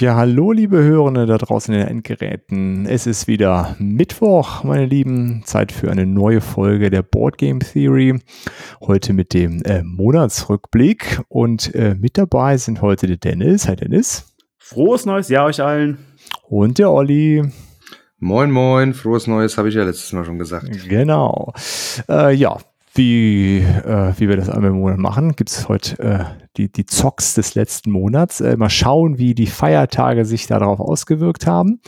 Ja, hallo liebe Hörende da draußen in den Endgeräten. Es ist wieder Mittwoch, meine Lieben. Zeit für eine neue Folge der Board Game Theory. Heute mit dem äh, Monatsrückblick. Und äh, mit dabei sind heute der Dennis. Hi Dennis. Frohes neues Jahr euch allen. Und der Olli. Moin, moin. Frohes Neues, habe ich ja letztes Mal schon gesagt. Genau. Äh, ja, wie, äh, wie wir das einmal im Monat machen, gibt es heute äh, die, die Zocks des letzten Monats. Äh, mal schauen, wie die Feiertage sich darauf ausgewirkt haben.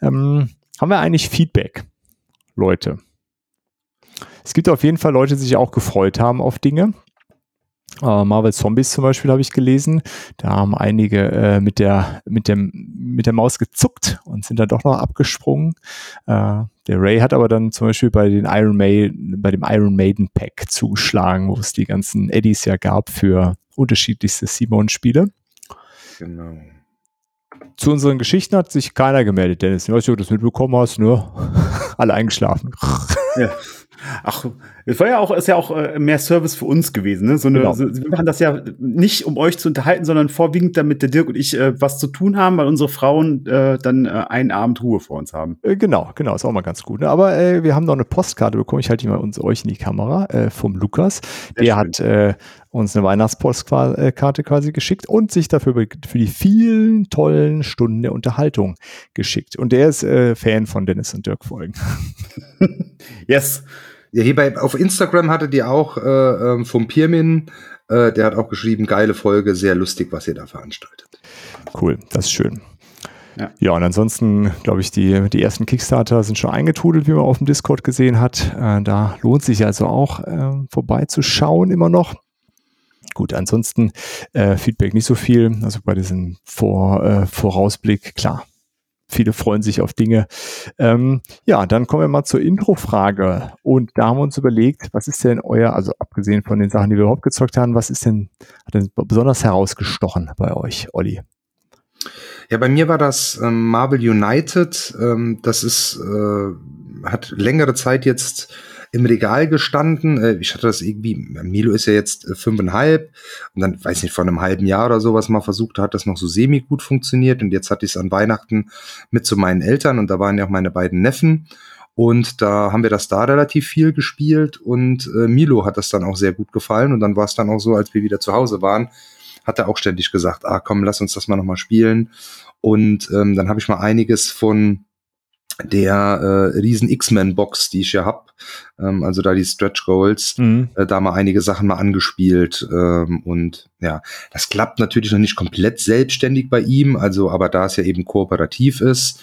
Ähm, haben wir eigentlich Feedback, Leute? Es gibt auf jeden Fall Leute, die sich auch gefreut haben auf Dinge. Uh, Marvel Zombies zum Beispiel habe ich gelesen. Da haben einige äh, mit, der, mit, dem, mit der Maus gezuckt und sind dann doch noch abgesprungen. Uh, der Ray hat aber dann zum Beispiel bei, den Iron Maiden, bei dem Iron Maiden Pack zugeschlagen, wo es die ganzen Eddies ja gab für unterschiedlichste Simon-Spiele. Genau. Zu unseren Geschichten hat sich keiner gemeldet, Dennis. Ich weiß nicht, ob du das mitbekommen hast, nur alle eingeschlafen. Ja. Ach, es war ja auch, ist ja auch äh, mehr Service für uns gewesen. Ne? So eine, genau. so, wir machen das ja nicht, um euch zu unterhalten, sondern vorwiegend, damit der Dirk und ich äh, was zu tun haben, weil unsere Frauen äh, dann äh, einen Abend Ruhe vor uns haben. Äh, genau, genau, ist auch mal ganz gut. Ne? Aber äh, wir haben noch eine Postkarte bekommen. Ich halte die mal uns euch in die Kamera äh, vom Lukas. Sehr der schön. hat äh, uns eine Weihnachtspostkarte quasi geschickt und sich dafür für die vielen tollen Stunden der Unterhaltung geschickt. Und der ist äh, Fan von Dennis und Dirk Folgen. yes. Ja, hier bei, auf Instagram hattet ihr auch äh, ähm, vom Pirmin, äh, der hat auch geschrieben, geile Folge, sehr lustig, was ihr da veranstaltet. Cool, das ist schön. Ja. ja, und ansonsten glaube ich, die, die ersten Kickstarter sind schon eingetudelt, wie man auf dem Discord gesehen hat. Äh, da lohnt sich also auch äh, vorbeizuschauen immer noch. Gut, ansonsten äh, Feedback nicht so viel. Also bei diesem Vor, äh, Vorausblick, klar, viele freuen sich auf Dinge. Ähm, ja, dann kommen wir mal zur Intro-Frage. Und da haben wir uns überlegt, was ist denn euer, also abgesehen von den Sachen, die wir überhaupt gezockt haben, was ist denn, hat denn besonders herausgestochen bei euch, Olli? Ja, bei mir war das ähm, Marvel United. Ähm, das ist, äh, hat längere Zeit jetzt im Regal gestanden. Äh, ich hatte das irgendwie, Milo ist ja jetzt äh, fünfeinhalb und dann, weiß nicht, vor einem halben Jahr oder sowas mal versucht, hat das noch so semi gut funktioniert und jetzt hatte ich es an Weihnachten mit zu meinen Eltern und da waren ja auch meine beiden Neffen. Und da haben wir das da relativ viel gespielt und äh, Milo hat das dann auch sehr gut gefallen und dann war es dann auch so, als wir wieder zu Hause waren, hat er auch ständig gesagt, ah komm, lass uns das mal nochmal spielen. Und ähm, dann habe ich mal einiges von der äh, riesen X-Men-Box, die ich ja hab, ähm, also da die Stretch Goals, mhm. äh, da mal einige Sachen mal angespielt ähm, und ja, das klappt natürlich noch nicht komplett selbstständig bei ihm, also aber da es ja eben kooperativ ist,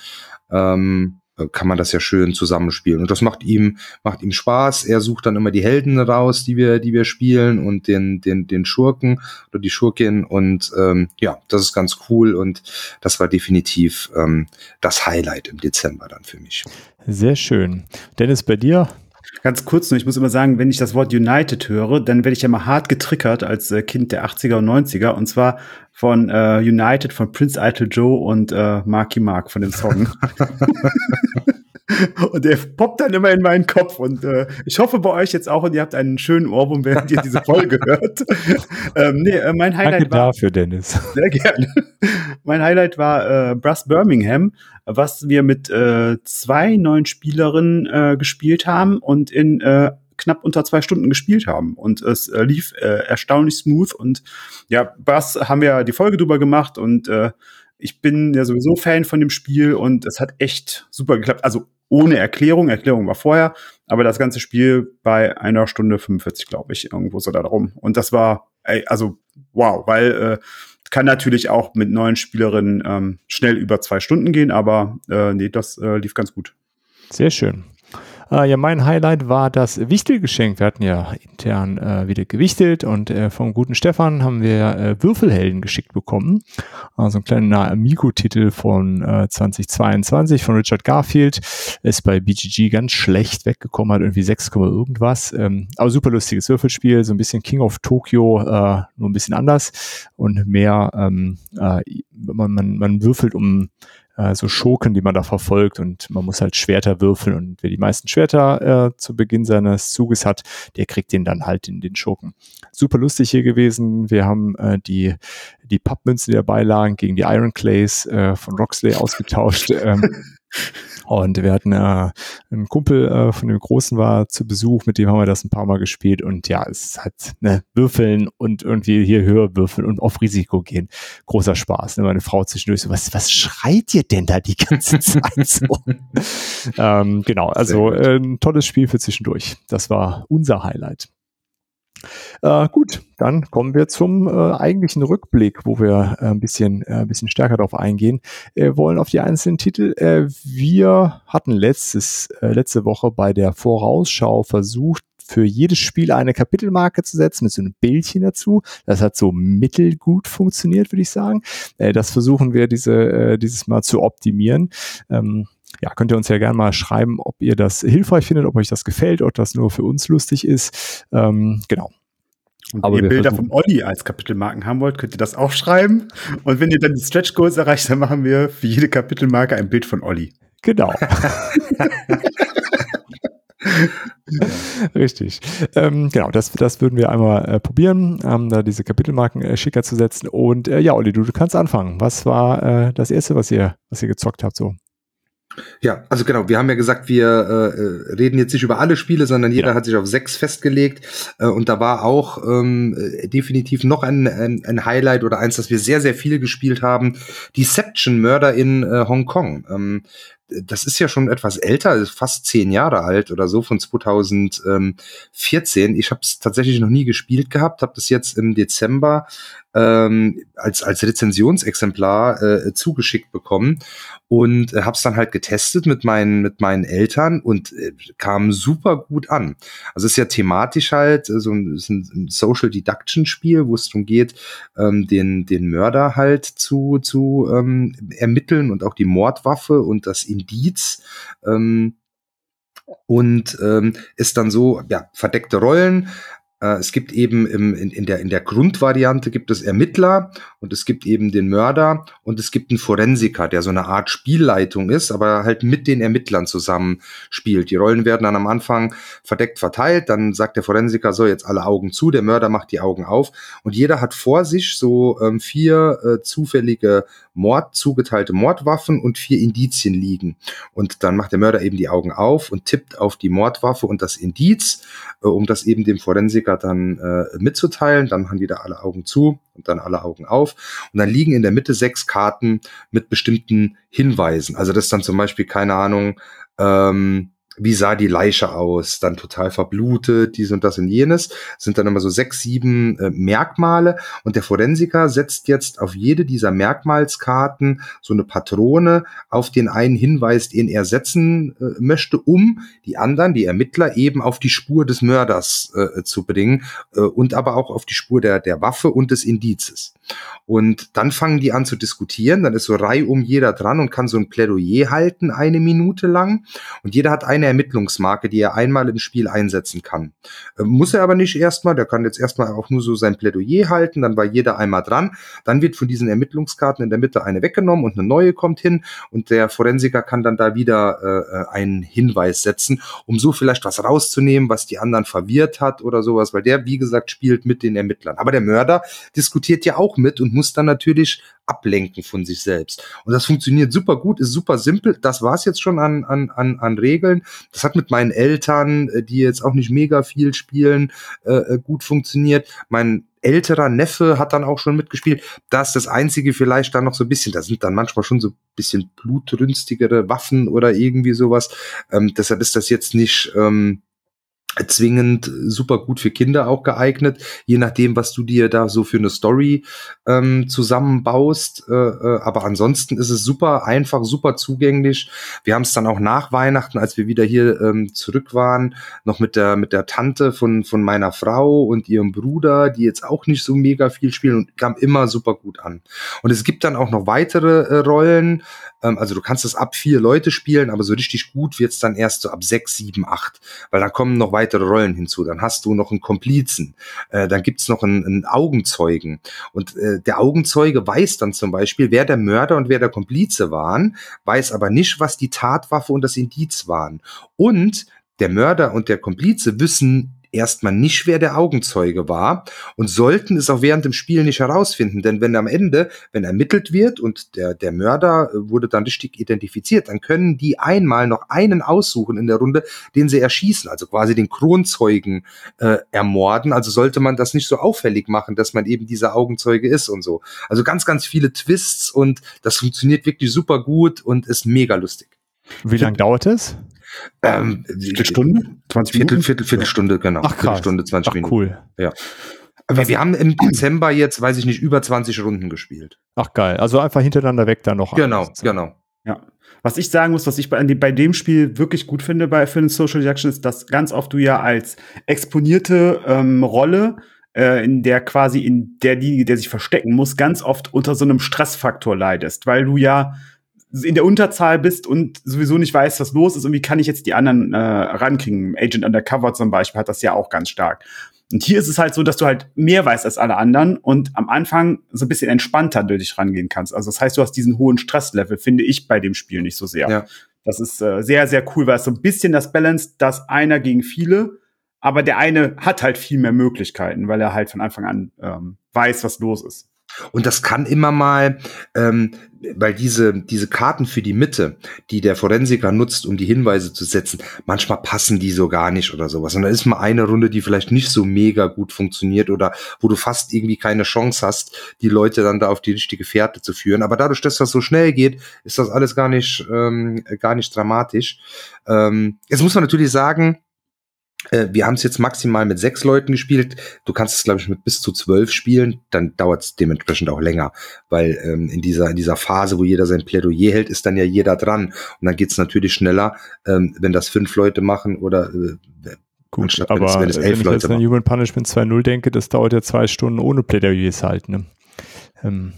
ähm, äh, kann man das ja schön zusammenspielen. Und das macht ihm, macht ihm Spaß. Er sucht dann immer die Helden raus, die wir, die wir spielen und den, den, den Schurken oder die Schurkin. Und ähm, ja, das ist ganz cool und das war definitiv ähm, das Highlight im Dezember dann für mich. Sehr schön. Dennis, bei dir? Ganz kurz nur, ich muss immer sagen, wenn ich das Wort United höre, dann werde ich ja mal hart getriggert als äh, Kind der 80er und 90er. Und zwar von äh, United von Prince Idol Joe und äh, Marky Mark von dem Song. und der poppt dann immer in meinen Kopf. Und äh, ich hoffe bei euch jetzt auch und ihr habt einen schönen Ohrwurm, während ihr diese Folge hört. ähm, nee, äh, mein Highlight Danke war, dafür, Dennis. Sehr gerne. mein Highlight war äh, Brass Birmingham, was wir mit äh, zwei neuen Spielerinnen äh, gespielt haben und in äh, knapp unter zwei Stunden gespielt haben. Und es äh, lief äh, erstaunlich smooth. Und ja, Bass haben wir die Folge drüber gemacht und äh, ich bin ja sowieso Fan von dem Spiel und es hat echt super geklappt. Also ohne Erklärung, Erklärung war vorher, aber das ganze Spiel bei einer Stunde 45, glaube ich, irgendwo so da drum. Und das war, ey, also wow, weil äh, kann natürlich auch mit neuen Spielerinnen ähm, schnell über zwei Stunden gehen, aber äh, nee, das äh, lief ganz gut. Sehr schön. Äh, ja, mein Highlight war das Wichtelgeschenk. Wir hatten ja intern äh, wieder gewichtelt und äh, vom guten Stefan haben wir äh, Würfelhelden geschickt bekommen. Also ein kleiner Amigo-Titel von äh, 2022 von Richard Garfield. Ist bei BGG ganz schlecht weggekommen, hat irgendwie 6, irgendwas. Ähm, aber super lustiges Würfelspiel, so ein bisschen King of Tokyo, äh, nur ein bisschen anders und mehr, ähm, äh, man, man, man würfelt um äh, so Schurken, die man da verfolgt und man muss halt Schwerter würfeln und wer die meisten Schwerter äh, zu Beginn seines Zuges hat, der kriegt den dann halt in den Schurken. Super lustig hier gewesen. Wir haben äh, die, die Pappmünzen, die dabei lagen, gegen die Iron Clays äh, von Roxley ausgetauscht. ähm, und wir hatten äh, einen Kumpel äh, von dem Großen war zu Besuch, mit dem haben wir das ein paar Mal gespielt und ja, es hat ne, Würfeln und irgendwie hier höher würfeln und auf Risiko gehen. Großer Spaß. Ne? Meine Frau zwischendurch so, was, was schreit ihr denn da die ganze Zeit so? ähm, genau, also äh, ein tolles Spiel für zwischendurch. Das war unser Highlight. Äh, gut, dann kommen wir zum äh, eigentlichen Rückblick, wo wir äh, ein bisschen, äh, ein bisschen stärker darauf eingehen äh, wollen auf die einzelnen Titel. Äh, wir hatten letztes, äh, letzte Woche bei der Vorausschau versucht, für jedes Spiel eine Kapitelmarke zu setzen mit so einem Bildchen dazu. Das hat so mittelgut funktioniert, würde ich sagen. Äh, das versuchen wir diese, äh, dieses Mal zu optimieren. Ähm, ja, könnt ihr uns ja gerne mal schreiben, ob ihr das hilfreich findet, ob euch das gefällt, ob das nur für uns lustig ist. Ähm, genau. Und wenn Aber ihr Bilder vom Olli als Kapitelmarken haben wollt, könnt ihr das auch schreiben. Und wenn ihr dann die Stretch Goals erreicht, dann machen wir für jede Kapitelmarke ein Bild von Olli. Genau. Richtig. Ähm, genau, das, das würden wir einmal äh, probieren, ähm, da diese Kapitelmarken äh, schicker zu setzen. Und äh, ja, Olli, du, du kannst anfangen. Was war äh, das erste, was ihr, was ihr gezockt habt so? Ja, also genau, wir haben ja gesagt, wir äh, reden jetzt nicht über alle Spiele, sondern jeder ja. hat sich auf sechs festgelegt. Äh, und da war auch ähm, äh, definitiv noch ein, ein, ein Highlight oder eins, das wir sehr, sehr viel gespielt haben. Deception Murder in äh, Hongkong. Ähm, das ist ja schon etwas älter, fast zehn Jahre alt oder so, von 2014. Ich habe es tatsächlich noch nie gespielt gehabt, habe das jetzt im Dezember ähm, als, als Rezensionsexemplar äh, zugeschickt bekommen und äh, habe es dann halt getestet mit meinen, mit meinen Eltern und äh, kam super gut an. Also es ist ja thematisch halt äh, so ein, ein Social Deduction Spiel, wo es darum geht, ähm, den, den Mörder halt zu, zu ähm, ermitteln und auch die Mordwaffe und das Indiz. Ähm, und ähm, ist dann so, ja, verdeckte Rollen, es gibt eben im, in, in, der, in der Grundvariante gibt es Ermittler und es gibt eben den Mörder und es gibt einen Forensiker, der so eine Art Spielleitung ist, aber halt mit den Ermittlern zusammen spielt. Die Rollen werden dann am Anfang verdeckt verteilt, dann sagt der Forensiker so, jetzt alle Augen zu, der Mörder macht die Augen auf. Und jeder hat vor sich so ähm, vier äh, zufällige Mord, zugeteilte Mordwaffen und vier Indizien liegen. Und dann macht der Mörder eben die Augen auf und tippt auf die Mordwaffe und das Indiz, äh, um das eben dem Forensiker dann äh, mitzuteilen. Dann machen wieder alle Augen zu und dann alle Augen auf. Und dann liegen in der Mitte sechs Karten mit bestimmten Hinweisen. Also das ist dann zum Beispiel, keine Ahnung, ähm, wie sah die Leiche aus, dann total verblutet, dies und das und jenes, sind dann immer so sechs, sieben äh, Merkmale. Und der Forensiker setzt jetzt auf jede dieser Merkmalskarten so eine Patrone auf den einen Hinweis, den er setzen äh, möchte, um die anderen, die Ermittler, eben auf die Spur des Mörders äh, zu bringen äh, und aber auch auf die Spur der, der Waffe und des Indizes. Und dann fangen die an zu diskutieren, dann ist so Reihe um jeder dran und kann so ein Plädoyer halten, eine Minute lang. Und jeder hat eine eine Ermittlungsmarke, die er einmal im Spiel einsetzen kann. Ähm, muss er aber nicht erstmal, der kann jetzt erstmal auch nur so sein Plädoyer halten, dann war jeder einmal dran, dann wird von diesen Ermittlungskarten in der Mitte eine weggenommen und eine neue kommt hin. Und der Forensiker kann dann da wieder äh, einen Hinweis setzen, um so vielleicht was rauszunehmen, was die anderen verwirrt hat oder sowas, weil der, wie gesagt, spielt mit den Ermittlern. Aber der Mörder diskutiert ja auch mit und muss dann natürlich ablenken von sich selbst. Und das funktioniert super gut, ist super simpel. Das war's jetzt schon an, an, an, an Regeln. Das hat mit meinen Eltern, äh, die jetzt auch nicht mega viel spielen, äh, äh, gut funktioniert. Mein älterer Neffe hat dann auch schon mitgespielt. Das ist das Einzige vielleicht dann noch so ein bisschen, da sind dann manchmal schon so ein bisschen blutrünstigere Waffen oder irgendwie sowas. Ähm, deshalb ist das jetzt nicht, ähm, zwingend super gut für Kinder auch geeignet, je nachdem, was du dir da so für eine Story ähm, zusammenbaust. Äh, äh, aber ansonsten ist es super einfach, super zugänglich. Wir haben es dann auch nach Weihnachten, als wir wieder hier ähm, zurück waren, noch mit der mit der Tante von von meiner Frau und ihrem Bruder, die jetzt auch nicht so mega viel spielen und kam immer super gut an. Und es gibt dann auch noch weitere äh, Rollen. Ähm, also du kannst es ab vier Leute spielen, aber so richtig gut wird's dann erst so ab sechs, sieben, acht, weil dann kommen noch weitere Rollen hinzu. Dann hast du noch einen Komplizen, äh, dann gibt's noch einen, einen Augenzeugen und äh, der Augenzeuge weiß dann zum Beispiel, wer der Mörder und wer der Komplize waren, weiß aber nicht, was die Tatwaffe und das Indiz waren. Und der Mörder und der Komplize wissen erstmal nicht, wer der Augenzeuge war und sollten es auch während dem Spiel nicht herausfinden. Denn wenn am Ende, wenn ermittelt wird und der, der Mörder äh, wurde dann richtig identifiziert, dann können die einmal noch einen aussuchen in der Runde, den sie erschießen, also quasi den Kronzeugen äh, ermorden. Also sollte man das nicht so auffällig machen, dass man eben dieser Augenzeuge ist und so. Also ganz, ganz viele Twists und das funktioniert wirklich super gut und ist mega lustig. Wie lange dauert es? Ähm, Viertelstunde? 20 Viertel, Minuten? Viertel, Viertelstunde, genau. Ach, krass. Viertelstunde, 20 Ach, Minuten. cool. Ja. Aber wir haben im Dezember jetzt, weiß ich nicht, über 20 Runden gespielt. Ach, geil. Also einfach hintereinander weg dann noch. Genau, alles. genau. Ja. Was ich sagen muss, was ich bei, bei dem Spiel wirklich gut finde bei für den Social Deduction ist, dass ganz oft du ja als exponierte ähm, Rolle äh, in der quasi in der die der sich verstecken muss, ganz oft unter so einem Stressfaktor leidest, weil du ja in der Unterzahl bist und sowieso nicht weißt, was los ist und wie kann ich jetzt die anderen äh, rankriegen. Agent Undercover zum Beispiel hat das ja auch ganz stark. Und hier ist es halt so, dass du halt mehr weißt als alle anderen und am Anfang so ein bisschen entspannter durch dich rangehen kannst. Also das heißt, du hast diesen hohen Stresslevel, finde ich bei dem Spiel nicht so sehr. Ja. Das ist äh, sehr, sehr cool, weil es so ein bisschen das Balance, dass einer gegen viele, aber der eine hat halt viel mehr Möglichkeiten, weil er halt von Anfang an ähm, weiß, was los ist. Und das kann immer mal, ähm, weil diese, diese Karten für die Mitte, die der Forensiker nutzt, um die Hinweise zu setzen, manchmal passen die so gar nicht oder sowas. Und dann ist mal eine Runde, die vielleicht nicht so mega gut funktioniert oder wo du fast irgendwie keine Chance hast, die Leute dann da auf die richtige Fährte zu führen. Aber dadurch, dass das so schnell geht, ist das alles gar nicht, ähm, gar nicht dramatisch. Ähm, jetzt muss man natürlich sagen, äh, wir haben es jetzt maximal mit sechs Leuten gespielt. Du kannst es, glaube ich, mit bis zu zwölf spielen. Dann dauert es dementsprechend auch länger, weil ähm, in dieser in dieser Phase, wo jeder sein Plädoyer hält, ist dann ja jeder dran. Und dann geht es natürlich schneller, ähm, wenn das fünf Leute machen oder äh, Gut, anstatt wenn aber es, wenn es wenn elf ich Leute jetzt an machen. Human Punishment 2.0 denke, das dauert ja zwei Stunden ohne Plädoyers halt. Ne? Ähm,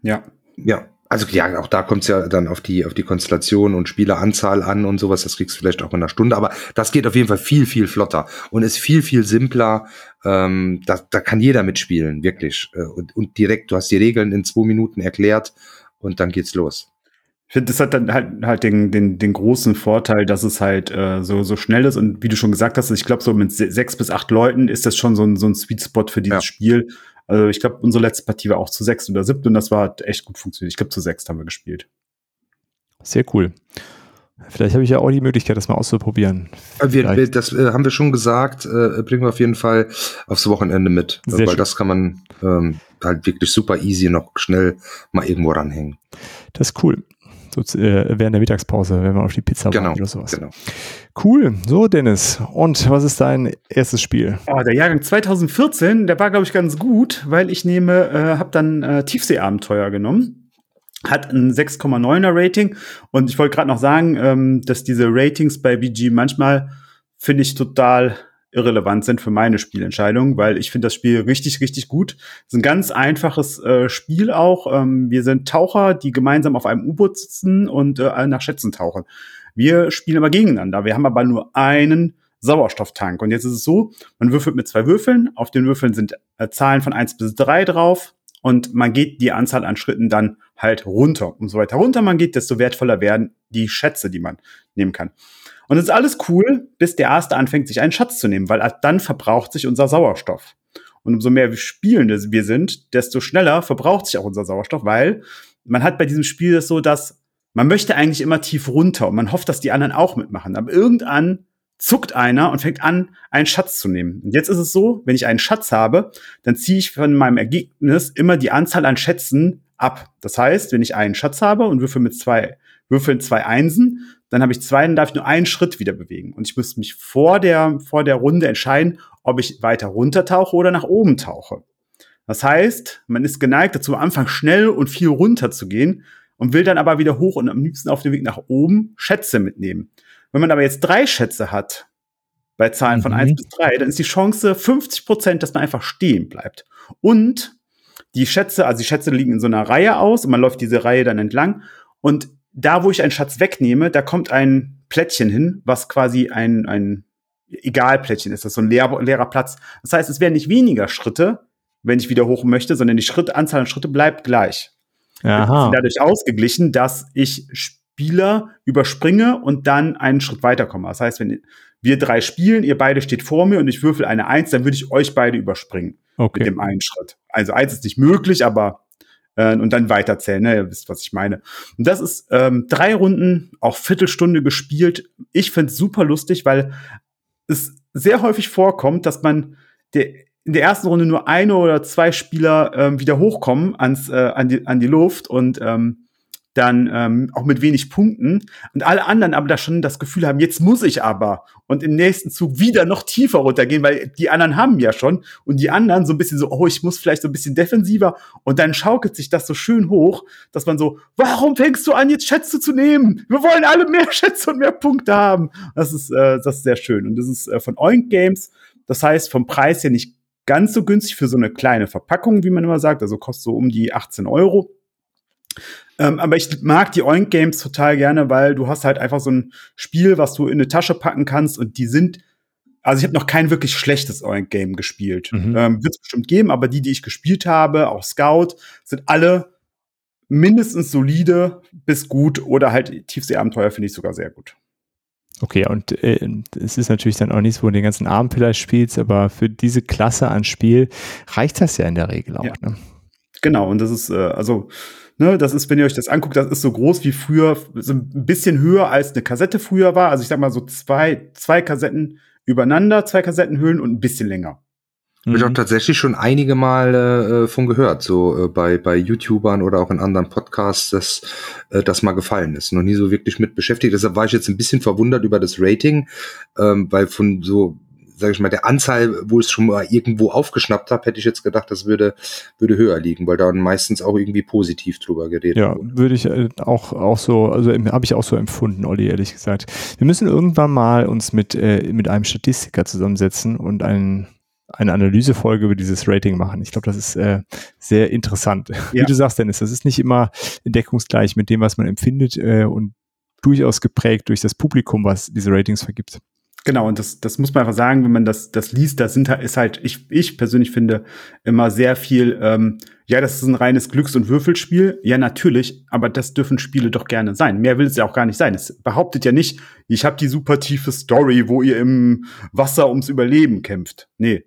Ja. Ja. Also ja, auch da kommt es ja dann auf die auf die Konstellation und Spieleranzahl an und sowas. Das kriegst du vielleicht auch in einer Stunde, aber das geht auf jeden Fall viel viel flotter und ist viel viel simpler. Ähm, da, da kann jeder mitspielen, wirklich. Äh, Und, und direkt, du hast die Regeln in zwei Minuten erklärt und dann geht's los. Ich finde, das hat dann halt, halt den, den, den großen Vorteil, dass es halt äh, so, so schnell ist. Und wie du schon gesagt hast, ich glaube, so mit se- sechs bis acht Leuten ist das schon so ein, so ein Sweet Spot für dieses Ja. Spiel. Also ich glaube, unsere letzte Partie war auch zu sechs oder siebten und das war hat echt gut funktioniert. Ich glaube, zu sechs haben wir gespielt. sehr cool. Vielleicht habe ich ja auch die Möglichkeit, das mal auszuprobieren. Äh, Wir, das äh, haben wir schon gesagt, äh, bringen wir auf jeden Fall aufs Wochenende mit, Sehr weil schön. das kann man ähm, halt wirklich super easy noch schnell mal irgendwo ranhängen. Das ist cool. So, äh, während der Mittagspause, wenn man auf die Pizza Genau, oder sowas. genau. Cool. So, Dennis. Und was ist dein erstes Spiel? Oh, der Jahrgang 2014, der war, glaube ich, ganz gut, weil ich nehme, äh, habe dann äh, Tiefseeabenteuer genommen. Hat ein 6,9er Rating. Und ich wollte gerade noch sagen, ähm, dass diese Ratings bei BG manchmal, finde ich, total irrelevant sind für meine Spielentscheidung, weil ich finde das Spiel richtig, richtig gut. Es ist ein ganz einfaches äh, Spiel auch. Ähm, wir sind Taucher, die gemeinsam auf einem U-Boot sitzen und äh, nach Schätzen tauchen. Wir spielen aber gegeneinander. Wir haben aber nur einen Sauerstofftank. Und jetzt ist es so, man würfelt mit zwei Würfeln. Auf den Würfeln sind äh, Zahlen von eins bis drei drauf. Und man geht die Anzahl an Schritten dann halt runter. Umso weiter runter man geht, desto wertvoller werden die Schätze, die man nehmen kann. Und es ist alles cool, bis der Erste anfängt, sich einen Schatz zu nehmen, weil dann verbraucht sich unser Sauerstoff. Und umso mehr Spielende wir sind, desto schneller verbraucht sich auch unser Sauerstoff, weil man hat bei diesem Spiel das so, dass man möchte eigentlich immer tief runter und man hofft, dass die anderen auch mitmachen. Aber irgendwann zuckt einer und fängt an, einen Schatz zu nehmen. Und jetzt ist es so, wenn ich einen Schatz habe, dann ziehe ich von meinem Ergebnis immer die Anzahl an Schätzen ab. Das heißt, wenn ich einen Schatz habe und würfel mit zwei würfeln zwei Einsen, dann habe ich zwei, dann darf ich nur einen Schritt wieder bewegen. Und ich muss mich vor der, vor der Runde entscheiden, ob ich weiter runtertauche oder nach oben tauche. Das heißt, man ist geneigt dazu, am Anfang schnell und viel runter zu gehen und will dann aber wieder hoch und am liebsten auf dem Weg nach oben Schätze mitnehmen. Wenn man aber jetzt drei Schätze hat, bei Zahlen mhm. von eins bis drei, dann ist die Chance 50 Prozent, dass man einfach stehen bleibt. Und die Schätze, also die Schätze liegen in so einer Reihe aus und man läuft diese Reihe dann entlang. Und da, wo ich einen Schatz wegnehme, da kommt ein Plättchen hin, was quasi ein, ein Egalplättchen ist. Das ist so ein leer, leerer Platz. Das heißt, es werden nicht weniger Schritte, wenn ich wieder hoch möchte, sondern die Schritt, Anzahl an Schritte bleibt gleich. Aha. Dadurch ausgeglichen, dass ich Spieler überspringe und dann einen Schritt weiterkomme. Das heißt, wenn wir drei spielen, ihr beide steht vor mir und ich würfel eine Eins, dann würde ich euch beide überspringen. Okay. Mit dem einen Schritt. Also eins ist nicht möglich, aber äh, und dann weiterzählen, ne? Ihr wisst, was ich meine. Und das ist ähm, drei Runden, auch Viertelstunde gespielt. Ich finde es super lustig, weil es sehr häufig vorkommt, dass man der, in der ersten Runde nur eine oder zwei Spieler ähm, wieder hochkommen ans, äh, an, die, an die Luft und ähm, dann ähm, auch mit wenig Punkten und alle anderen aber da schon das Gefühl haben, jetzt muss ich aber und im nächsten Zug wieder noch tiefer runtergehen, weil die anderen haben ja schon und die anderen so ein bisschen so, oh, ich muss vielleicht so ein bisschen defensiver und dann schaukelt sich das so schön hoch, dass man so, warum fängst du an, jetzt Schätze zu nehmen? Wir wollen alle mehr Schätze und mehr Punkte haben. Das ist, äh, das ist sehr schön und das ist äh, von Oink Games, das heißt vom Preis her nicht ganz so günstig für so eine kleine Verpackung, wie man immer sagt, also kostet so um die 18 Euro. Ähm, aber ich mag die Oink Games total gerne, weil du hast halt einfach so ein Spiel, was du in eine Tasche packen kannst und die sind also ich habe noch kein wirklich schlechtes Oink Game gespielt. Mhm. Ähm, Wird es bestimmt geben, aber die, die ich gespielt habe, auch Scout, sind alle mindestens solide bis gut oder halt Tiefseeabenteuer finde ich sogar sehr gut. Okay, und äh, es ist natürlich dann auch nichts, wo du den ganzen Abend vielleicht spielst, aber für diese Klasse an Spiel reicht das ja in der Regel auch. Ja. Ne? Genau, und das ist, äh, also Ne, das ist, wenn ihr euch das anguckt, das ist so groß wie früher, so ein bisschen höher als eine Kassette früher war. Also ich sag mal so zwei, zwei Kassetten übereinander, zwei Kassettenhöhlen und ein bisschen länger. Habe ich auch mhm. tatsächlich schon einige Mal äh, von gehört, so äh, bei, bei YouTubern oder auch in anderen Podcasts, dass äh, das mal gefallen ist. Noch nie so wirklich mit beschäftigt. Deshalb war ich jetzt ein bisschen verwundert über das Rating, ähm, weil von so sage ich mal, der Anzahl, wo ich es schon mal irgendwo aufgeschnappt habe, hätte ich jetzt gedacht, das würde, würde höher liegen, weil da meistens auch irgendwie positiv drüber geredet Ja, wurde. würde ich äh, auch, auch so, also habe ich auch so empfunden, Olli, ehrlich gesagt. Wir müssen irgendwann mal uns mit, äh, mit einem Statistiker zusammensetzen und einen eine Analysefolge über dieses Rating machen. Ich glaube, das ist äh, sehr interessant. Ja. Wie du sagst, Dennis, das ist nicht immer deckungsgleich mit dem, was man empfindet äh, und durchaus geprägt durch das Publikum, was diese Ratings vergibt. Genau, und das, das muss man einfach sagen, wenn man das, das liest, da sind ist halt, ich, ich persönlich finde immer sehr viel, ähm, ja, das ist ein reines Glücks- und Würfelspiel. Ja, natürlich, aber das dürfen Spiele doch gerne sein. Mehr will es ja auch gar nicht sein. Es behauptet ja nicht, ich habe die super tiefe Story, wo ihr im Wasser ums Überleben kämpft. Nee,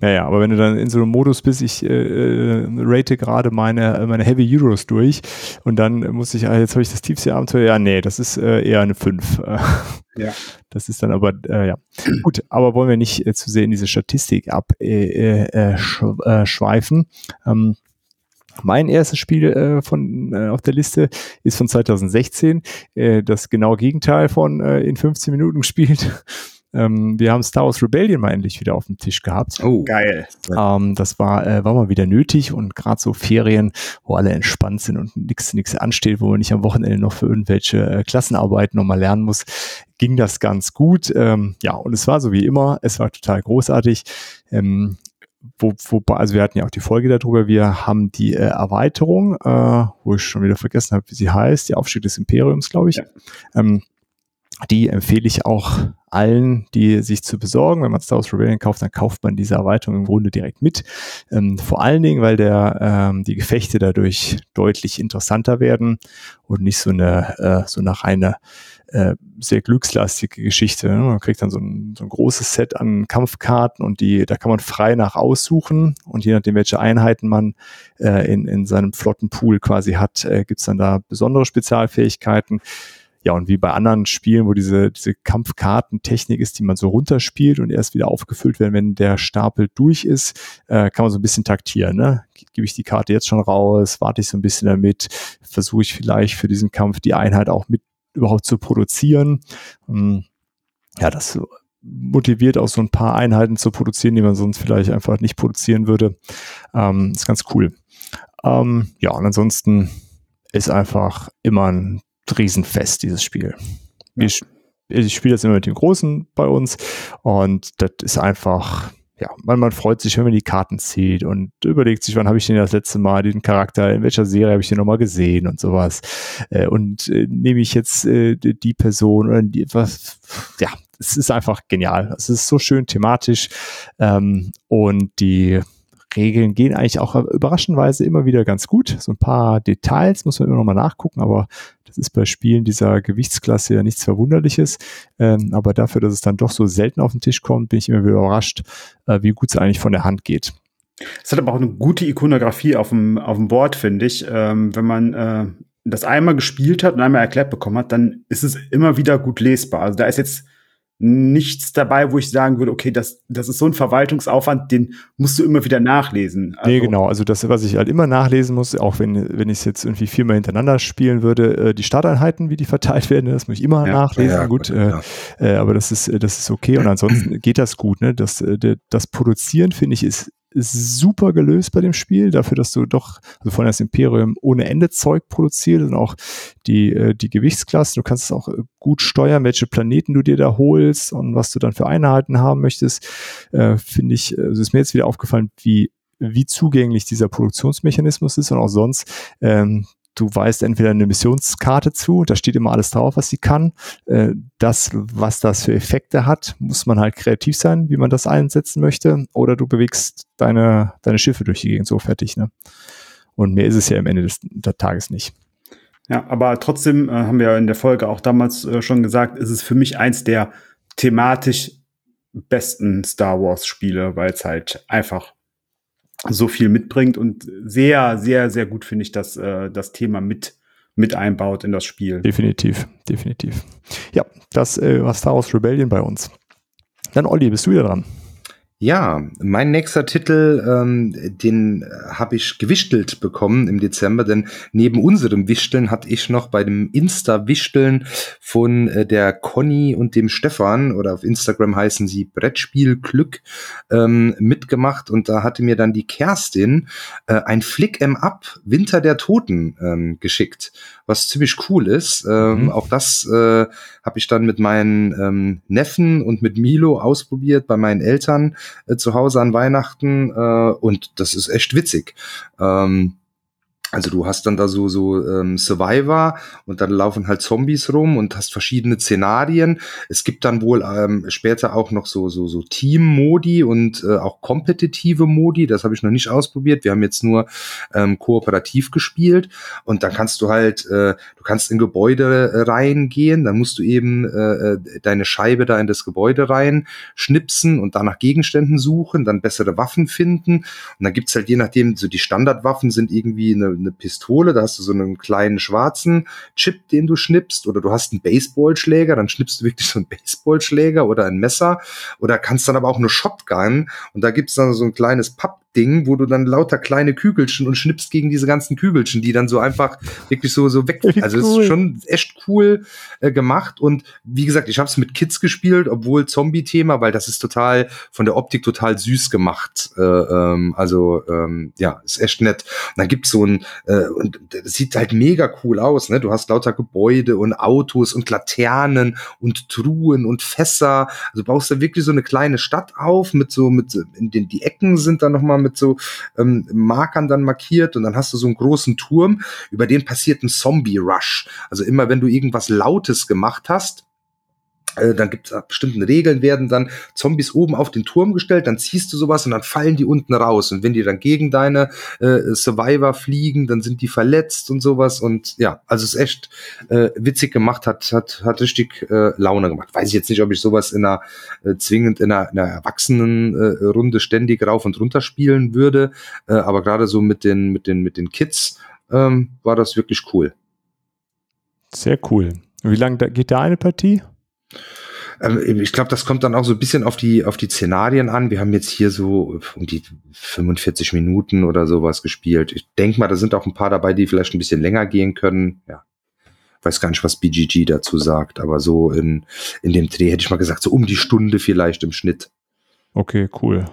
naja, aber wenn du dann in so einem Modus bist, ich äh, äh, rate gerade meine, meine Heavy Euros durch und dann muss ich, ah, jetzt habe ich das tiefste Abenteuer, ja, nee, das ist äh, eher eine 5. Ja. Das ist dann aber, äh, ja. Gut, aber wollen wir nicht äh, zu sehr in diese Statistik abschweifen. Äh, äh, ähm, mein erstes Spiel äh, von äh, auf der Liste ist von 2016, äh, das genaue Gegenteil von äh, in 15 Minuten gespielt. Ähm, wir haben Star Wars Rebellion mal endlich wieder auf dem Tisch gehabt. Oh, geil. Ähm, das war, äh, war mal wieder nötig und gerade so Ferien, wo alle entspannt sind und nichts nichts ansteht, wo man nicht am Wochenende noch für irgendwelche äh, Klassenarbeiten nochmal lernen muss, ging das ganz gut. Ähm, ja, und es war so wie immer, es war total großartig. Ähm, wo, wo, also wir hatten ja auch die Folge darüber, wir haben die äh, Erweiterung, äh, wo ich schon wieder vergessen habe, wie sie heißt, die Aufstieg des Imperiums, glaube ich. Ja. Ähm, die empfehle ich auch allen, die sich zu besorgen. Wenn man Star Wars Rebellion kauft, dann kauft man diese Erweiterung im Grunde direkt mit. Ähm, vor allen Dingen, weil der, ähm, die Gefechte dadurch deutlich interessanter werden und nicht so eine, äh, so eine reine äh, sehr glückslastige Geschichte. Man kriegt dann so ein, so ein großes Set an Kampfkarten und die, da kann man frei nach aussuchen und je nachdem, welche Einheiten man äh, in, in seinem Flottenpool quasi hat, äh, gibt's dann da besondere Spezialfähigkeiten ja, und wie bei anderen Spielen, wo diese, diese Kampfkartentechnik ist, die man so runterspielt und erst wieder aufgefüllt werden, wenn der Stapel durch ist, äh, kann man so ein bisschen taktieren. Ne? Gebe ich die Karte jetzt schon raus, warte ich so ein bisschen damit, versuche ich vielleicht für diesen Kampf die Einheit auch mit überhaupt zu produzieren. Ähm, ja, das motiviert auch so ein paar Einheiten zu produzieren, die man sonst vielleicht einfach nicht produzieren würde. Ähm, ist ganz cool. Ähm, ja, und ansonsten ist einfach immer ein Riesenfest, dieses Spiel. Ja. Ich, ich spiele das immer mit dem Großen bei uns und das ist einfach, ja, man, man freut sich, wenn man die Karten zieht und überlegt sich, wann habe ich den das letzte Mal, den Charakter, in welcher Serie habe ich den nochmal gesehen und sowas. Äh, und äh, nehme ich jetzt äh, die Person oder die, was, ja, es ist einfach genial. Es ist so schön thematisch ähm, und die Regeln gehen eigentlich auch überraschenderweise immer wieder ganz gut. So ein paar Details muss man immer noch mal nachgucken, aber das ist bei Spielen dieser Gewichtsklasse ja nichts Verwunderliches. Ähm, aber dafür, dass es dann doch so selten auf den Tisch kommt, bin ich immer wieder überrascht, äh, wie gut es eigentlich von der Hand geht. Es hat aber auch eine gute Ikonografie auf dem, auf dem Board, finde ich. Ähm, wenn man äh, das einmal gespielt hat und einmal erklärt bekommen hat, dann ist es immer wieder gut lesbar. Also da ist jetzt nichts dabei, wo ich sagen würde, okay, das, das ist so ein Verwaltungsaufwand, den musst du immer wieder nachlesen. Also nee, genau. Also das, was ich halt immer nachlesen muss, auch wenn, wenn ich es jetzt irgendwie viermal hintereinander spielen würde, äh, die Starteinheiten, wie die verteilt werden, das muss ich immer ja, nachlesen. Ja, gut, gut äh, äh, aber das ist, das ist okay. Und ansonsten geht das gut. Ne? Das, äh, das Produzieren, finde ich, ist super gelöst bei dem Spiel, dafür, dass du doch, also von das Imperium ohne Ende Zeug produziert und auch die, äh, die Gewichtsklassen. Du kannst es auch äh, gut steuern, welche Planeten du dir da holst und was du dann für Einheiten haben möchtest. Äh, Finde ich, also ist mir jetzt wieder aufgefallen, wie wie zugänglich dieser Produktionsmechanismus ist und auch sonst. Ähm, du weißt entweder eine Missionskarte zu, da steht immer alles drauf, was sie kann. Äh, das, was das für Effekte hat, muss man halt kreativ sein, wie man das einsetzen möchte. Oder du bewegst deine, deine Schiffe durch die Gegend so fertig. Ne? Und mehr ist es ja am Ende des, des Tages nicht. Ja, aber trotzdem äh, haben wir in der Folge auch damals äh, schon gesagt, ist es für mich eins der thematisch besten Star Wars Spiele, weil es halt einfach so viel mitbringt und sehr, sehr, sehr gut finde ich, dass äh, das Thema mit mit einbaut in das Spiel. Definitiv, definitiv. Ja, das äh, war Star Wars Rebellion bei uns. Dann Olli, bist du wieder dran? Ja, mein nächster Titel, ähm, den habe ich gewichtelt bekommen im Dezember, denn neben unserem Wichteln hatte ich noch bei dem Insta-Wichteln von äh, der Conny und dem Stefan, oder auf Instagram heißen sie Brettspiel Glück, ähm, mitgemacht. Und da hatte mir dann die Kerstin äh, ein Flick em Up Winter der Toten ähm, geschickt, was ziemlich cool ist. Ähm, mhm. Auch das äh, habe ich dann mit meinen ähm, Neffen und mit Milo ausprobiert bei meinen Eltern äh, zu Hause an Weihnachten äh, und das ist echt witzig. Ähm, also du hast dann da so so ähm, Survivor und dann laufen halt Zombies rum und hast verschiedene Szenarien. Es gibt dann wohl ähm, später auch noch so so so Team-Modi und äh, auch kompetitive Modi. Das habe ich noch nicht ausprobiert. Wir haben jetzt nur ähm, kooperativ gespielt und dann kannst du halt äh, du kannst in Gebäude äh, reingehen. Dann musst du eben äh, äh, deine Scheibe da in das Gebäude rein schnipsen und da nach Gegenständen suchen, dann bessere Waffen finden und dann gibt's halt je nachdem so die Standardwaffen sind irgendwie eine eine Pistole, da hast du so einen kleinen schwarzen Chip, den du schnippst, oder du hast einen Baseballschläger, dann schnippst du wirklich so einen Baseballschläger oder ein Messer, oder kannst dann aber auch eine Shotgun und da gibt's dann so ein kleines Papp Ding, wo du dann lauter kleine Kügelchen und schnippst gegen diese ganzen Kügelchen, die dann so einfach wirklich so so weg. Also cool. ist schon echt cool äh, gemacht und wie gesagt, ich habe es mit Kids gespielt, obwohl Zombie-Thema, weil das ist total von der Optik total süß gemacht. Äh, ähm, also ähm, ja, ist echt nett. Und dann gibt's so ein äh, und das sieht halt mega cool aus. Ne, du hast lauter Gebäude und Autos und Laternen und Truhen und Fässer. Also baust da wirklich so eine kleine Stadt auf mit so mit in den die Ecken sind dann noch mal mit so ähm, Markern dann markiert und dann hast du so einen großen Turm, über den passiert ein Zombie-Rush. Also immer wenn du irgendwas Lautes gemacht hast, dann gibt es bestimmten Regeln, werden dann Zombies oben auf den Turm gestellt, dann ziehst du sowas und dann fallen die unten raus. Und wenn die dann gegen deine äh, Survivor fliegen, dann sind die verletzt und sowas. Und ja, also es ist echt äh, witzig gemacht, hat, hat, hat richtig äh, Laune gemacht. Weiß ich jetzt nicht, ob ich sowas in einer äh, zwingend in einer, in einer Erwachsenenrunde äh, ständig rauf und runter spielen würde. Äh, aber gerade so mit den, mit den, mit den Kids ähm, war das wirklich cool. Sehr cool. Wie lange geht da eine Partie? Ähm, ich glaube, das kommt dann auch so ein bisschen auf die, auf die Szenarien an. Wir haben jetzt hier so um die 45 Minuten oder sowas gespielt. Ich denke mal, da sind auch ein paar dabei, die vielleicht ein bisschen länger gehen können. Ja. Weiß gar nicht, was BGG dazu sagt, aber so in, in dem Dreh hätte ich mal gesagt, so um die Stunde vielleicht im Schnitt. Okay, cool.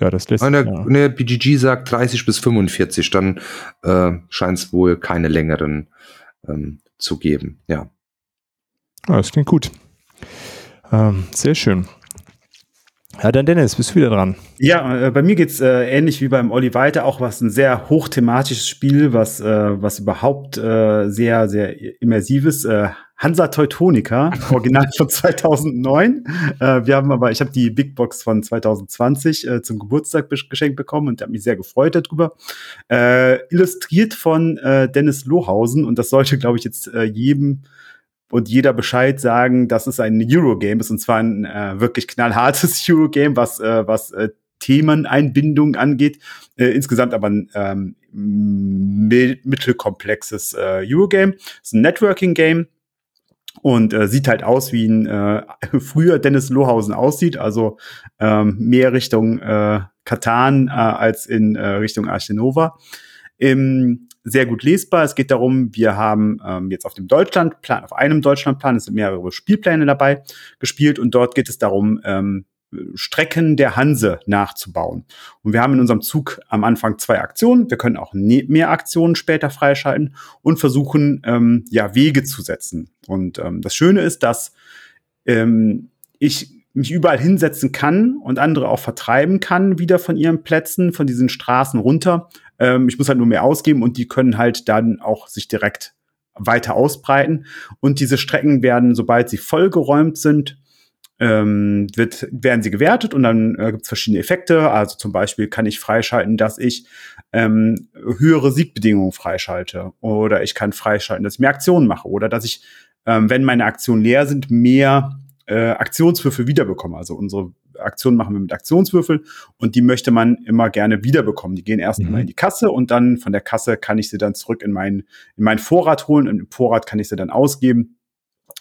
Ja, das lässt sich. Ja. Ne, BGG sagt 30 bis 45, dann äh, scheint es wohl keine längeren ähm, zu geben. Ja. ja. Das klingt gut. Ähm, sehr schön. Ja, dann Dennis, bist du wieder dran. Ja, äh, bei mir geht's äh, ähnlich wie beim Olli weiter, auch was ein sehr hochthematisches Spiel, was, äh, was überhaupt äh, sehr, sehr immersives. Äh, Hansa Teutonica, Original von 2009. Äh, wir haben aber, ich habe die Big Box von 2020 äh, zum Geburtstag geschenkt bekommen und habe mich sehr gefreut darüber. Äh, illustriert von äh, Dennis Lohausen und das sollte, glaube ich, jetzt äh, jedem und jeder Bescheid sagen, dass es ein Eurogame ist und zwar ein äh, wirklich knallhartes Eurogame, was äh, was äh, Themeneinbindung angeht. Äh, insgesamt aber ein ähm, mittelkomplexes äh, Eurogame. Es ist ein Networking-Game und äh, sieht halt aus, wie ein äh, früher Dennis Lohausen aussieht, also ähm, mehr Richtung äh, Katan äh, als in äh, Richtung Arche Nova. Im sehr gut lesbar. Es geht darum, wir haben ähm, jetzt auf dem Deutschlandplan, auf einem Deutschlandplan, es sind mehrere Spielpläne dabei gespielt und dort geht es darum, ähm, Strecken der Hanse nachzubauen. Und wir haben in unserem Zug am Anfang zwei Aktionen. Wir können auch ne-, mehr Aktionen später freischalten und versuchen, ähm, ja, Wege zu setzen. Und ähm, das Schöne ist, dass ähm, ich mich überall hinsetzen kann und andere auch vertreiben kann, wieder von ihren Plätzen, von diesen Straßen runter. Ähm, ich muss halt nur mehr ausgeben und die können halt dann auch sich direkt weiter ausbreiten. Und diese Strecken werden, sobald sie vollgeräumt sind, ähm, wird, werden sie gewertet und dann äh, gibt es verschiedene Effekte. Also zum Beispiel kann ich freischalten, dass ich ähm, höhere Siegbedingungen freischalte oder ich kann freischalten, dass ich mehr Aktionen mache oder dass ich, ähm, wenn meine Aktionen leer sind, mehr äh, Aktionswürfel wiederbekomme. Also unsere Aktionen machen wir mit Aktionswürfel und die möchte man immer gerne wiederbekommen. Die gehen erst mhm. mal in die Kasse und dann von der Kasse kann ich sie dann zurück in meinen in meinen Vorrat holen und im Vorrat kann ich sie dann ausgeben.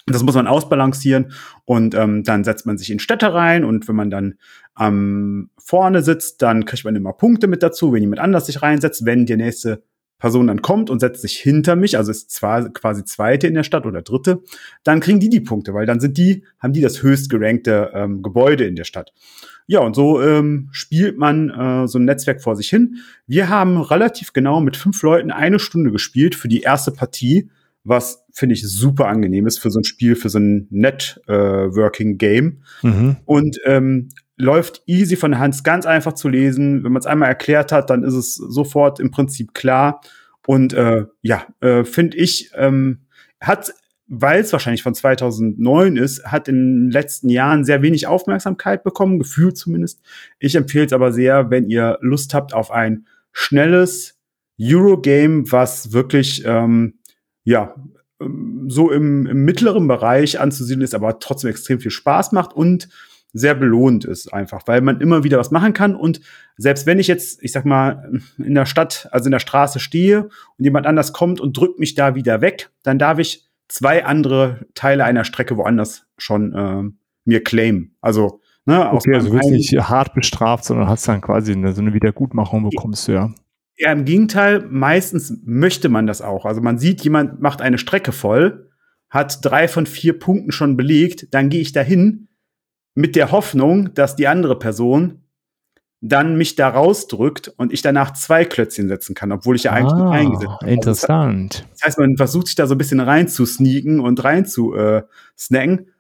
Das muss man ausbalancieren und ähm, dann setzt man sich in Städte rein und wenn man dann ähm, vorne sitzt, dann kriegt man immer Punkte mit dazu, wenn jemand anders sich reinsetzt. Wenn die nächste Person dann kommt und setzt sich hinter mich, also ist zwar quasi zweite in der Stadt oder dritte, dann kriegen die die Punkte, weil dann sind die, haben die das höchst gerankte ähm, Gebäude in der Stadt. Ja, und so ähm, spielt man äh, so ein Netzwerk vor sich hin. Wir haben relativ genau mit fünf Leuten eine Stunde gespielt für die erste Partie was finde ich super angenehm ist für so ein Spiel, für so ein Networking-Game. Mhm. Und ähm, läuft easy von Hand, ganz einfach zu lesen. Wenn man es einmal erklärt hat, dann ist es sofort im Prinzip klar. Und äh, ja, äh, finde ich, ähm, hat, weil es wahrscheinlich von 2009 ist, hat in den letzten Jahren sehr wenig Aufmerksamkeit bekommen, gefühlt zumindest. Ich empfehle es aber sehr, wenn ihr Lust habt auf ein schnelles Eurogame, was wirklich ähm, ja, ähm, so im, im mittleren Bereich anzusiedeln ist, aber trotzdem extrem viel Spaß macht und sehr belohnt ist einfach, weil man immer wieder was machen kann und selbst wenn ich jetzt, ich sag mal, in der Stadt, also in der Straße stehe und jemand anders kommt und drückt mich da wieder weg, dann darf ich zwei andere Teile einer Strecke woanders schon äh, mir claimen. Also, ne, okay, also du wirst nicht hart bestraft, sondern hast dann quasi eine, so eine Wiedergutmachung bekommst du ja. Ja, im Gegenteil, meistens möchte man das auch. Also man sieht, jemand macht eine Strecke voll, hat drei von vier Punkten schon belegt, dann gehe ich dahin mit der Hoffnung, dass die andere Person dann mich da rausdrückt und ich danach zwei Klötzchen setzen kann, obwohl ich ja eigentlich ah, eingesetzt habe. Interessant. Das heißt, man versucht sich da so ein bisschen rein zu sneaken und rein zu äh, snacken.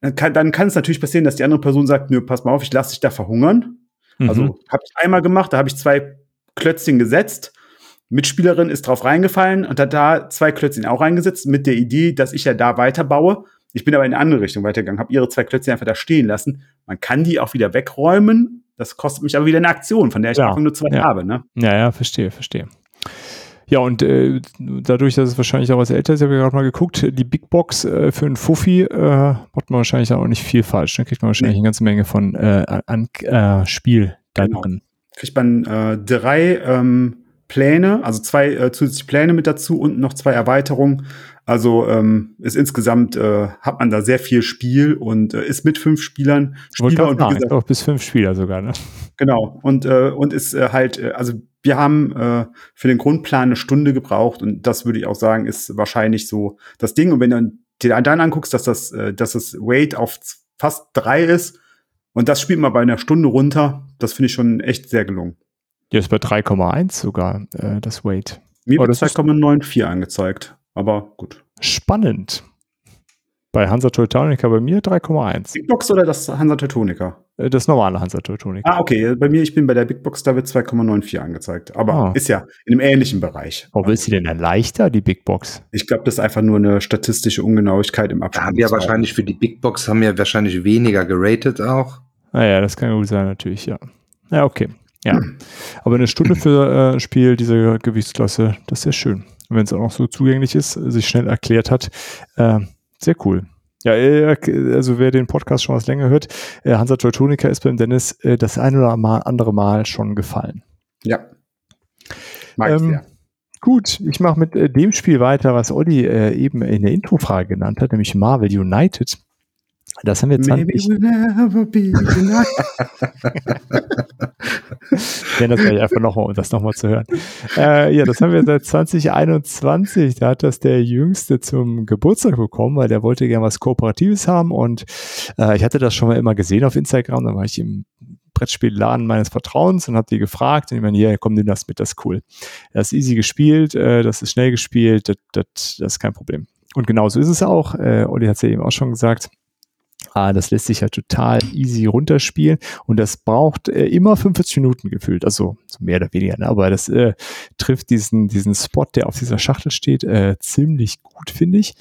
Dann kann, dann kann es natürlich passieren, dass die andere Person sagt, nö, pass mal auf, ich lasse dich da verhungern. Mhm. Also habe ich einmal gemacht, da habe ich zwei Klötzchen gesetzt. Mitspielerin ist drauf reingefallen und hat da zwei Klötzchen auch reingesetzt mit der Idee, dass ich ja da weiterbaue. Ich bin aber in eine andere Richtung weitergegangen, habe ihre zwei Klötzchen einfach da stehen lassen. Man kann die auch wieder wegräumen. Das kostet mich aber wieder eine Aktion, von der ich ja, nur zwei ja. habe. Ne? Ja, ja, verstehe, verstehe. Ja, und äh, dadurch, dass es wahrscheinlich auch als älter ist, ich habe gerade mal geguckt, die Big Box äh, für einen Fuffi äh, macht man wahrscheinlich auch nicht viel falsch. Da ne? kriegt man wahrscheinlich nee. eine ganze Menge von äh, an äh, Spiel genau. drin kriegt man äh, drei ähm, Pläne, also zwei zusätzliche Pläne mit dazu und noch zwei Erweiterungen. Also ähm, ist insgesamt äh, hat man da sehr viel Spiel und äh, ist mit fünf Spielern Spieler und wie gesagt, auch bis fünf Spieler sogar, ne? Genau und äh, und ist äh, halt äh, also wir haben äh, für den Grundplan eine Stunde gebraucht und das würde ich auch sagen ist wahrscheinlich so das Ding und wenn du dir dann anguckst, dass das äh, dass das Weight auf fast drei ist und das spielt man bei einer Stunde runter, das finde ich schon echt sehr gelungen. Ja, ist bei 3,1 sogar äh, das Weight. Mir wird 2,94 angezeigt. Aber gut. Spannend. Bei Hansa Teutonica bei mir 3,1. Big Box oder das Hansa Teutonica? Äh, das normale Hansa Teutonica. Ah, okay. Bei mir, ich bin bei der Big Box, da wird 2,94 angezeigt. Aber ah. ist ja in einem ähnlichen Bereich. Warum ist sie denn dann leichter, die Big Box? Ich glaube, das ist einfach nur eine statistische Ungenauigkeit im Abstand. Haben wir wahrscheinlich für die Big Box haben wir wahrscheinlich weniger geratet auch. Naja, ah das kann gut sein, natürlich, ja. Ja, okay. Ja. Hm. Aber eine Stunde für äh, ein Spiel dieser Gewichtsklasse, das ist sehr schön wenn es auch noch so zugänglich ist, sich schnell erklärt hat. Äh, sehr cool. Ja, also wer den Podcast schon was länger hört, äh, Hansa Teutonica ist beim Dennis äh, das ein oder andere Mal schon gefallen. Ja. Mag ähm, sehr. Gut, ich mache mit äh, dem Spiel weiter, was Olli eben in der Introfrage genannt hat, nämlich Marvel United. Das haben wir 20. Maybe we'll never be das gleich einfach nochmal, um das nochmal zu hören. Äh, ja, das haben wir seit 2021. Da hat das der Jüngste zum Geburtstag bekommen, weil der wollte gerne was Kooperatives haben und äh, ich hatte das schon mal immer gesehen auf Instagram. Da war ich im Brettspielladen meines Vertrauens und habe die gefragt und ich meine, hier, komm, nimm das mit, das ist cool. Das ist easy gespielt, äh, das ist schnell gespielt, das, das, das ist kein Problem. Und genauso ist es auch. Äh, Olli hat es ja eben auch schon gesagt Ah, das lässt sich ja total easy runterspielen und das braucht äh, immer 45 Minuten gefühlt, also so mehr oder weniger, ne? aber das äh, trifft diesen, diesen Spot, der auf dieser Schachtel steht, äh, ziemlich gut, finde ich.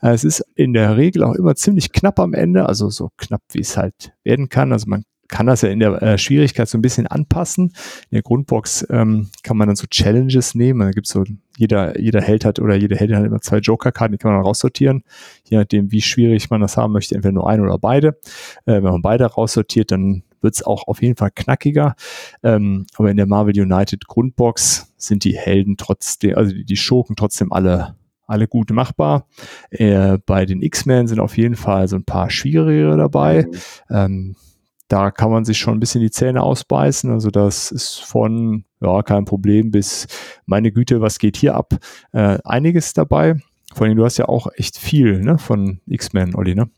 Äh, es ist in der Regel auch immer ziemlich knapp am Ende, also so knapp, wie es halt werden kann. Also man kann das ja in der äh, Schwierigkeit so ein bisschen anpassen. In der Grundbox ähm, kann man dann so Challenges nehmen. Da gibt's so, jeder, jeder Held hat oder jede Heldin hat immer zwei Joker-Karten, die kann man dann raussortieren. Je nachdem, wie schwierig man das haben möchte, entweder nur ein oder beide. Äh, wenn man beide raussortiert, dann wird's auch auf jeden Fall knackiger. Ähm, aber in der Marvel United Grundbox sind die Helden trotzdem, also die, die Schurken trotzdem alle alle gut machbar. Äh, bei den X-Men sind auf jeden Fall so ein paar schwierigere dabei. Mhm. Ähm, da kann man sich schon ein bisschen die Zähne ausbeißen. Also das ist von, ja, kein Problem bis, meine Güte, was geht hier ab? Äh, einiges dabei. Vor allem, du hast ja auch echt viel ne, von X-Men, Olli, ne?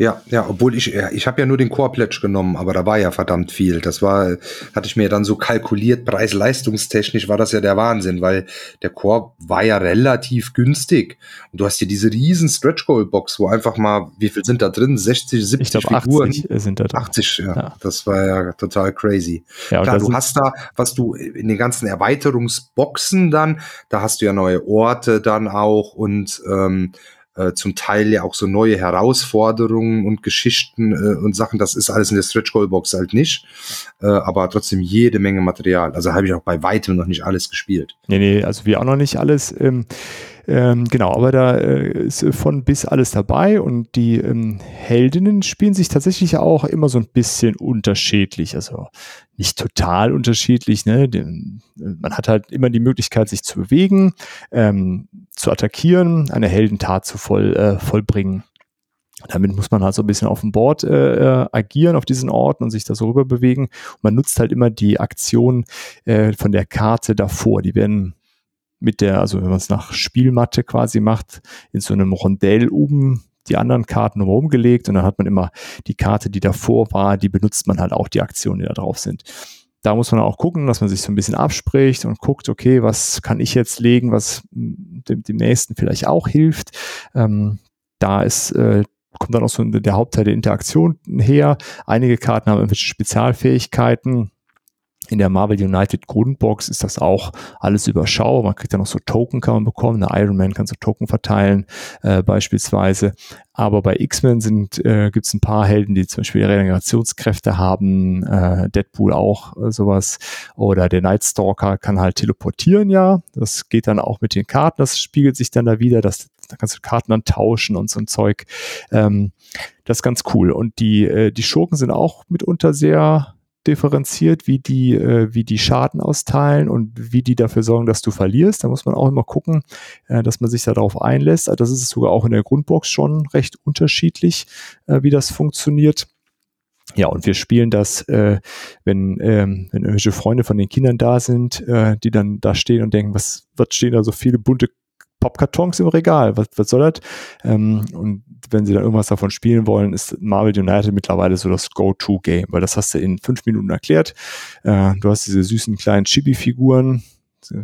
Ja, ja, obwohl ich, ich habe ja nur den Core Pledge genommen, aber da war ja verdammt viel. Das war, hatte ich mir dann so kalkuliert, preis-leistungstechnisch war das ja der Wahnsinn, weil der Core war ja relativ günstig. Und du hast hier diese riesen Stretch Goal Box, wo einfach mal, wie viel sind da drin? 60, 70 ich glaub, Figuren? 80 sind da drin. 80, ja, ja. Das war ja total crazy. Ja, Klar, du hast da, was du in den ganzen Erweiterungsboxen dann, da hast du ja neue Orte dann auch und ähm, äh, zum Teil ja auch so neue Herausforderungen und Geschichten äh, und Sachen. Das ist alles in der Stretch Goal Box halt nicht, äh, aber trotzdem jede Menge Material. Also habe ich auch bei weitem noch nicht alles gespielt. Nee, nee, also wir auch noch nicht alles. Ähm ähm, genau, aber da äh, ist von bis alles dabei und die ähm, Heldinnen spielen sich tatsächlich auch immer so ein bisschen unterschiedlich. Also nicht total unterschiedlich. Ne? Man hat halt immer die Möglichkeit, sich zu bewegen, ähm, zu attackieren, eine Heldentat zu voll, äh, vollbringen. Damit muss man halt so ein bisschen auf dem Board äh, äh agieren auf diesen Orten und sich da so rüber bewegen. Und man nutzt halt immer die Aktion äh, von der Karte davor. Die werden mit der, also wenn man es nach Spielmatte quasi macht, in so einem Rondell oben die anderen Karten rumgelegt und dann hat man immer die Karte, die davor war, die benutzt man halt auch die Aktionen, die da drauf sind. Da muss man auch gucken, dass man sich so ein bisschen abspricht und guckt, okay, was kann ich jetzt legen, was dem, dem nächsten vielleicht auch hilft. Ähm, da ist äh, kommt dann auch so der Hauptteil der Interaktion her. Einige Karten haben irgendwelche Spezialfähigkeiten in der Marvel United Grundbox ist das auch alles überschaubar. Man kriegt ja noch so Token kann man bekommen. Der Iron Man kann so Token verteilen, äh, beispielsweise. Aber bei X-Men sind äh, gibt es ein paar Helden, die zum Beispiel Regenerationskräfte haben, äh, Deadpool auch äh, sowas. Oder der Nightstalker kann halt teleportieren, ja. Das geht dann auch mit den Karten, das spiegelt sich dann da wieder, dass da kannst du Karten dann tauschen und so ein Zeug. Ähm, das ist ganz cool. Und die, äh, die Schurken sind auch mitunter sehr differenziert, wie die, äh, wie die Schaden austeilen und wie die dafür sorgen, dass du verlierst. Da muss man auch immer gucken, äh, dass man sich darauf einlässt. Also das ist sogar auch in der Grundbox schon recht unterschiedlich, äh, wie das funktioniert. Ja, und wir spielen das, äh, wenn, ähm, wenn irgendwelche Freunde von den Kindern da sind, äh, die dann da stehen und denken, was, was stehen da so viele bunte Popkartons im Regal. Was, was soll das? Ähm, und wenn sie dann irgendwas davon spielen wollen, ist Marvel United mittlerweile so das Go-To-Game, weil das hast du in fünf Minuten erklärt. Äh, du hast diese süßen kleinen Chibi-Figuren,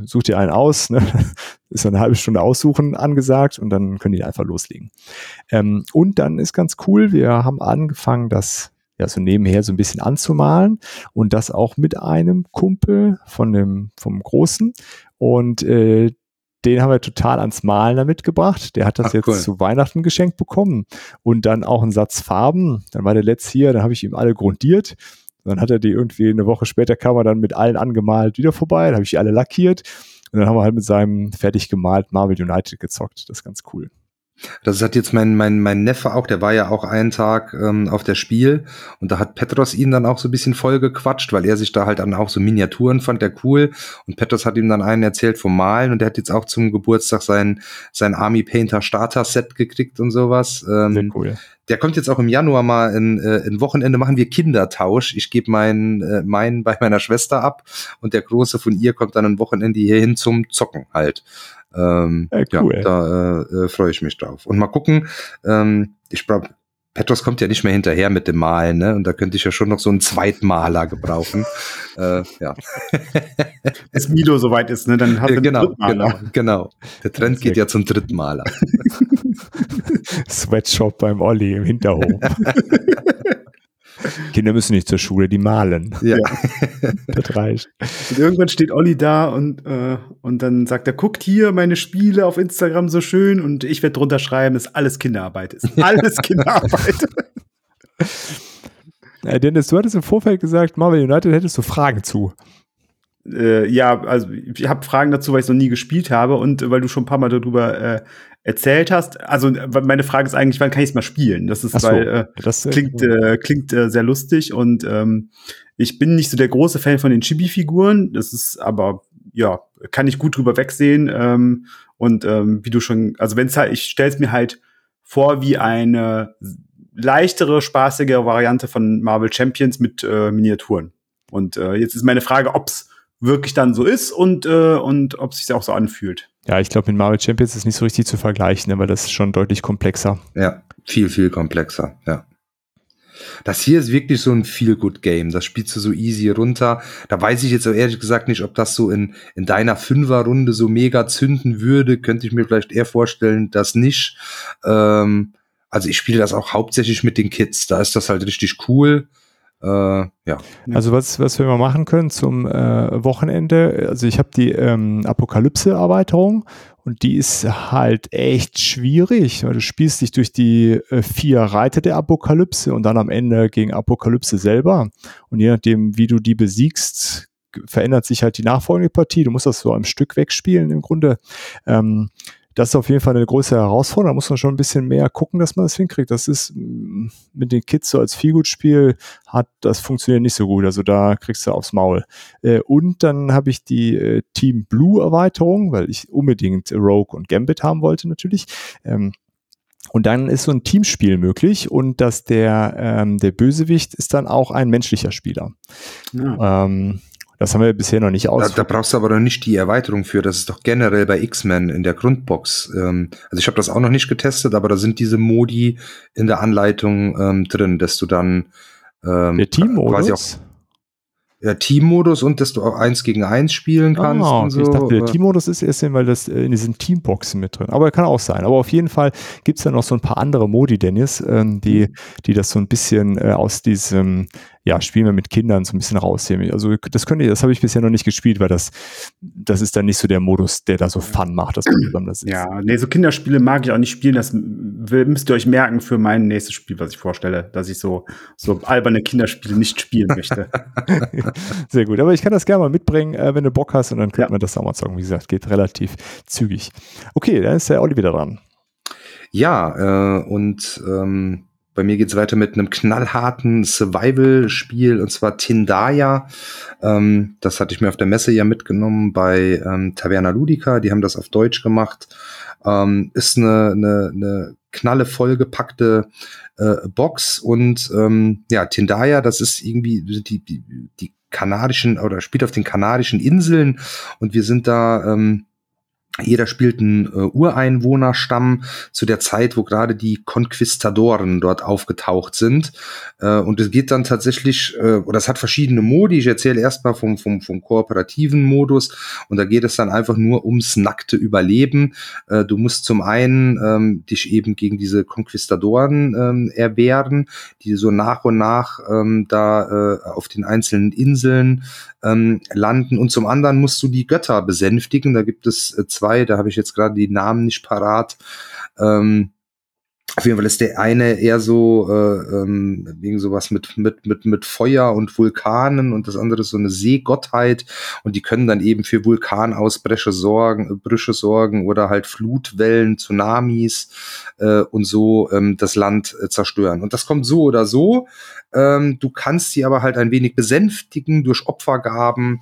such dir einen aus, ne? ist eine halbe Stunde aussuchen angesagt und dann können die einfach loslegen. Ähm, und dann ist ganz cool, wir haben angefangen, das ja so nebenher so ein bisschen anzumalen und das auch mit einem Kumpel von dem vom Großen und äh, den haben wir total ans Malen damit gebracht. Der hat das Ach, jetzt cool. zu Weihnachten geschenkt bekommen. Und dann auch einen Satz Farben. Dann war der letzte hier, dann habe ich ihm alle grundiert. Dann hat er die irgendwie eine Woche später kam er dann mit allen angemalt wieder vorbei. Dann habe ich die alle lackiert. Und dann haben wir halt mit seinem fertig gemalt Marvel United gezockt. Das ist ganz cool. Das hat jetzt mein, mein, mein Neffe auch, der war ja auch einen Tag ähm, auf der Spiel und da hat Petros ihn dann auch so ein bisschen voll gequatscht, weil er sich da halt dann auch so Miniaturen fand, der cool. Und Petros hat ihm dann einen erzählt vom Malen und der hat jetzt auch zum Geburtstag sein, sein Army Painter Starter Set gekriegt und sowas. Ähm, Sehr cool. Der kommt jetzt auch im Januar mal in, äh, in Wochenende, machen wir Kindertausch. Ich gebe meinen, äh, meinen bei meiner Schwester ab und der Große von ihr kommt dann ein Wochenende hier hin zum Zocken halt. Ähm, ja, cool. ja, da äh, äh, freue ich mich drauf. Und mal gucken, ähm, ich glaube, Petros kommt ja nicht mehr hinterher mit dem Malen, ne? Und da könnte ich ja schon noch so einen Zweitmaler gebrauchen. äh, ja. Bis Milo soweit ist, ne? Dann hat er genau, genau, genau. Der Trend geht ja zum Drittmaler. Sweatshop beim Olli im Hinterhof. Kinder müssen nicht zur Schule, die malen. Ja. das reicht. Und irgendwann steht Olli da und, äh, und dann sagt er, guckt hier meine Spiele auf Instagram so schön und ich werde drunter schreiben, dass alles Kinderarbeit ist. Alles Kinderarbeit. Ja, Dennis, du hattest im Vorfeld gesagt, Marvel United hättest du Fragen zu. Äh, ja, also ich habe Fragen dazu, weil ich es noch nie gespielt habe und äh, weil du schon ein paar Mal darüber äh, erzählt hast. Also meine Frage ist eigentlich, wann kann ich es mal spielen? Das ist, so, weil äh, das äh, klingt, äh, klingt äh, sehr lustig und ähm, ich bin nicht so der große Fan von den Chibi-Figuren. Das ist aber ja kann ich gut drüber wegsehen ähm, und ähm, wie du schon, also wenn es halt, ich stelle es mir halt vor wie eine leichtere, spaßige Variante von Marvel Champions mit äh, Miniaturen. Und äh, jetzt ist meine Frage, ob's wirklich dann so ist und, äh, und ob es sich auch so anfühlt. Ja, ich glaube, mit Marvel Champions ist nicht so richtig zu vergleichen, weil das ist schon deutlich komplexer. Ja, viel, viel komplexer, ja. Das hier ist wirklich so ein Feel-Good-Game. Das spielst du so easy runter. Da weiß ich jetzt auch ehrlich gesagt nicht, ob das so in, in deiner Fünfer-Runde so mega zünden würde. Könnte ich mir vielleicht eher vorstellen, dass nicht. Ähm, also ich spiele das auch hauptsächlich mit den Kids. Da ist das halt richtig cool. Äh, ja. Also was, was wir mal machen können zum äh, Wochenende, also ich habe die ähm, Apokalypse-Erweiterung und die ist halt echt schwierig, weil du spielst dich durch die äh, vier Reiter der Apokalypse und dann am Ende gegen Apokalypse selber. Und je nachdem, wie du die besiegst, verändert sich halt die nachfolgende Partie. Du musst das so am Stück wegspielen im Grunde. Ähm, das ist auf jeden Fall eine größere Herausforderung. Da muss man schon ein bisschen mehr gucken, dass man das hinkriegt. Das ist mm, mit den Kids so als Feelgood-Spiel hat, das funktioniert nicht so gut. Also da kriegst du aufs Maul. Äh, und dann habe ich die äh, Team Blue Erweiterung, weil ich unbedingt Rogue und Gambit haben wollte natürlich. Ähm, und dann ist so ein Teamspiel möglich und dass der, ähm, der Bösewicht ist dann auch ein menschlicher Spieler. Ja. Ähm, das haben wir bisher noch nicht aus. Da, da, brauchst du aber noch nicht die Erweiterung für. Das ist doch generell bei X-Men in der Grundbox. Ähm, also ich habe das auch noch nicht getestet, aber da sind diese Modi in der Anleitung ähm, drin, dass du dann ähm, der Teammodus? quasi ja, Teammodus und dass du auch eins gegen eins spielen kannst. Oh, okay. so. Ich dachte, der Teammodus ist erst, weil das äh, in diesen Teamboxen mit drin. Aber kann auch sein. Aber auf jeden Fall gibt es da noch so ein paar andere Modi, Dennis, ähm, die, die das so ein bisschen äh, aus diesem ja, spielen wir mit Kindern so ein bisschen rausnehmen. Also das könnte ich, das habe ich bisher noch nicht gespielt, weil das, das ist dann nicht so der Modus, der da so Fun macht, dass man zusammen das ist. Ja, nee, so Kinderspiele mag ich auch nicht spielen. Das müsst ihr euch merken für mein nächstes Spiel, was ich vorstelle, dass ich so, so alberne Kinderspiele nicht spielen möchte. Sehr gut. Aber ich kann das gerne mal mitbringen, äh, wenn du Bock hast und dann könnten ja. wir das auch mal zocken. Wie gesagt, geht relativ zügig. Okay, dann ist der Olli wieder dran. Ja, äh, und ähm, bei mir geht's weiter mit einem knallharten Survival-Spiel und zwar Tindaya. Ähm, das hatte ich mir auf der Messe ja mitgenommen bei ähm, Taverna Ludica. Die haben das auf Deutsch gemacht. Ähm, ist eine, eine, eine knalle vollgepackte äh, Box und ähm, ja, Tindaya, das ist irgendwie die, die, die kanadischen oder spielt auf den kanadischen Inseln und wir sind da ähm, jeder spielt einen äh, Ureinwohnerstamm zu der Zeit, wo gerade die Konquistadoren dort aufgetaucht sind. Äh, und es geht dann tatsächlich, äh, oder es hat verschiedene Modi. Ich erzähle erstmal vom, vom, vom kooperativen Modus. Und da geht es dann einfach nur ums nackte Überleben. Äh, du musst zum einen ähm, dich eben gegen diese Konquistadoren ähm, erwehren, die so nach und nach ähm, da äh, auf den einzelnen Inseln ähm, landen. Und zum anderen musst du die Götter besänftigen. Da gibt es äh, zwei, da habe ich jetzt gerade die Namen nicht parat. Ähm, auf jeden Fall ist der eine eher so äh, ähm, wegen sowas mit mit mit mit Feuer und Vulkanen und das andere ist so eine Seegottheit und die können dann eben für Vulkanausbrüche sorgen, Brüche sorgen oder halt Flutwellen, Tsunamis äh, und so ähm, das Land äh, zerstören. Und das kommt so oder so. Ähm, du kannst sie aber halt ein wenig besänftigen durch Opfergaben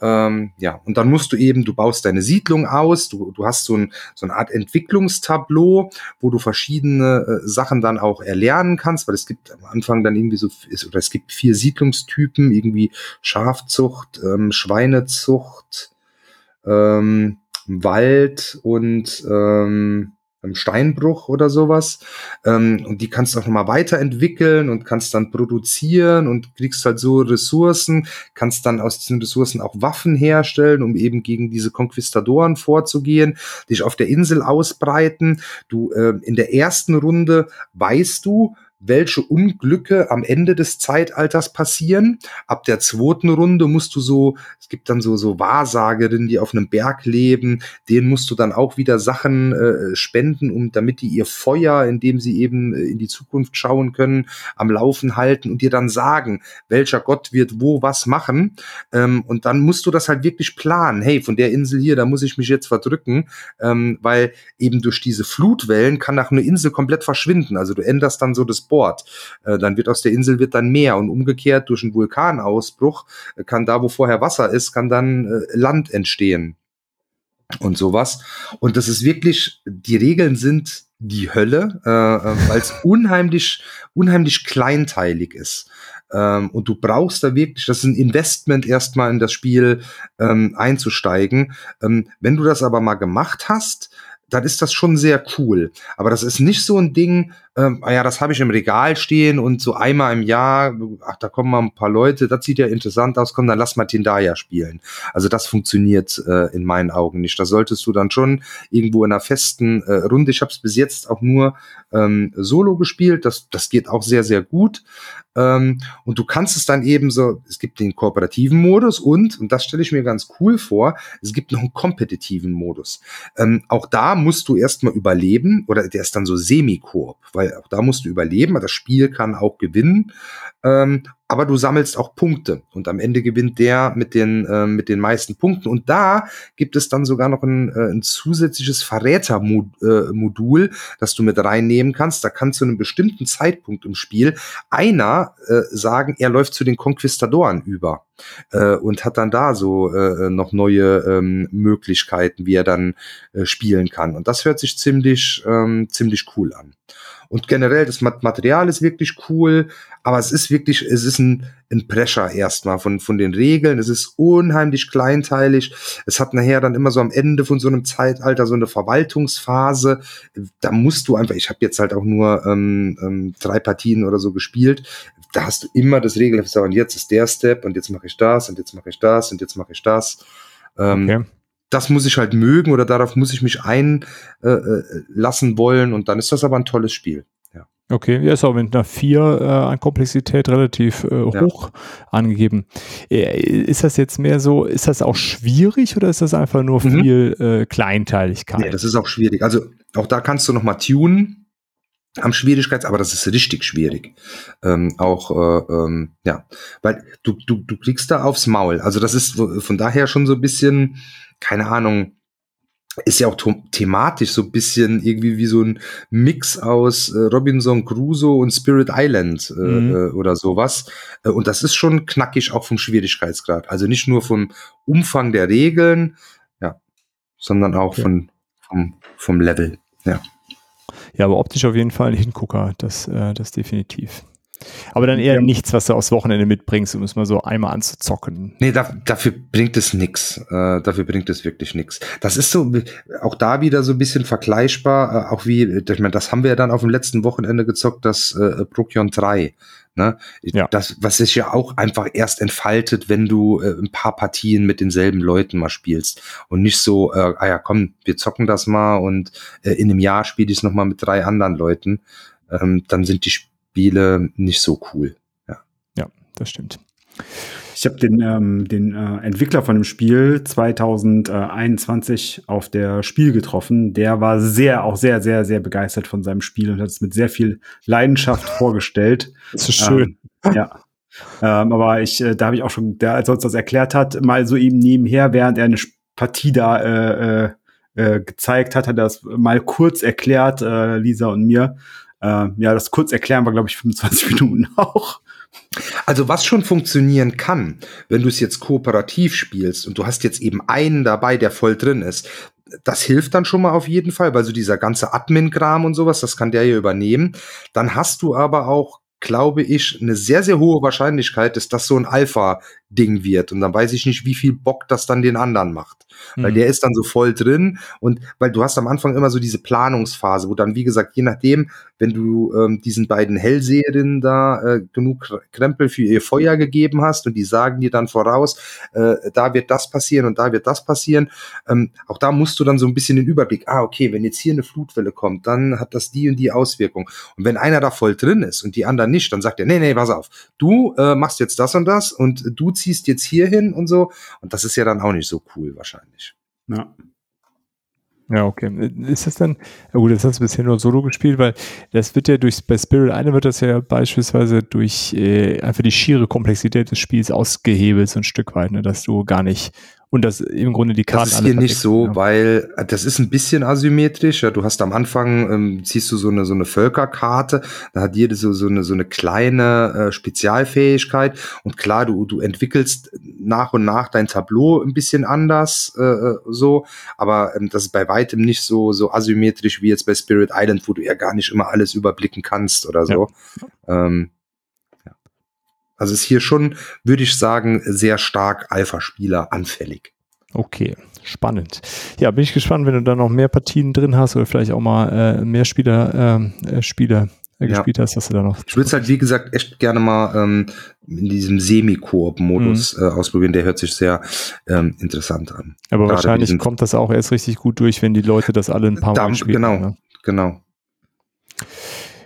ähm, ja, und dann musst du eben, du baust deine Siedlung aus, du, du hast so, ein, so eine Art Entwicklungstableau, wo du verschiedene äh, Sachen dann auch erlernen kannst, weil es gibt am Anfang dann irgendwie so, ist, oder es gibt vier Siedlungstypen, irgendwie Schafzucht, ähm, Schweinezucht, ähm, Wald und ähm, Steinbruch oder sowas. Ähm, und die kannst du auch nochmal weiterentwickeln und kannst dann produzieren und kriegst halt so Ressourcen, kannst dann aus diesen Ressourcen auch Waffen herstellen, um eben gegen diese Konquistadoren vorzugehen, dich auf der Insel ausbreiten. Du äh, in der ersten Runde weißt du, welche Unglücke am Ende des Zeitalters passieren. Ab der zweiten Runde musst du so, es gibt dann so, so Wahrsagerinnen, die auf einem Berg leben, denen musst du dann auch wieder Sachen äh, spenden, um, damit die ihr Feuer, in dem sie eben äh, in die Zukunft schauen können, am Laufen halten und dir dann sagen, welcher Gott wird wo was machen. Ähm, und dann musst du das halt wirklich planen. Hey, von der Insel hier, da muss ich mich jetzt verdrücken, ähm, weil eben durch diese Flutwellen kann nach einer Insel komplett verschwinden. Also du änderst dann so das Board Sport. Äh, dann wird aus der Insel wird dann Meer und umgekehrt durch einen Vulkanausbruch äh, kann da, wo vorher Wasser ist, kann dann äh, Land entstehen und sowas. Und das ist wirklich, die Regeln sind die Hölle, äh weil es unheimlich, unheimlich kleinteilig ist. Ähm, und du brauchst da wirklich, das ist ein Investment erstmal in das Spiel ähm, einzusteigen. Ähm, wenn du das aber mal gemacht hast, dann ist das schon sehr cool. Aber das ist nicht so ein Ding, ähm, ah ja, das habe ich im Regal stehen und so einmal im Jahr, ach, da kommen mal ein paar Leute, das sieht ja interessant aus, komm, dann lass mal Tindaya spielen. Also das funktioniert äh, in meinen Augen nicht. Da solltest du dann schon irgendwo in einer festen äh, Runde, ich habe es bis jetzt auch nur ähm, solo gespielt, das, das geht auch sehr, sehr gut. Ähm, und du kannst es dann eben so, es gibt den kooperativen Modus und, und das stelle ich mir ganz cool vor, es gibt noch einen kompetitiven Modus. Ähm, auch da musst du erstmal überleben, oder der ist dann so semi-koop, weil weil auch da musst du überleben, das Spiel kann auch gewinnen, ähm, aber du sammelst auch Punkte und am Ende gewinnt der mit den, äh, mit den meisten Punkten und da gibt es dann sogar noch ein, äh, ein zusätzliches Verrätermodul, äh, das du mit reinnehmen kannst. Da kann zu einem bestimmten Zeitpunkt im Spiel einer äh, sagen, er läuft zu den Konquistadoren über äh, und hat dann da so äh, noch neue ähm, Möglichkeiten, wie er dann spielen kann. Und das hört sich ziemlich, ähm, ziemlich cool an. Und generell, das Material ist wirklich cool, aber es ist wirklich, es ist ein, ein Pressure erstmal von, von den Regeln. Es ist unheimlich kleinteilig. Es hat nachher dann immer so am Ende von so einem Zeitalter so eine Verwaltungsphase. Da musst du einfach, ich habe jetzt halt auch nur ähm, ähm, drei Partien oder so gespielt. Da hast du immer das Regelheft, und jetzt ist der Step und jetzt mache ich das und jetzt mache ich das und jetzt mache ich das. Ähm, okay das muss ich halt mögen oder darauf muss ich mich einlassen äh, wollen und dann ist das aber ein tolles Spiel. Ja. Okay, ja, ist auch mit einer 4 äh, an Komplexität relativ äh, hoch ja. angegeben. Äh, ist das jetzt mehr so, ist das auch schwierig oder ist das einfach nur mhm. viel äh, Kleinteiligkeit? Nee, das ist auch schwierig. Also auch da kannst du nochmal tunen am Schwierigkeits, aber das ist richtig schwierig. Ähm, auch äh, ähm, ja, weil du du du kriegst da aufs Maul. Also das ist von daher schon so ein bisschen keine Ahnung, ist ja auch thematisch so ein bisschen irgendwie wie so ein Mix aus äh, Robinson Crusoe und Spirit Island äh, mhm. Äh, oder sowas. Äh, und das ist schon knackig auch vom Schwierigkeitsgrad. Also nicht nur vom Umfang der Regeln, ja, sondern auch okay. von, vom, vom Level, ja. Ja, aber optisch auf jeden Fall ein Hingucker, das, äh, das definitiv. Aber dann eher ja. nichts, was du aufs Wochenende mitbringst, um es mal so einmal anzuzocken. Nee, da, dafür bringt es nix. Äh, dafür bringt es wirklich nix. Das ist so, auch da wieder so ein bisschen vergleichbar, äh, auch wie, ich meine, das haben wir ja dann auf dem letzten Wochenende gezockt, das äh, Procyon 3. Ne? Ja. Das, was sich ja auch einfach erst entfaltet, wenn du äh, ein paar Partien mit denselben Leuten mal spielst und nicht so, äh, ah ja, komm, wir zocken das mal und äh, in einem Jahr spiele ich es nochmal mit drei anderen Leuten. Ähm, dann sind die Spiele Spiele nicht so cool. Ja, ja das stimmt. Ich habe den, ähm, den äh, Entwickler von dem Spiel 2021 auf der Spiel getroffen. Der war sehr, auch sehr, sehr, sehr begeistert von seinem Spiel und hat es mit sehr viel Leidenschaft vorgestellt. Das ist schön. Ähm, ja. Ähm, aber ich, äh, da habe ich auch schon, der, als uns das erklärt hat, mal so eben nebenher, während er eine Partie da äh, äh, äh gezeigt hat, hat er das mal kurz erklärt, äh, Lisa und mir. Äh, ja, das kurz erklären war, glaube ich, 25 Minuten auch. Also was schon funktionieren kann, wenn du es jetzt kooperativ spielst und du hast jetzt eben einen dabei, der voll drin ist, das hilft dann schon mal auf jeden Fall, weil so dieser ganze Admin-Kram und sowas, das kann der hier übernehmen. Dann hast du aber auch glaube ich, eine sehr, sehr hohe Wahrscheinlichkeit, dass das so ein Alpha-Ding wird. Und dann weiß ich nicht, wie viel Bock das dann den anderen macht. Mhm. Weil der ist dann so voll drin und weil du hast am Anfang immer so diese Planungsphase, wo dann, wie gesagt, je nachdem, wenn du ähm, diesen beiden Hellseherinnen da äh, genug Krempel für ihr Feuer gegeben hast und die sagen dir dann voraus, äh, da wird das passieren und da wird das passieren, ähm, auch da musst du dann so ein bisschen den Überblick, ah, okay, wenn jetzt hier eine Flutwelle kommt, dann hat das die und die Auswirkung. Und wenn einer da voll drin ist und die anderen nicht, dann sagt er, nee, nee, pass auf, du äh, machst jetzt das und das und du ziehst jetzt hier hin und so. Und das ist ja dann auch nicht so cool wahrscheinlich. Ja. Ja, okay. Ist das dann, ja gut, das hast du bisher nur solo gespielt, weil das wird ja durch, bei Spirit Island wird das ja beispielsweise durch äh, einfach die schiere Komplexität des Spiels ausgehebelt, so ein Stück weit, ne, dass du gar nicht und das im Grunde die Karten. Das ist hier nicht so, ja. weil äh, das ist ein bisschen asymmetrisch. Ja, du hast am Anfang ähm, ziehst du so eine so eine Völkerkarte, da hat jede so so eine so eine kleine äh, Spezialfähigkeit und klar, du du entwickelst nach und nach dein Tableau ein bisschen anders äh, äh, so, aber ähm, das ist bei weitem nicht so so asymmetrisch wie jetzt bei Spirit Island, wo du ja gar nicht immer alles überblicken kannst oder so. Ja. Ähm, also ist hier schon, würde ich sagen, sehr stark Alpha-Spieler anfällig. Okay, spannend. Ja, bin ich gespannt, wenn du da noch mehr Partien drin hast oder vielleicht auch mal äh, mehr Spieler, ähm, äh, Spieler äh, gespielt hast, dass du da noch. Ich würde es halt, wie gesagt, echt gerne mal ähm, in diesem Semi-Koop-Modus mhm. äh, ausprobieren. Der hört sich sehr ähm, interessant an. Aber Gerade wahrscheinlich kommt das auch erst richtig gut durch, wenn die Leute das alle ein paar Mal spielen. Genau, ne? genau.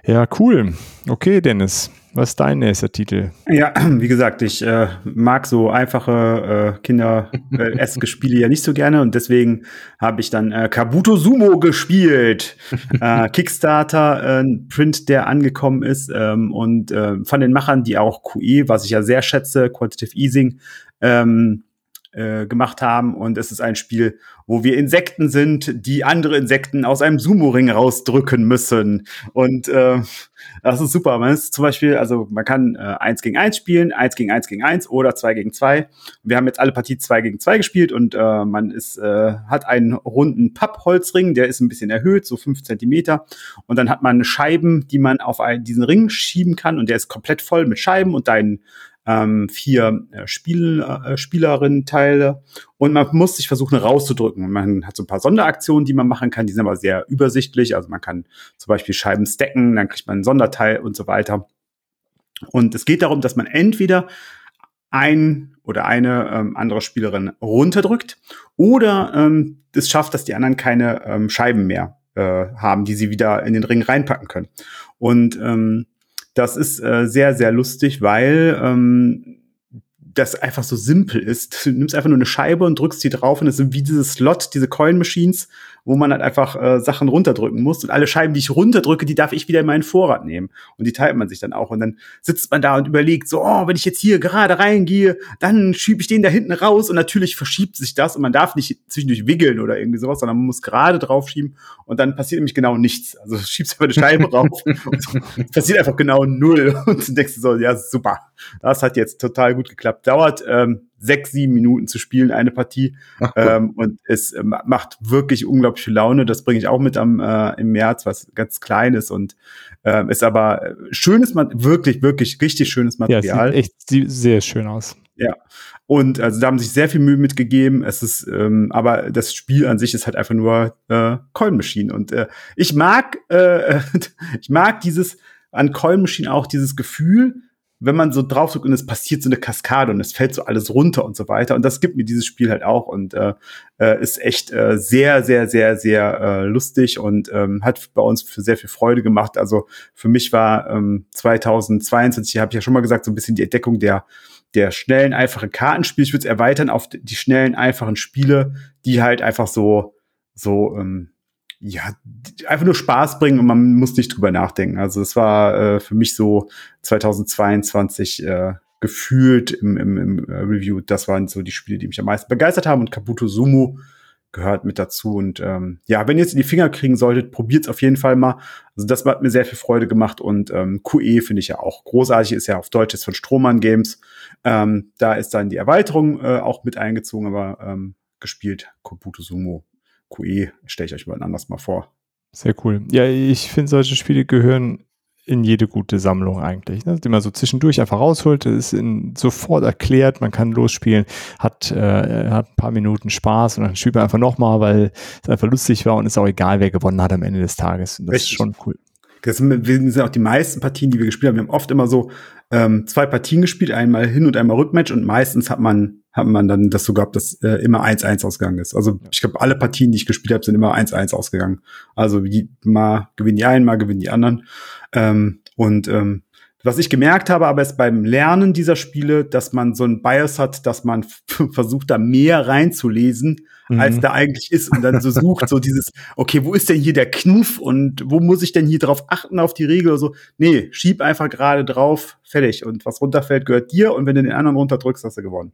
Ja, cool. Okay, Dennis. Was ist dein nächster Titel? Ja, wie gesagt, ich äh, mag so einfache äh, Kinder-Eske-Spiele äh, ja nicht so gerne und deswegen habe ich dann äh, Kabuto Sumo gespielt. äh, Kickstarter, äh, Print, der angekommen ist ähm, und äh, von den Machern, die auch QE, was ich ja sehr schätze, Quantitative Easing, ähm, äh, gemacht haben. Und es ist ein Spiel, wo wir Insekten sind, die andere Insekten aus einem Sumo-Ring rausdrücken müssen. Und äh, das ist super. Man ist zum Beispiel, also man kann äh, eins gegen eins spielen, eins gegen eins gegen eins oder zwei gegen zwei. Wir haben jetzt alle Partie zwei gegen zwei gespielt und äh, man ist, äh, hat einen runden Pappholzring, der ist ein bisschen erhöht, so fünf Zentimeter. Und dann hat man Scheiben, die man auf einen, diesen Ring schieben kann und der ist komplett voll mit Scheiben und deinen ähm, vier äh, Spiel, äh, Spielerinnen-Teile und man muss sich versuchen rauszudrücken. Man hat so ein paar Sonderaktionen, die man machen kann, die sind aber sehr übersichtlich. Also man kann zum Beispiel Scheiben stacken, dann kriegt man ein Sonderteil und so weiter. Und es geht darum, dass man entweder ein oder eine ähm, andere Spielerin runterdrückt oder ähm, es schafft, dass die anderen keine ähm, Scheiben mehr äh, haben, die sie wieder in den Ring reinpacken können. Und ähm, das ist äh, sehr, sehr lustig, weil ähm, das einfach so simpel ist. Du nimmst einfach nur eine Scheibe und drückst die drauf und es sind wie diese Slot, diese Coin Machines, wo man halt einfach äh, Sachen runterdrücken muss. Und alle Scheiben, die ich runterdrücke, die darf ich wieder in meinen Vorrat nehmen. Und die teilt man sich dann auch. Und dann sitzt man da und überlegt, so, oh, wenn ich jetzt hier gerade reingehe, dann schiebe ich den da hinten raus. Und natürlich verschiebt sich das und man darf nicht zwischendurch wiggeln oder irgendwie sowas, sondern man muss gerade draufschieben und dann passiert nämlich genau nichts. Also schiebst einfach eine Scheibe rauf und passiert einfach genau null. Und du denkst so, ja, super. Das hat jetzt total gut geklappt. Dauert ähm, sechs, sieben Minuten zu spielen, eine Partie. Ach, cool. ähm, und es äh, macht wirklich unglaublich viel Laune. Das bringe ich auch mit am äh, im März, was ganz klein ist und äh, ist aber äh, schönes, wirklich, wirklich richtig schönes Material. Ja, sieht echt sehr schön aus. Ja. Und also da haben sich sehr viel Mühe mitgegeben. Es ist, ähm, aber das Spiel an sich ist halt einfach nur äh, Coin Machine. Und äh, ich mag, äh, ich mag dieses an Coin Machine auch dieses Gefühl, wenn man so draufdrückt und es passiert so eine Kaskade und es fällt so alles runter und so weiter. Und das gibt mir dieses Spiel halt auch und äh, äh, ist echt äh, sehr, sehr, sehr, sehr äh, lustig und ähm, hat bei uns für sehr viel Freude gemacht. Also für mich war ähm, 2022, habe ich ja schon mal gesagt, so ein bisschen die Entdeckung der der schnellen, einfachen Kartenspiele. Ich würde es erweitern auf die schnellen, einfachen Spiele, die halt einfach so so ähm, ja, einfach nur Spaß bringen und man muss nicht drüber nachdenken. Also es war äh, für mich so 2022 äh, gefühlt im, im, im äh, Review, das waren so die Spiele, die mich am meisten begeistert haben und Kabuto Sumo gehört mit dazu. Und ähm, ja, wenn ihr es in die Finger kriegen solltet, probiert es auf jeden Fall mal. Also das hat mir sehr viel Freude gemacht und ähm, QE finde ich ja auch großartig, ist ja auf Deutsch jetzt von Strohmann Games. Ähm, da ist dann die Erweiterung äh, auch mit eingezogen, aber ähm, gespielt Kabuto Sumo QE stelle ich euch mal anders mal vor. Sehr cool. Ja, ich finde, solche Spiele gehören in jede gute Sammlung eigentlich, ne? die man so zwischendurch einfach rausholt, ist in, sofort erklärt, man kann losspielen, hat, äh, hat ein paar Minuten Spaß und dann spielt man einfach nochmal, weil es einfach lustig war und ist auch egal, wer gewonnen hat am Ende des Tages. Und das Richtig. ist schon cool. Das sind, sind auch die meisten Partien, die wir gespielt haben. Wir haben oft immer so ähm, zwei Partien gespielt, einmal Hin- und einmal Rückmatch und meistens hat man hat man dann das so gehabt, dass äh, immer 1-1 ausgegangen ist. Also ich glaube, alle Partien, die ich gespielt habe, sind immer 1-1 ausgegangen. Also die, mal gewinnen die einen, mal gewinnen die anderen. Ähm, und ähm, was ich gemerkt habe, aber ist beim Lernen dieser Spiele, dass man so ein Bias hat, dass man versucht, da mehr reinzulesen, mhm. als da eigentlich ist und dann so sucht, so dieses, okay, wo ist denn hier der Kniff und wo muss ich denn hier drauf achten auf die Regel oder so? Nee, schieb einfach gerade drauf, fertig. Und was runterfällt, gehört dir und wenn du den anderen runterdrückst, hast du gewonnen.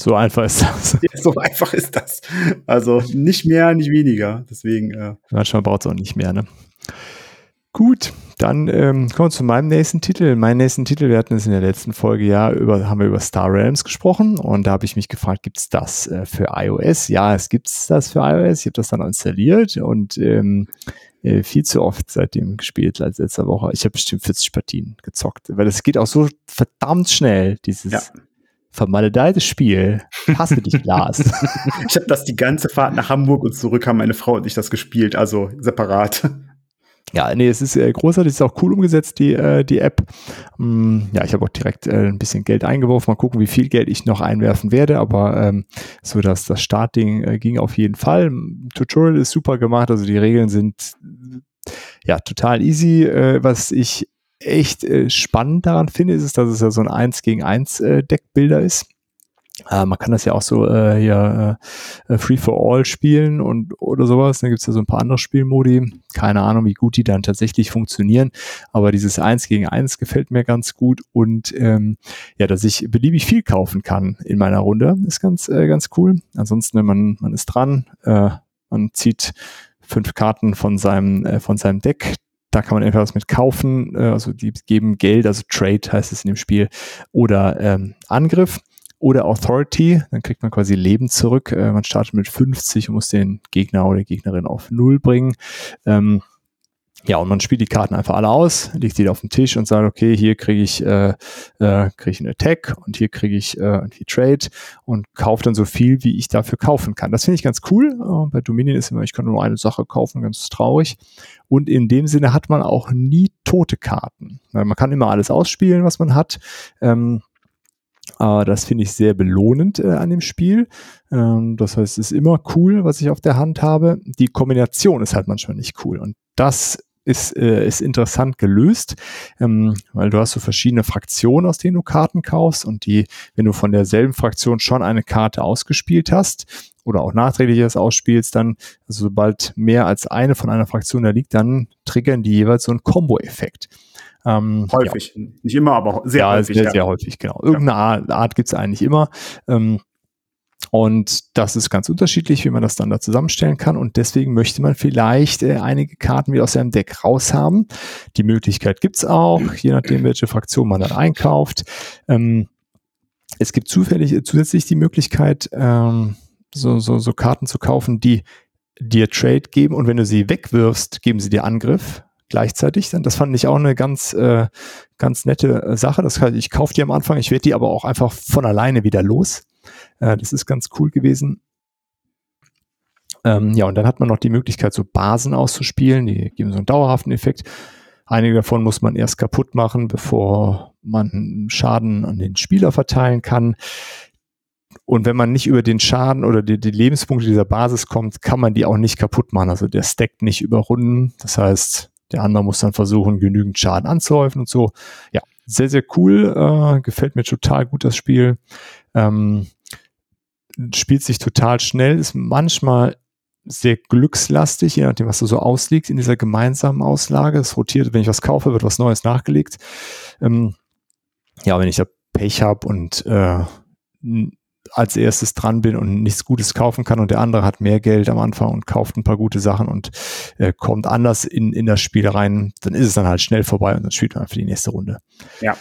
So einfach ist das. Ja, so einfach ist das. Also nicht mehr, nicht weniger. Deswegen. Äh. Manchmal braucht es auch nicht mehr, ne? Gut, dann ähm, kommen wir zu meinem nächsten Titel. Mein nächsten Titel, wir hatten es in der letzten Folge ja über, haben wir über Star Realms gesprochen und da habe ich mich gefragt, gibt es das äh, für iOS? Ja, es gibt das für iOS. Ich habe das dann installiert und ähm, äh, viel zu oft seitdem gespielt als letzte Woche. Ich habe bestimmt 40 Partien gezockt, weil es geht auch so verdammt schnell, dieses ja vermaledeites Spiel. Hasse dich, Glas. ich habe das die ganze Fahrt nach Hamburg und zurück haben meine Frau und ich das gespielt, also separat. Ja, nee, es ist äh, großartig, es ist auch cool umgesetzt, die, äh, die App. Mm, ja, ich habe auch direkt äh, ein bisschen Geld eingeworfen. Mal gucken, wie viel Geld ich noch einwerfen werde, aber ähm, so dass das Startding äh, ging auf jeden Fall. Tutorial ist super gemacht, also die Regeln sind ja total easy. Äh, was ich echt äh, spannend daran finde, ist es, dass es ja so ein 1 gegen 1 äh, Deckbilder ist. Äh, man kann das ja auch so äh, hier äh, Free for All spielen und oder sowas. Dann gibt's ja so ein paar andere Spielmodi. Keine Ahnung, wie gut die dann tatsächlich funktionieren. Aber dieses 1 gegen 1 gefällt mir ganz gut und ähm, ja, dass ich beliebig viel kaufen kann in meiner Runde, ist ganz, äh, ganz cool. Ansonsten, man, man ist dran, äh, man zieht fünf Karten von seinem, äh, von seinem Deck, da kann man entweder was mit kaufen, äh, also die geben Geld, also Trade heißt es in dem Spiel, oder ähm, Angriff oder Authority, dann kriegt man quasi Leben zurück. Äh, man startet mit 50 und muss den Gegner oder Gegnerin auf Null bringen. Ähm, ja, und man spielt die Karten einfach alle aus, legt die auf den Tisch und sagt, okay, hier kriege ich, äh, äh, krieg ich einen Attack und hier kriege ich äh, irgendwie Trade und kaufe dann so viel, wie ich dafür kaufen kann. Das finde ich ganz cool. Äh, bei Dominion ist immer, ich kann nur eine Sache kaufen, ganz traurig. Und in dem Sinne hat man auch nie tote Karten. Man kann immer alles ausspielen, was man hat. Ähm, aber das finde ich sehr belohnend äh, an dem Spiel. Ähm, das heißt, es ist immer cool, was ich auf der Hand habe. Die Kombination ist halt manchmal nicht cool. Und das ist, äh, ist interessant gelöst, ähm, weil du hast so verschiedene Fraktionen, aus denen du Karten kaufst und die, wenn du von derselben Fraktion schon eine Karte ausgespielt hast oder auch nachträglich das ausspielst, dann, also sobald mehr als eine von einer Fraktion da liegt, dann triggern die jeweils so einen Combo-Effekt. Ähm, häufig, ja. nicht immer, aber sehr ja, häufig. Sehr, ja, sehr häufig, genau. Irgendeine Art, Art gibt es eigentlich immer. Ähm, und das ist ganz unterschiedlich, wie man das dann da zusammenstellen kann. Und deswegen möchte man vielleicht äh, einige Karten wieder aus seinem Deck raushaben. Die Möglichkeit gibt's auch, je nachdem, welche Fraktion man dann einkauft. Ähm, es gibt zufällig, zusätzlich die Möglichkeit, ähm, so, so, so Karten zu kaufen, die dir Trade geben und wenn du sie wegwirfst, geben sie dir Angriff gleichzeitig. Das fand ich auch eine ganz, äh, ganz nette äh, Sache. Das heißt, ich kaufe die am Anfang, ich werde die aber auch einfach von alleine wieder los. Äh, das ist ganz cool gewesen. Ähm, ja, und dann hat man noch die Möglichkeit, so Basen auszuspielen. Die geben so einen dauerhaften Effekt. Einige davon muss man erst kaputt machen, bevor man Schaden an den Spieler verteilen kann. Und wenn man nicht über den Schaden oder die, die, Lebenspunkte dieser Basis kommt, kann man die auch nicht kaputt machen. Also der stackt nicht überrunden. Das heißt, der andere muss dann versuchen, genügend Schaden anzuhäufen und so. Ja, sehr, sehr cool. Äh, gefällt mir total gut das Spiel. Ähm, spielt sich total schnell, ist manchmal sehr glückslastig, je nachdem, was da so ausliegt in dieser gemeinsamen Auslage. Es rotiert, wenn ich was kaufe, wird was Neues nachgelegt. Ähm, ja, wenn ich da Pech habe und äh, als erstes dran bin und nichts Gutes kaufen kann und der andere hat mehr Geld am Anfang und kauft ein paar gute Sachen und äh, kommt anders in, in das Spiel rein, dann ist es dann halt schnell vorbei und dann spielt man für die nächste Runde. Ja.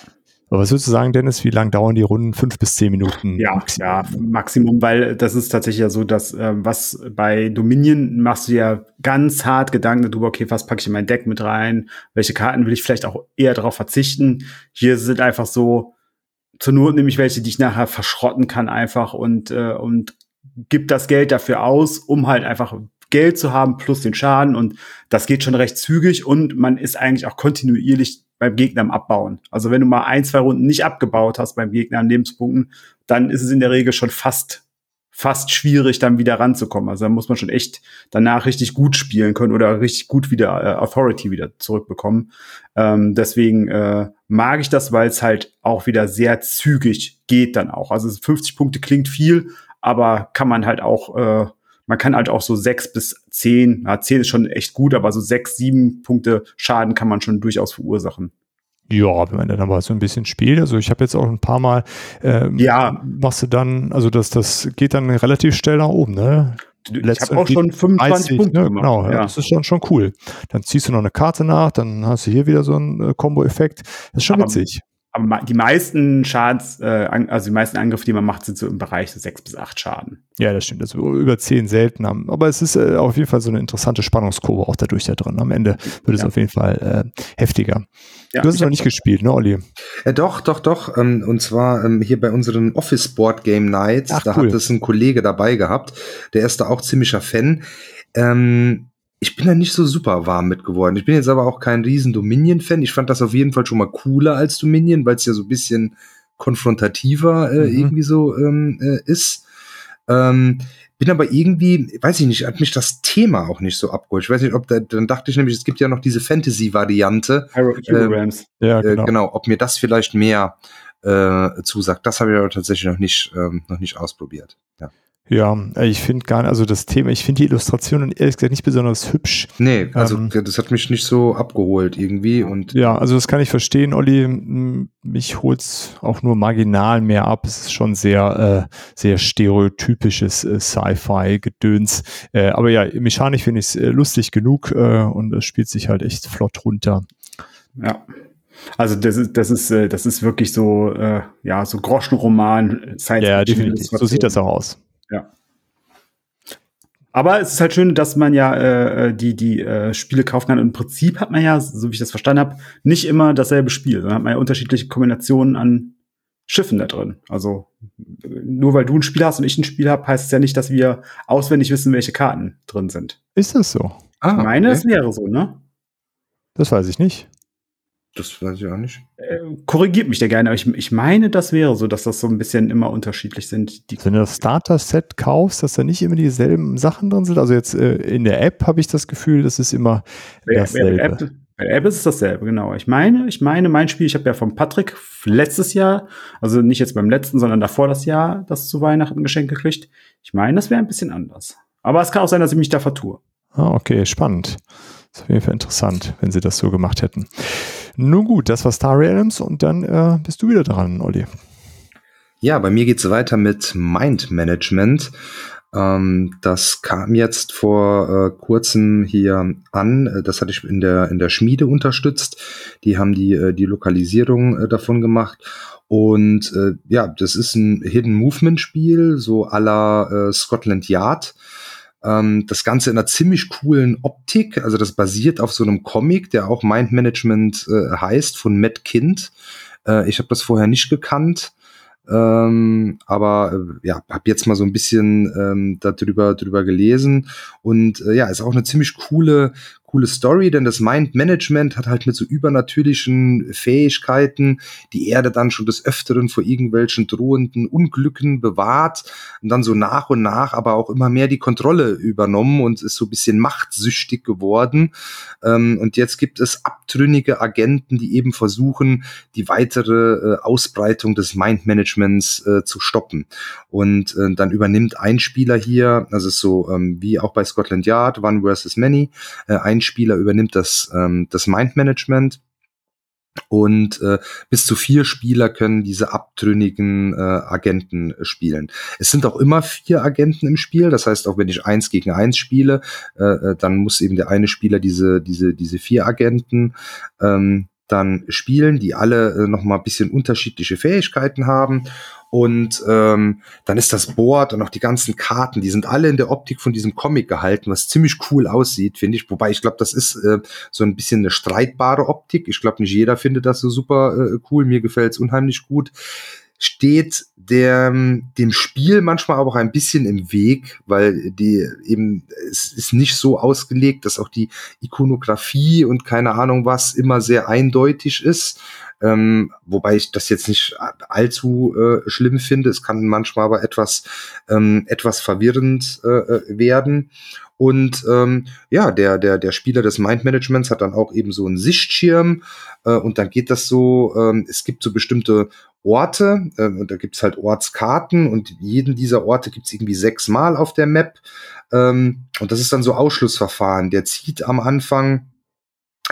Aber was würdest du sagen, Dennis, wie lang dauern die Runden? Fünf bis zehn Minuten? Ja, Maximum. ja, Maximum, weil das ist tatsächlich ja so, dass äh, was bei Dominion machst du ja ganz hart Gedanken darüber, okay, was packe ich in mein Deck mit rein? Welche Karten will ich vielleicht auch eher darauf verzichten? Hier sind einfach so, zur Not nehme ich welche, die ich nachher verschrotten kann einfach und, äh, und gib das Geld dafür aus, um halt einfach Geld zu haben plus den Schaden und das geht schon recht zügig und man ist eigentlich auch kontinuierlich beim Gegner am Abbauen. Also wenn du mal ein, zwei Runden nicht abgebaut hast beim Gegner an Lebenspunkten, dann ist es in der Regel schon fast fast schwierig, dann wieder ranzukommen. Also da muss man schon echt danach richtig gut spielen können oder richtig gut wieder äh, Authority wieder zurückbekommen. Ähm, deswegen äh, mag ich das, weil es halt auch wieder sehr zügig geht dann auch. Also 50 Punkte klingt viel, aber kann man halt auch äh, man kann halt auch so sechs bis zehn, ja, zehn ist schon echt gut, aber so sechs, sieben Punkte Schaden kann man schon durchaus verursachen. Ja, wenn man dann aber so ein bisschen spielt, also ich habe jetzt auch ein paar Mal, ähm, ja, machst du dann, also das, das geht dann relativ schnell nach oben, ne? ich habe auch schon 25 30, Punkte ne? Genau, ja. das ist schon, schon cool. Dann ziehst du noch eine Karte nach, dann hast du hier wieder so einen äh, Combo-Effekt. Das ist schon aber, witzig aber die meisten Schadens, äh, also die meisten Angriffe, die man macht, sind so im Bereich so sechs bis acht Schaden. Ja, das stimmt. Das ist über zehn selten haben. Aber es ist äh, auf jeden Fall so eine interessante Spannungskurve auch dadurch da drin. Am Ende wird es auf jeden Fall äh, heftiger. Ja, du hast es noch nicht gespielt, ne, Olli? Äh, doch, doch, doch. Ähm, und zwar ähm, hier bei unseren Office Board Game Nights. Ach, da cool. hat es ein Kollege dabei gehabt. Der ist da auch ziemlicher Fan. Ähm, ich bin da nicht so super warm mit geworden. Ich bin jetzt aber auch kein riesen Dominion-Fan. Ich fand das auf jeden Fall schon mal cooler als Dominion, weil es ja so ein bisschen konfrontativer äh, mhm. irgendwie so ähm, äh, ist. Ähm, bin aber irgendwie, weiß ich nicht, hat mich das Thema auch nicht so abgeholt. Ich weiß nicht, ob da, dann dachte ich nämlich, es gibt ja noch diese Fantasy-Variante. Ähm, ja, genau. Äh, genau, ob mir das vielleicht mehr äh, zusagt. Das habe ich aber tatsächlich noch nicht, ähm, noch nicht ausprobiert. Ja. Ja, ich finde gar nicht, also das Thema, ich finde die Illustrationen ehrlich gesagt nicht besonders hübsch. Nee, also ähm, das hat mich nicht so abgeholt irgendwie und. Ja, also das kann ich verstehen, Olli. Mich holt's auch nur marginal mehr ab. Es ist schon sehr, äh, sehr stereotypisches äh, Sci-Fi-Gedöns. Äh, aber ja, mechanisch finde ich es äh, lustig genug äh, und es spielt sich halt echt flott runter. Ja. Also das ist, das ist, äh, das ist wirklich so, äh, ja, so Groschenroman, Science Ja, definitiv. So sieht das auch aus. Ja. Aber es ist halt schön, dass man ja äh, die, die äh, Spiele kaufen kann. Und Im Prinzip hat man ja, so wie ich das verstanden habe, nicht immer dasselbe Spiel, sondern hat man ja unterschiedliche Kombinationen an Schiffen da drin. Also nur weil du ein Spiel hast und ich ein Spiel habe, heißt es ja nicht, dass wir auswendig wissen, welche Karten drin sind. Ist das so? Ah, ich meine, okay. das wäre so, ne? Das weiß ich nicht. Das weiß ich auch nicht. Äh, korrigiert mich da gerne, aber ich, ich meine, das wäre so, dass das so ein bisschen immer unterschiedlich sind. Die Wenn du das Starter-Set kaufst, dass da nicht immer dieselben Sachen drin sind. Also jetzt äh, in der App habe ich das Gefühl, das ist immer dasselbe. Bei der, App, bei der App ist es dasselbe, genau. Ich meine, ich meine, mein Spiel, ich habe ja von Patrick letztes Jahr, also nicht jetzt beim letzten, sondern davor das Jahr, das zu Weihnachten Geschenk gekriegt. Ich meine, das wäre ein bisschen anders. Aber es kann auch sein, dass ich mich da vertue. Ah, okay, spannend. Das ist auf jeden Fall interessant, wenn sie das so gemacht hätten. Nun gut, das war Star Realms und dann äh, bist du wieder dran, Olli. Ja, bei mir geht's weiter mit Mind Management. Ähm, das kam jetzt vor äh, kurzem hier an. Das hatte ich in der, in der Schmiede unterstützt. Die haben die, äh, die Lokalisierung äh, davon gemacht. Und äh, ja, das ist ein Hidden Movement Spiel, so à la äh, Scotland Yard. Ähm, das Ganze in einer ziemlich coolen Optik. Also das basiert auf so einem Comic, der auch Mind Management äh, heißt, von Matt Kind. Äh, ich habe das vorher nicht gekannt. Ähm, aber äh, ja, habe jetzt mal so ein bisschen ähm, darüber drüber gelesen und äh, ja, ist auch eine ziemlich coole coole Story, denn das Mind Management hat halt mit so übernatürlichen Fähigkeiten die Erde dann schon des Öfteren vor irgendwelchen drohenden Unglücken bewahrt und dann so nach und nach aber auch immer mehr die Kontrolle übernommen und ist so ein bisschen machtsüchtig geworden. Ähm, und jetzt gibt es abtrünnige Agenten, die eben versuchen, die weitere äh, Ausbreitung des Mind Managements äh, zu stoppen. Und äh, dann übernimmt ein Spieler hier, also so ähm, wie auch bei Scotland Yard, One versus Many, ein ein Spieler übernimmt das, ähm, das Mind-Management und äh, bis zu vier Spieler können diese abtrünnigen äh, Agenten spielen. Es sind auch immer vier Agenten im Spiel, das heißt, auch wenn ich eins gegen eins spiele, äh, äh dann muss eben der eine Spieler diese, diese, diese vier Agenten ähm, dann spielen, die alle äh, noch mal ein bisschen unterschiedliche Fähigkeiten haben und ähm, dann ist das Board und auch die ganzen Karten, die sind alle in der Optik von diesem Comic gehalten, was ziemlich cool aussieht, finde ich. Wobei ich glaube, das ist äh, so ein bisschen eine streitbare Optik. Ich glaube, nicht jeder findet das so super äh, cool. Mir gefällt es unheimlich gut steht der, dem Spiel manchmal aber auch ein bisschen im Weg, weil die eben, es ist nicht so ausgelegt, dass auch die Ikonografie und keine Ahnung was immer sehr eindeutig ist. Ähm, wobei ich das jetzt nicht allzu äh, schlimm finde. Es kann manchmal aber etwas, ähm, etwas verwirrend äh, äh werden. Und ähm, ja, der, der, der Spieler des Mind Managements hat dann auch eben so einen Sichtschirm äh, und dann geht das so, ähm, es gibt so bestimmte Orte äh, und da gibt's halt Ortskarten und jeden dieser Orte gibt's irgendwie sechsmal auf der Map. Ähm, und das ist dann so Ausschlussverfahren. Der zieht am Anfang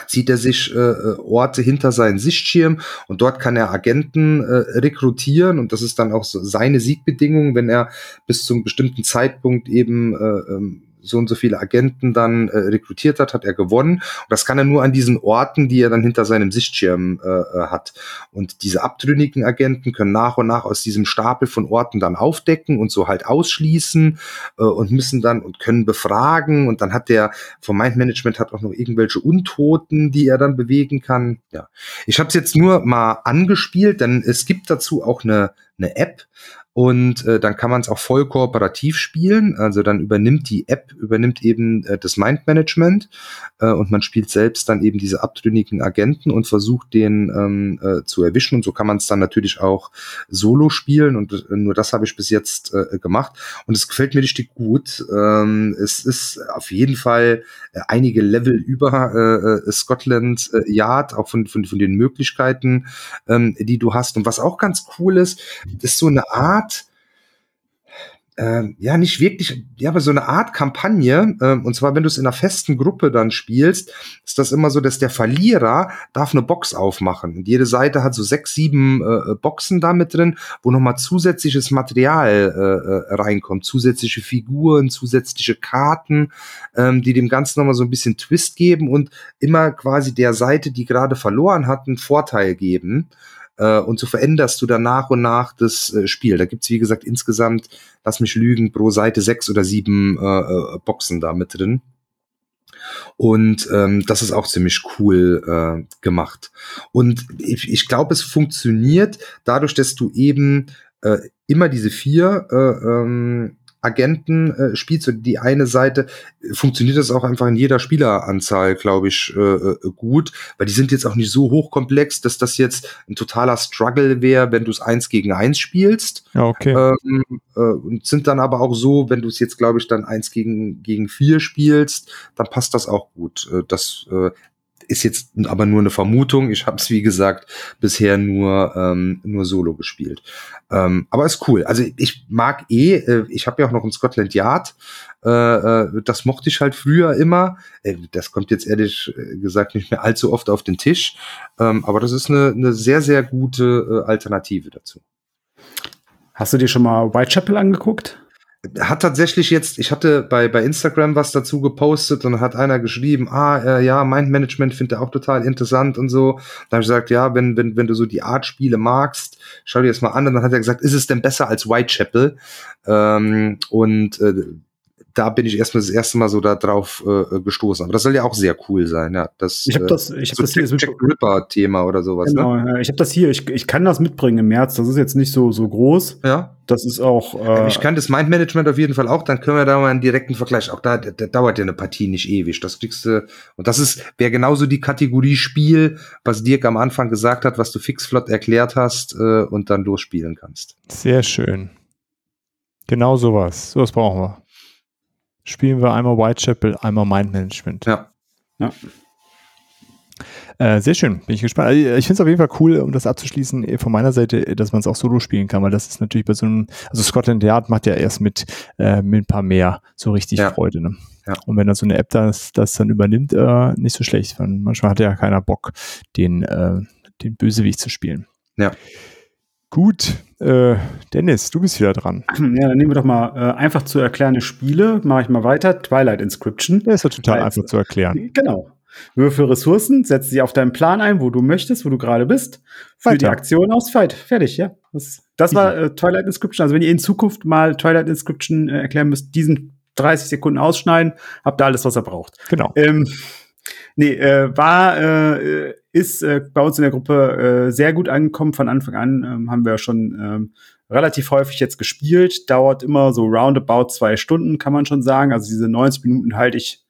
zieht er sich äh, äh, Orte hinter seinen Sichtschirm und dort kann er Agenten äh, rekrutieren und das ist dann auch so seine Siegbedingung, wenn er bis zum bestimmten Zeitpunkt eben äh, ähm, so und so viele Agenten dann äh, rekrutiert hat, hat er gewonnen. Und das kann er nur an diesen Orten, die er dann hinter seinem Sichtschirm äh, äh, hat. Und diese abtrünnigen Agenten können nach und nach aus diesem Stapel von Orten dann aufdecken und so halt ausschließen äh, und müssen dann und können befragen. Und dann hat der vom Mind Management hat auch noch irgendwelche Untoten, die er dann bewegen kann. Ja, ich habe es jetzt nur mal angespielt, denn es gibt dazu auch eine eine App, und äh, dann kann man es auch voll kooperativ spielen. Also dann übernimmt die App, übernimmt eben äh, das Mind-Management äh, und man spielt selbst dann eben diese abtrünnigen Agenten und versucht den ähm, äh, zu erwischen. Und so kann man es dann natürlich auch solo spielen und äh, nur das habe ich bis jetzt äh, gemacht. Und es gefällt mir richtig gut. Ähm, es ist auf jeden Fall äh, einige Level über äh, äh Scotland äh, Yard, auch von, von, von den Möglichkeiten, ähm, die du hast. Und was auch ganz cool ist, ist so eine Art, Art, äh, ja, nicht wirklich, ja, aber so eine Art Kampagne, äh, und zwar, wenn du es in einer festen Gruppe dann spielst, ist das immer so, dass der Verlierer darf eine Box aufmachen. Und jede Seite hat so sechs, sieben äh, Boxen da mit drin, wo nochmal zusätzliches Material äh, äh, reinkommt, zusätzliche Figuren, zusätzliche Karten, ähm, die dem Ganzen nochmal so ein bisschen Twist geben und immer quasi der Seite, die gerade verloren hat, einen Vorteil geben. Äh, und so veränderst du dann nach und nach das äh, Spiel. Da gibt's wie gesagt, insgesamt, lass mich lügen, pro Seite sechs oder sieben äh, äh, Boxen da mit drin. Und ähm, das ist auch ziemlich cool äh, gemacht. Und ich, ich glaube, es funktioniert dadurch, dass du eben äh, immer diese vier äh, ähm, Agenten äh, spielst oder die eine Seite, funktioniert das auch einfach in jeder Spieleranzahl, glaube ich, äh, äh, gut, weil die sind jetzt auch nicht so hochkomplex, dass das jetzt ein totaler Struggle wäre, wenn du es eins gegen eins spielst. Ja, okay. Ähm, äh, und sind dann aber auch so, wenn du es jetzt, glaube ich, dann eins gegen, gegen vier spielst, dann passt das auch gut. Äh, das äh, ist jetzt aber nur eine Vermutung. Ich habe es, wie gesagt, bisher nur, ähm, nur solo gespielt. Ähm, aber ist cool. Also ich mag eh, äh, ich habe ja auch noch ein Scotland Yard. Äh, äh, das mochte ich halt früher immer. Äh, das kommt jetzt ehrlich äh, gesagt nicht mehr allzu oft auf den Tisch. Ähm, aber das ist eine, eine sehr, sehr gute äh, Alternative dazu. Hast du dir schon mal Whitechapel angeguckt? Hat tatsächlich jetzt, ich hatte bei, bei Instagram was dazu gepostet und hat einer geschrieben, ah, äh, ja, Mind Management findet er auch total interessant und so. Da habe ich gesagt, ja, wenn, wenn, wenn du so die Art Spiele magst, schau dir das mal an. Und dann hat er gesagt, ist es denn besser als Whitechapel? Ähm, und äh, da bin ich erstmal das erste Mal so da drauf äh, gestoßen. Aber das soll ja auch sehr cool sein, ja. Das, ich habe das, ich habe so das hier Jack, Jack Ripper Thema oder sowas. Genau, Ne? ja, ich habe das hier. Ich, ich kann das mitbringen im März. Das ist jetzt nicht so so groß. Ja. Das ist auch. Äh, Ich kann das Mind Management auf jeden Fall auch. Dann können wir da mal einen direkten Vergleich. Auch da, da dauert ja eine Partie nicht ewig. Das kriegst du. Und das ist wäre genauso die Kategorie Spiel, was Dirk am Anfang gesagt hat, was du fixflott erklärt hast äh, und dann durchspielen kannst. Sehr schön. Genau sowas. Sowas brauchen wir. Spielen wir einmal Whitechapel, einmal Mind Management. Ja. ja. Äh, sehr schön, bin ich gespannt. Also ich finde es auf jeden Fall cool, um das abzuschließen, eh, von meiner Seite, dass man es auch solo spielen kann, weil das ist natürlich bei so einem, also Scotland Yard macht ja erst mit, äh, mit ein paar mehr so richtig Ja. Freude. Ne? Ja. Und wenn da so eine App das, das dann übernimmt, äh, nicht so schlecht. Weil manchmal hat ja keiner Bock, den, äh, den Bösewicht zu spielen. Ja. Gut, äh, Dennis, du bist wieder dran. ja, dann nehmen wir doch mal äh, einfach zu erklärende Spiele. Mache ich mal weiter. Twilight Inscription. Der ist ja total Als- einfach zu erklären. Genau. Würfel Ressourcen, setz sie auf deinen Plan ein, wo du möchtest, wo du gerade bist. Für Weiter. die Aktion aus Fight. Fertig, ja. Das, das war äh, Twilight Inscription. Also wenn ihr in Zukunft mal Twilight Inscription äh, erklären müsst, diesen 30 Sekunden ausschneiden, habt ihr alles, was ihr braucht. Genau. Ähm, nee, äh, war, äh, ist äh, bei uns in der Gruppe äh, sehr gut angekommen. Von Anfang an ähm, haben wir schon ähm, relativ häufig jetzt gespielt. Dauert immer so roundabout zwei Stunden, kann man schon sagen. Also diese 90 Minuten halte ich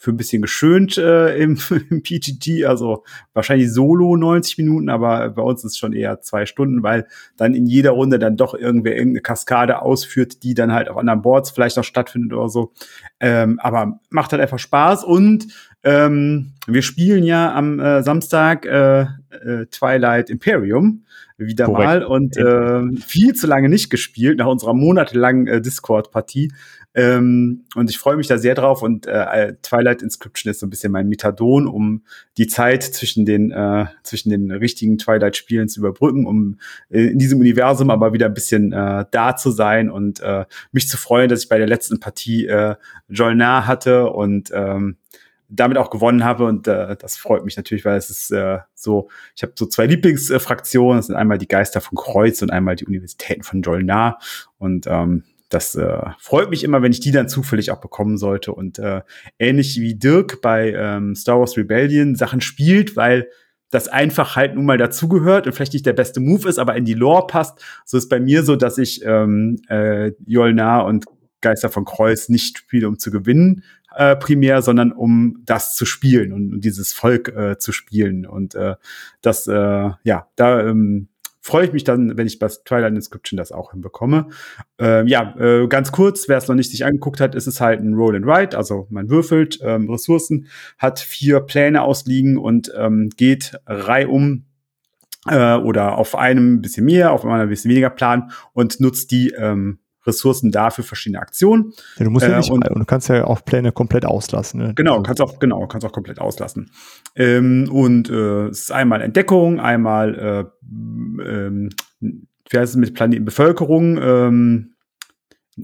für ein bisschen geschönt äh, im, im PGT, also wahrscheinlich solo 90 Minuten, aber bei uns ist es schon eher zwei Stunden, weil dann in jeder Runde dann doch irgendwer irgendeine Kaskade ausführt, die dann halt auf anderen Boards vielleicht noch stattfindet oder so. Ähm, aber macht halt einfach Spaß und ähm, wir spielen ja am äh, Samstag äh, äh, Twilight Imperium wieder Korrekt. mal und äh, viel zu lange nicht gespielt nach unserer monatelangen äh, Discord-Partie. Ähm, und ich freue mich da sehr drauf und äh, Twilight Inscription ist so ein bisschen mein Methadon, um die Zeit zwischen den äh, zwischen den richtigen Twilight-Spielen zu überbrücken, um äh, in diesem Universum aber wieder ein bisschen äh, da zu sein und äh, mich zu freuen, dass ich bei der letzten Partie äh, Jolnar hatte und ähm, damit auch gewonnen habe. Und äh, das freut mich natürlich, weil es ist äh, so, ich habe so zwei Lieblingsfraktionen, das sind einmal die Geister von Kreuz und einmal die Universitäten von Jolnar und ähm, das äh, freut mich immer, wenn ich die dann zufällig auch bekommen sollte. Und äh, ähnlich wie Dirk bei ähm, Star Wars Rebellion Sachen spielt, weil das einfach halt nun mal dazugehört und vielleicht nicht der beste Move ist, aber in die Lore passt. So ist bei mir so, dass ich ähm, äh, Jolnar und Geister von Kreuz nicht spiele, um zu gewinnen, äh, primär, sondern um das zu spielen und, und dieses Volk äh, zu spielen. Und äh, das, äh, ja, da ähm, freue ich mich dann, wenn ich bei Twilight Inscription das auch hinbekomme. Ähm, ja, äh, ganz kurz, wer es noch nicht sich angeguckt hat, ist es halt ein Roll and Write, also man würfelt ähm, Ressourcen, hat vier Pläne ausliegen und ähm, geht reihum äh, oder auf einem ein bisschen mehr, auf einem ein bisschen weniger Plan und nutzt die ähm, Ressourcen dafür verschiedene Aktionen. Ja, du musst ja Äh, nicht, und- und du kannst ja auch Pläne komplett auslassen. Ne? Genau, kannst auch, genau, kannst auch komplett auslassen. Ähm, und äh, es ist einmal Entdeckung, einmal äh, ähm, wie heißt es mit Planetenbevölkerung, ähm,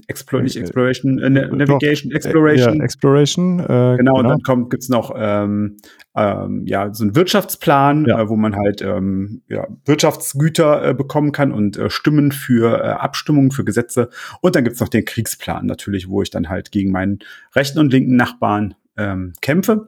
Explo nicht Äh, Exploration, äh, Doch, Navigation, Äh, Exploration. Ja, Exploration. Äh, Genau, und dann kommt gibt's noch ähm, ähm, ja so einen Wirtschaftsplan, Ja. äh, wo man halt ähm, ja, Wirtschaftsgüter äh, bekommen kann und äh, Stimmen für äh, Abstimmungen, für Gesetze. Und dann gibt's noch den Kriegsplan natürlich, wo ich dann halt gegen meinen rechten und linken Nachbarn ähm, kämpfe.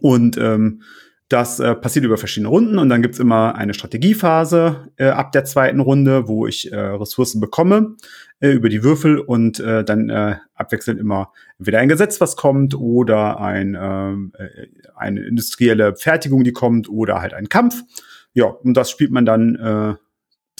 Und ähm, das äh, passiert über verschiedene Runden und dann gibt's immer eine Strategiephase äh, ab der zweiten Runde, wo ich äh, Ressourcen bekomme äh, über die Würfel und äh, dann äh, abwechselnd immer entweder ein Gesetz, was kommt, oder ein, ähm, äh, eine industrielle Fertigung, die kommt, oder halt ein Kampf. Ja, und das spielt man dann äh,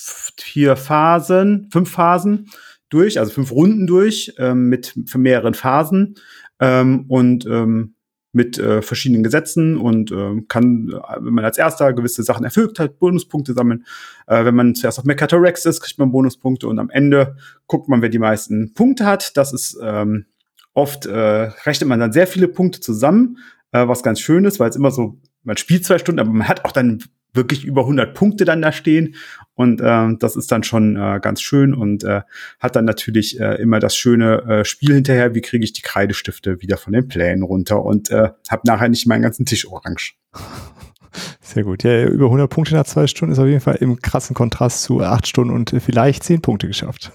vier Phasen, fünf Phasen durch, also fünf Runden durch, ähm, mit für mehreren Phasen ähm, und ähm, mit äh, verschiedenen Gesetzen und äh, kann, äh, wenn man als erster gewisse Sachen erfüllt hat, Bonuspunkte sammeln. Äh, wenn man zuerst auf Mechatorex ist, kriegt man Bonuspunkte und am Ende guckt man, wer die meisten Punkte hat. Das ist ähm, oft äh, rechnet man dann sehr viele Punkte zusammen, äh, was ganz schön ist, weil es immer so, man spielt zwei Stunden, aber man hat auch dann wirklich über 100 Punkte dann da stehen. Und äh, das ist dann schon äh, ganz schön und äh, hat dann natürlich äh, immer das schöne äh, Spiel hinterher, wie kriege ich die Kreidestifte wieder von den Plänen runter und äh, habe nachher nicht meinen ganzen Tisch orange. Sehr gut. Ja, über 100 Punkte nach zwei Stunden ist auf jeden Fall im krassen Kontrast zu acht Stunden und vielleicht zehn Punkte geschafft.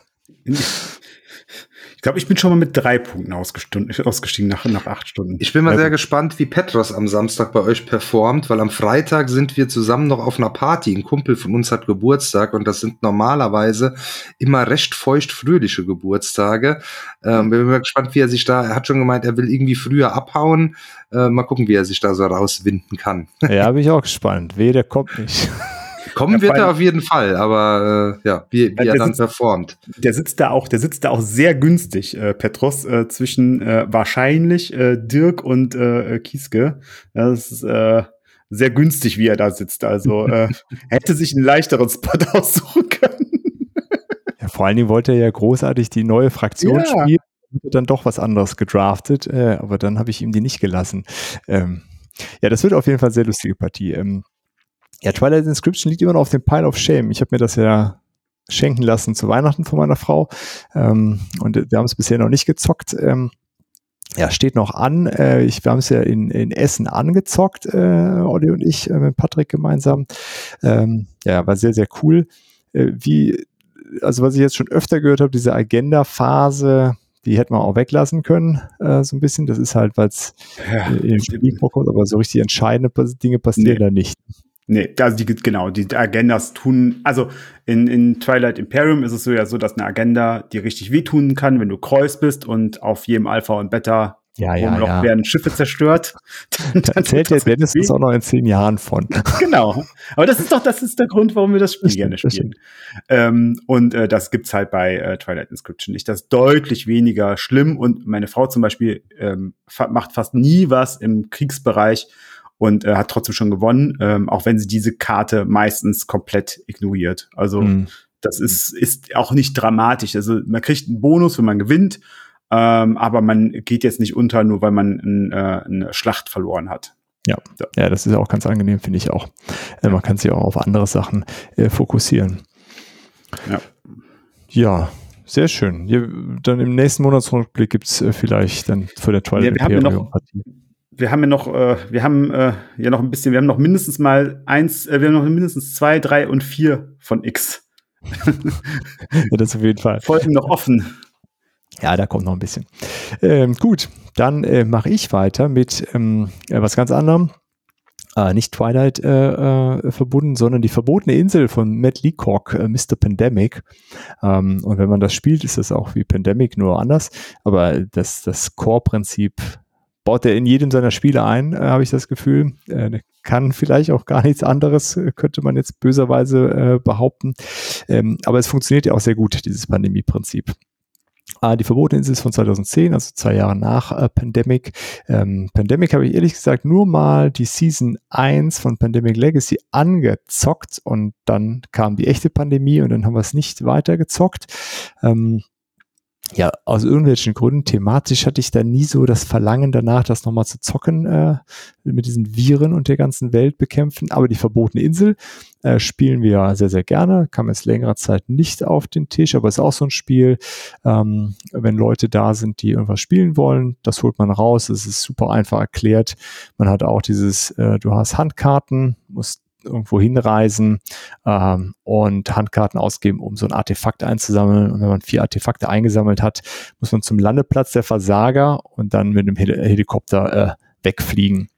Ich glaube, ich bin schon mal mit drei Punkten ausgestiegen nach, nach acht Stunden. Ich bin mal sehr gespannt, wie Petros am Samstag bei euch performt, weil am Freitag sind wir zusammen noch auf einer Party. Ein Kumpel von uns hat Geburtstag und das sind normalerweise immer recht feucht-fröhliche Geburtstage. Ähm, bin mal gespannt, wie er sich da, er hat schon gemeint, er will irgendwie früher abhauen. Äh, mal gucken, wie er sich da so rauswinden kann. Ja, bin ich auch gespannt. Weh, der kommt nicht. Kommen ja, wird er auf jeden Fall, aber äh, ja, wie, wie er dann sitzt, performt. Der sitzt da auch, der sitzt da auch sehr günstig, äh, Petros, äh, zwischen äh, wahrscheinlich äh, Dirk und äh, Kieske. Das ist äh, sehr günstig, wie er da sitzt. Also äh, hätte sich einen leichteren Spot aussuchen können. Ja, vor allen Dingen wollte er ja großartig die neue Fraktion ja. spielen. Dann doch was anderes gedraftet, äh, aber dann habe ich ihm die nicht gelassen. Ähm, ja, das wird auf jeden Fall eine sehr lustige Partie. Ähm, ja, Twilight Inscription liegt immer noch auf dem Pile of Shame. Ich habe mir das ja schenken lassen zu Weihnachten von meiner Frau. Ähm, und wir haben es bisher noch nicht gezockt. Ähm, ja, steht noch an. Äh, ich, wir haben es ja in, in Essen angezockt, äh, Olli und ich, äh, mit Patrick gemeinsam. Ähm, ja, war sehr, sehr cool. Äh, wie, also was ich jetzt schon öfter gehört habe, diese Agenda-Phase, die hätte man auch weglassen können, äh, so ein bisschen. Das ist halt, weil es ja, äh, im Spiel vorkommt, aber so richtig entscheidende Dinge passieren nee. da nicht. Nee, also die, genau, die Agendas tun, also in, in Twilight Imperium ist es so ja so, dass eine Agenda dir richtig wehtun kann, wenn du Kreuz bist und auf jedem Alpha und Beta ja, ja, noch ja. werden Schiffe zerstört. Dann, da erzählt der Dennis uns auch noch in zehn Jahren von. genau. Aber das ist doch, das ist der Grund, warum wir das Spiel gerne spielen. Ähm, und äh, das gibt's halt bei äh, Twilight Inscription nicht. Das ist deutlich weniger schlimm und meine Frau zum Beispiel ähm, macht fast nie was im Kriegsbereich, und äh, hat trotzdem schon gewonnen, ähm, auch wenn sie diese Karte meistens komplett ignoriert. Also mhm. das ist, ist auch nicht dramatisch. Also man kriegt einen Bonus, wenn man gewinnt, ähm, aber man geht jetzt nicht unter, nur weil man ein, äh, eine Schlacht verloren hat. Ja, ja, das ist auch ganz angenehm, finde ich auch. Äh, man kann sich auch auf andere Sachen äh, fokussieren. Ja. Ja, sehr schön. Ja, dann im nächsten Monatsrückblick gibt's äh, vielleicht dann für der Twilight ja, wir haben ja noch, wir haben ja noch, äh, wir haben äh, ja noch ein bisschen, wir haben noch mindestens mal eins, äh, wir haben noch mindestens zwei, drei und vier von X. ja, das auf jeden Fall. Folgen noch offen. Ja, da kommt noch ein bisschen. Ähm, gut, dann äh, mache ich weiter mit ähm, äh, was ganz anderem. Äh, nicht Twilight äh, äh, verbunden, sondern die verbotene Insel von Matt Leacock, äh, Mr. Pandemic. Ähm, und wenn man das spielt, ist das auch wie Pandemic, nur anders. Aber das, das Core-Prinzip baut er in jedem seiner Spiele ein, äh, habe ich das Gefühl. Äh, kann vielleicht auch gar nichts anderes, äh, könnte man jetzt böserweise äh, behaupten. Ähm, aber es funktioniert ja auch sehr gut, dieses Pandemie-Prinzip. Ah, die verbotene Insel ist von 2010, also zwei Jahre nach äh, Pandemic. Ähm, Pandemic habe ich ehrlich gesagt nur mal die Season 1 von Pandemic Legacy angezockt und dann kam die echte Pandemie und dann haben wir es nicht weitergezockt. Ähm, ja, aus irgendwelchen Gründen, thematisch hatte ich da nie so das Verlangen danach, das nochmal zu zocken, äh, mit diesen Viren und der ganzen Welt bekämpfen. Aber die verbotene Insel äh, spielen wir sehr, sehr gerne. Kam jetzt längere Zeit nicht auf den Tisch, aber ist auch so ein Spiel, ähm, wenn Leute da sind, die irgendwas spielen wollen, das holt man raus. Es ist super einfach erklärt. Man hat auch dieses, äh, du hast Handkarten, musst irgendwo hinreisen ähm, und Handkarten ausgeben, um so ein Artefakt einzusammeln. Und wenn man vier Artefakte eingesammelt hat, muss man zum Landeplatz der Versager und dann mit einem Hel Helikopter äh, wegfliegen.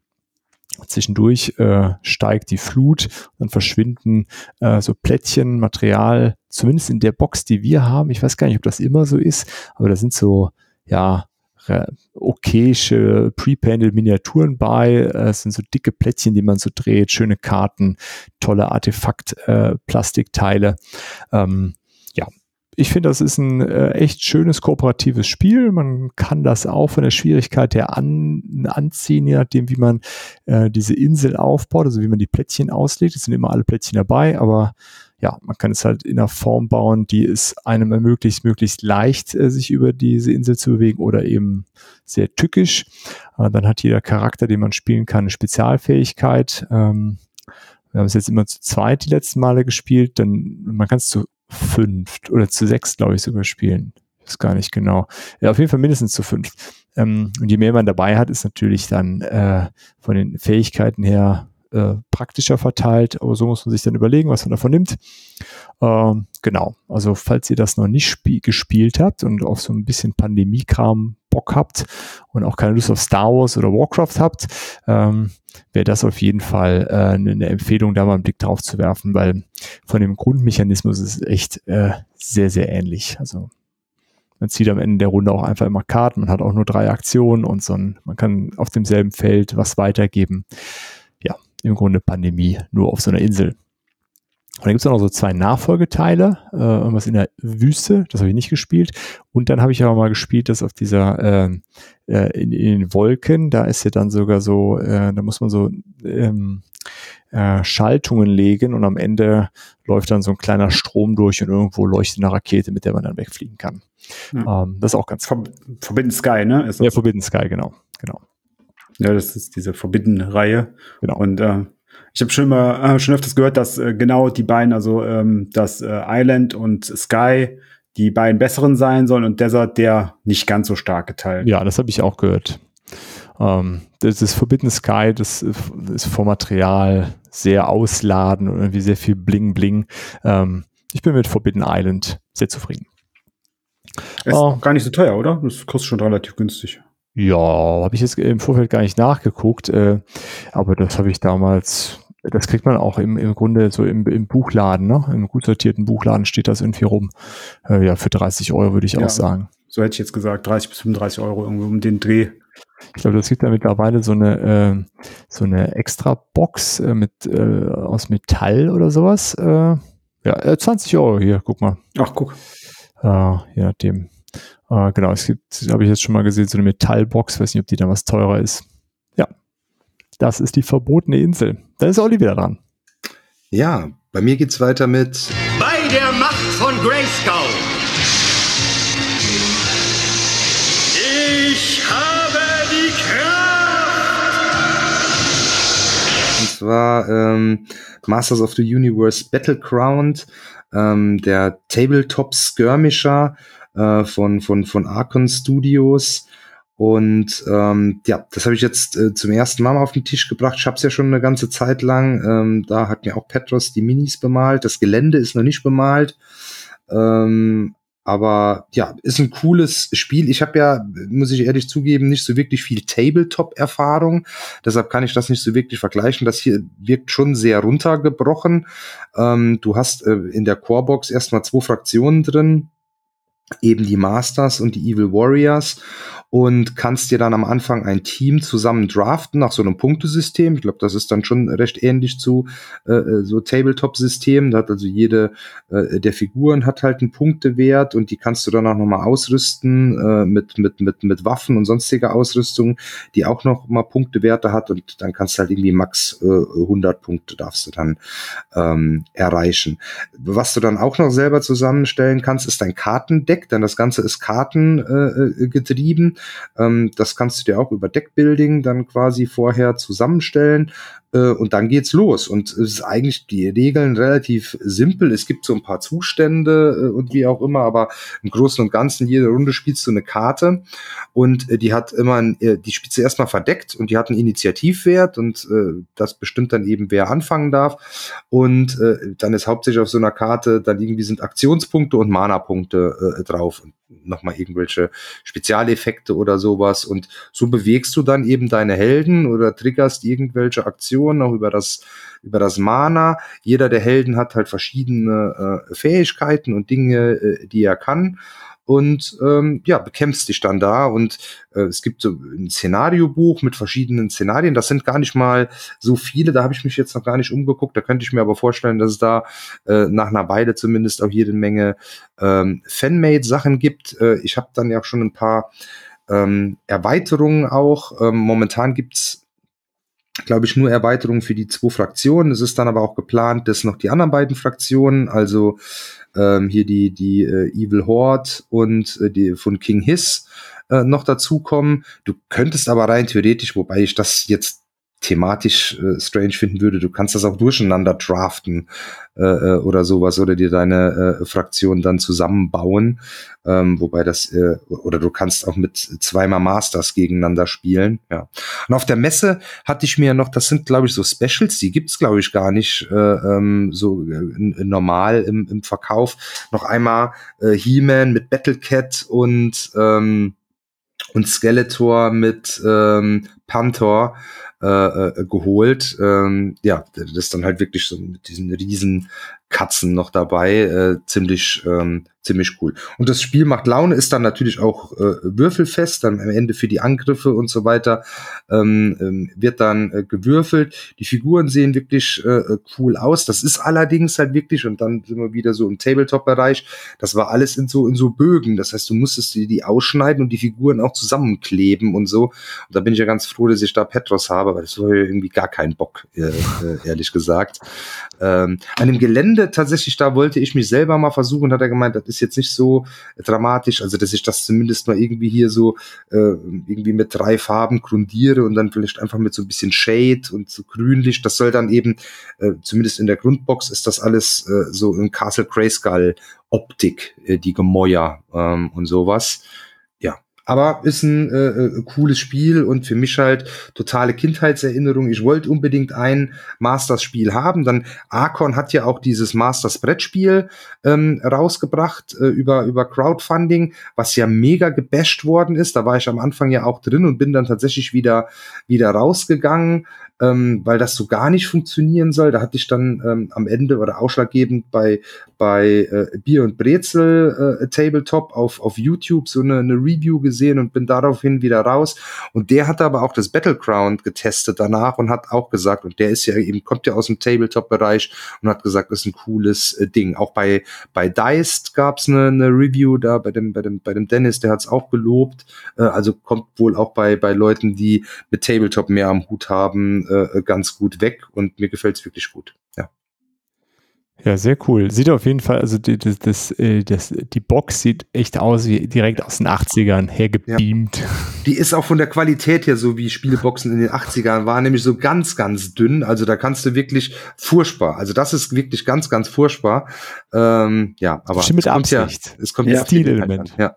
Zwischendurch äh, steigt die Flut, dann verschwinden äh, so Plättchen, Material, zumindest in der Box, die wir haben. Ich weiß gar nicht, ob das immer so ist, aber da sind so, ja, okayische pre-painted Miniaturen bei. Es sind so dicke Plättchen, die man so dreht, schöne Karten, tolle Artefakt-Plastikteile. Äh, ähm, ja, ich finde, das ist ein äh, echt schönes kooperatives Spiel. Man kann das auch von der Schwierigkeit her an, anziehen, je nachdem, wie man äh, diese Insel aufbaut, also wie man die Plättchen auslegt. Es sind immer alle Plättchen dabei, aber ja, man kann es halt in einer Form bauen, die es einem ermöglicht, möglichst leicht äh, sich über diese Insel zu bewegen oder eben sehr tückisch. Äh, dann hat jeder Charakter, den man spielen kann, eine Spezialfähigkeit. Ähm, wir haben es jetzt immer zu zweit die letzten Male gespielt, dann man kann es zu fünft oder zu sechs, glaube ich, sogar spielen. ist gar nicht genau. Ja, auf jeden Fall mindestens zu fünf. Ähm, und je mehr man dabei hat, ist natürlich dann äh, von den Fähigkeiten her äh, praktischer verteilt, aber so muss man sich dann überlegen, was man davon nimmt. Ähm, genau, also falls ihr das noch nicht gespielt habt und auf so ein bisschen Pandemiekram Bock habt und auch keine Lust auf Star Wars oder Warcraft habt, ähm, wäre das auf jeden Fall äh, eine Empfehlung, da mal einen Blick drauf zu werfen, weil von dem Grundmechanismus ist es echt äh, sehr, sehr ähnlich. Also man zieht am Ende der Runde auch einfach immer Karten, man hat auch nur drei Aktionen und so ein, man kann auf demselben Feld was weitergeben im Grunde Pandemie nur auf so einer Insel. Und dann gibt es auch noch so zwei Nachfolgeteile, äh, irgendwas in der Wüste, das habe ich nicht gespielt. Und dann habe ich aber mal gespielt, das auf dieser, äh, äh, in, in, den Wolken, da ist ja dann sogar so, äh, da muss man so ähm, äh, Schaltungen legen und am Ende läuft dann so ein kleiner Strom durch und irgendwo leuchtet eine Rakete, mit der man dann wegfliegen kann. Ja. Ähm, das ist auch ganz Ver Forbidden Sky, ne? ja, Forbidden Sky, genau. genau. Ja, das ist diese Forbidden-Reihe. Genau. Und äh, ich habe schon mal äh, schon öfters gehört, dass äh, genau die beiden, also ähm, dass äh, Island und Sky die beiden besseren sein sollen und Desert der nicht ganz so starke Teil. Ja, das habe ich auch gehört. Ähm, das ist Forbidden Sky, das ist vom Material sehr ausladend und irgendwie sehr viel Bling Bling. Ähm, ich bin mit Forbidden Island sehr zufrieden. Ist oh. gar nicht so teuer, oder? Das kostet schon relativ günstig. Ja, habe ich jetzt im Vorfeld gar nicht nachgeguckt, äh, aber das habe ich damals, das kriegt man auch im, im Grunde so im, im Buchladen, ne? Im gut sortierten Buchladen steht das irgendwie rum. Äh, ja, für 30 Euro würde ich ja, auch sagen. So hätte ich jetzt gesagt, 30 bis 35 Euro irgendwie um den Dreh. Ich glaube, das gibt ja mittlerweile so eine äh, so eine extra Box äh, mit äh, aus Metall oder sowas. Äh, ja, äh, 20 Euro hier, guck mal. Ach, guck. Äh, je nachdem. Äh, genau, es gibt, habe ich jetzt schon mal gesehen, so eine Metallbox, weiß nicht, ob die dann was teurer ist. Ja, das ist die verbotene Insel. Da ist Olli wieder dran. Ja, bei mir geht's weiter mit Bei der Macht von Grayskull. Ich habe die Kraft. Und zwar ähm, Masters of the Universe Battleground, ähm, der Tabletop Skirmisher äh, von, von, von Archon Studios. Und ähm, ja, das habe ich jetzt äh, zum ersten Mal auf den Tisch gebracht. Ich habe es ja schon eine ganze Zeit lang. Ähm, da hat mir auch Petros die Minis bemalt. Das Gelände ist noch nicht bemalt. Ähm, aber ja, ist ein cooles Spiel. Ich habe ja, muss ich ehrlich zugeben, nicht so wirklich viel Tabletop-Erfahrung. Deshalb kann ich das nicht so wirklich vergleichen. Das hier wirkt schon sehr runtergebrochen. Ähm, du hast äh, in der Corebox erstmal zwei Fraktionen drin eben die Masters und die Evil Warriors und kannst dir dann am Anfang ein Team zusammen draften nach so einem Punktesystem. Ich glaube, das ist dann schon recht ähnlich zu äh, äh so Tabletop-System. Da hat also jede äh, der Figuren hat halt einen Punktewert und die kannst du dann auch nochmal ausrüsten äh, mit, mit, mit, mit Waffen und sonstiger Ausrüstung, die auch noch mal Punktewerte hat und dann kannst du halt irgendwie max äh, 100 Punkte darfst du dann ähm, erreichen. Was du dann auch noch selber zusammenstellen kannst, ist dein Kartendeck, denn das Ganze ist kartengetrieben. Äh, getrieben. Ähm, das kannst du dir auch über Deckbuilding dann quasi vorher zusammenstellen äh, und dann geht's los. Und es ist eigentlich die Regeln relativ simpel. Es gibt so ein paar Zustände äh, und wie auch immer, aber im Großen und Ganzen jede Runde spielst du eine Karte und äh, die hat immer, ein, äh, die spielst du erstmal verdeckt und die hat einen Initiativwert und äh, das bestimmt dann eben, wer anfangen darf. Und äh, dann ist hauptsächlich auf so einer Karte, dann irgendwie sind Aktionspunkte und Mana-Punkte äh, drauf und nochmal irgendwelche Spezialeffekte oder sowas. Und so bewegst du dann eben deine Helden oder triggerst irgendwelche Aktionen auch über das, über das Mana. Jeder der Helden hat halt verschiedene äh, Fähigkeiten und Dinge, äh, die er kann und ähm, ja, bekämpfst dich dann da und äh, es gibt so ein Szenariobuch mit verschiedenen Szenarien, das sind gar nicht mal so viele, da habe ich mich jetzt noch gar nicht umgeguckt, da könnte ich mir aber vorstellen, dass es da äh, nach einer Weile zumindest auch jede Menge ähm, Fanmade-Sachen gibt. Äh, ich habe dann ja auch schon ein paar ähm, Erweiterungen auch. Ähm, momentan gibt's glaube ich, nur Erweiterungen für die zwei Fraktionen. Es ist dann aber auch geplant, dass noch die anderen beiden Fraktionen, also ähm, hier die, die äh, Evil Horde und äh, die von King Hiss äh, noch dazukommen. Du könntest aber rein theoretisch, wobei ich das jetzt thematisch äh, strange finden würde. Du kannst das auch durcheinander draften äh, äh, oder sowas oder dir deine äh, Fraktion dann zusammenbauen. Ähm, wobei das, äh, oder du kannst auch mit zweimal Masters gegeneinander spielen. Ja. Und auf der Messe hatte ich mir noch, das sind glaube ich so Specials, die gibt's glaube ich gar nicht äh, ähm, so äh, normal im, im Verkauf. Noch einmal äh, He-Man mit Battlecat und ähm, und Skeletor mit ähm, Panther äh, äh, geholt. Ähm, ja, das ist dann halt wirklich so mit diesen riesen Katzen noch dabei. Äh, ziemlich, ähm, ziemlich cool. Und das Spiel macht Laune, ist dann natürlich auch äh, würfelfest, dann am Ende für die Angriffe und so weiter ähm, ähm, wird dann äh, gewürfelt. Die Figuren sehen wirklich äh, cool aus. Das ist allerdings halt wirklich, und dann sind wir wieder so im Tabletop-Bereich, das war alles in so, in so Bögen. Das heißt, du musstest die, die ausschneiden und die Figuren auch zusammenkleben und so. Und da bin ich ja ganz froh, dass ich da Petros habe, weil das war irgendwie gar kein Bock, äh, äh, ehrlich gesagt. Ähm, an dem Gelände tatsächlich, da wollte ich mich selber mal versuchen, hat er gemeint, ist jetzt nicht so dramatisch, also dass ich das zumindest mal irgendwie hier so äh, irgendwie mit drei Farben grundiere und dann vielleicht einfach mit so ein bisschen Shade und so grünlich. Das soll dann eben, äh, zumindest in der Grundbox ist das alles äh, so in Castle Grayskull Optik, äh, die Gemäuer ähm, und sowas. Aber ist ein äh, äh, cooles Spiel und für mich halt totale Kindheitserinnerung. Ich wollte unbedingt ein Masters-Spiel haben. Dann Arcon hat ja auch dieses Masters-Brettspiel ähm, rausgebracht äh, über, über Crowdfunding, was ja mega gebasht worden ist. Da war ich am Anfang ja auch drin und bin dann tatsächlich wieder, wieder rausgegangen ähm, weil das so gar nicht funktionieren soll. Da hatte ich dann ähm, am Ende oder ausschlaggebend bei, bei äh, Bier und Brezel äh, Tabletop auf, auf YouTube so eine, eine Review gesehen und bin daraufhin wieder raus. Und der hat aber auch das Battleground getestet danach und hat auch gesagt, und der ist ja eben, kommt ja aus dem Tabletop-Bereich und hat gesagt, das ist ein cooles äh, Ding. Auch bei, bei Deist gab's eine, eine Review da bei dem, bei dem, bei dem Dennis, der hat's auch gelobt. Äh, also kommt wohl auch bei, bei Leuten, die mit Tabletop mehr am Hut haben, äh, ganz gut weg und mir gefällt es wirklich gut. Ja. Ja, sehr cool. Sieht auf jeden Fall, also die, das, das, äh, das, die Box sieht echt aus wie direkt aus den 80ern hergebeamt. Ja. Die ist auch von der Qualität her so wie Spieleboxen in den 80ern waren, nämlich so ganz, ganz dünn. Also da kannst du wirklich furchtbar. Also das ist wirklich ganz, ganz furchtbar. Ähm, ja, aber mit Absicht. Ja, es kommt ja, Stilelement. Ja.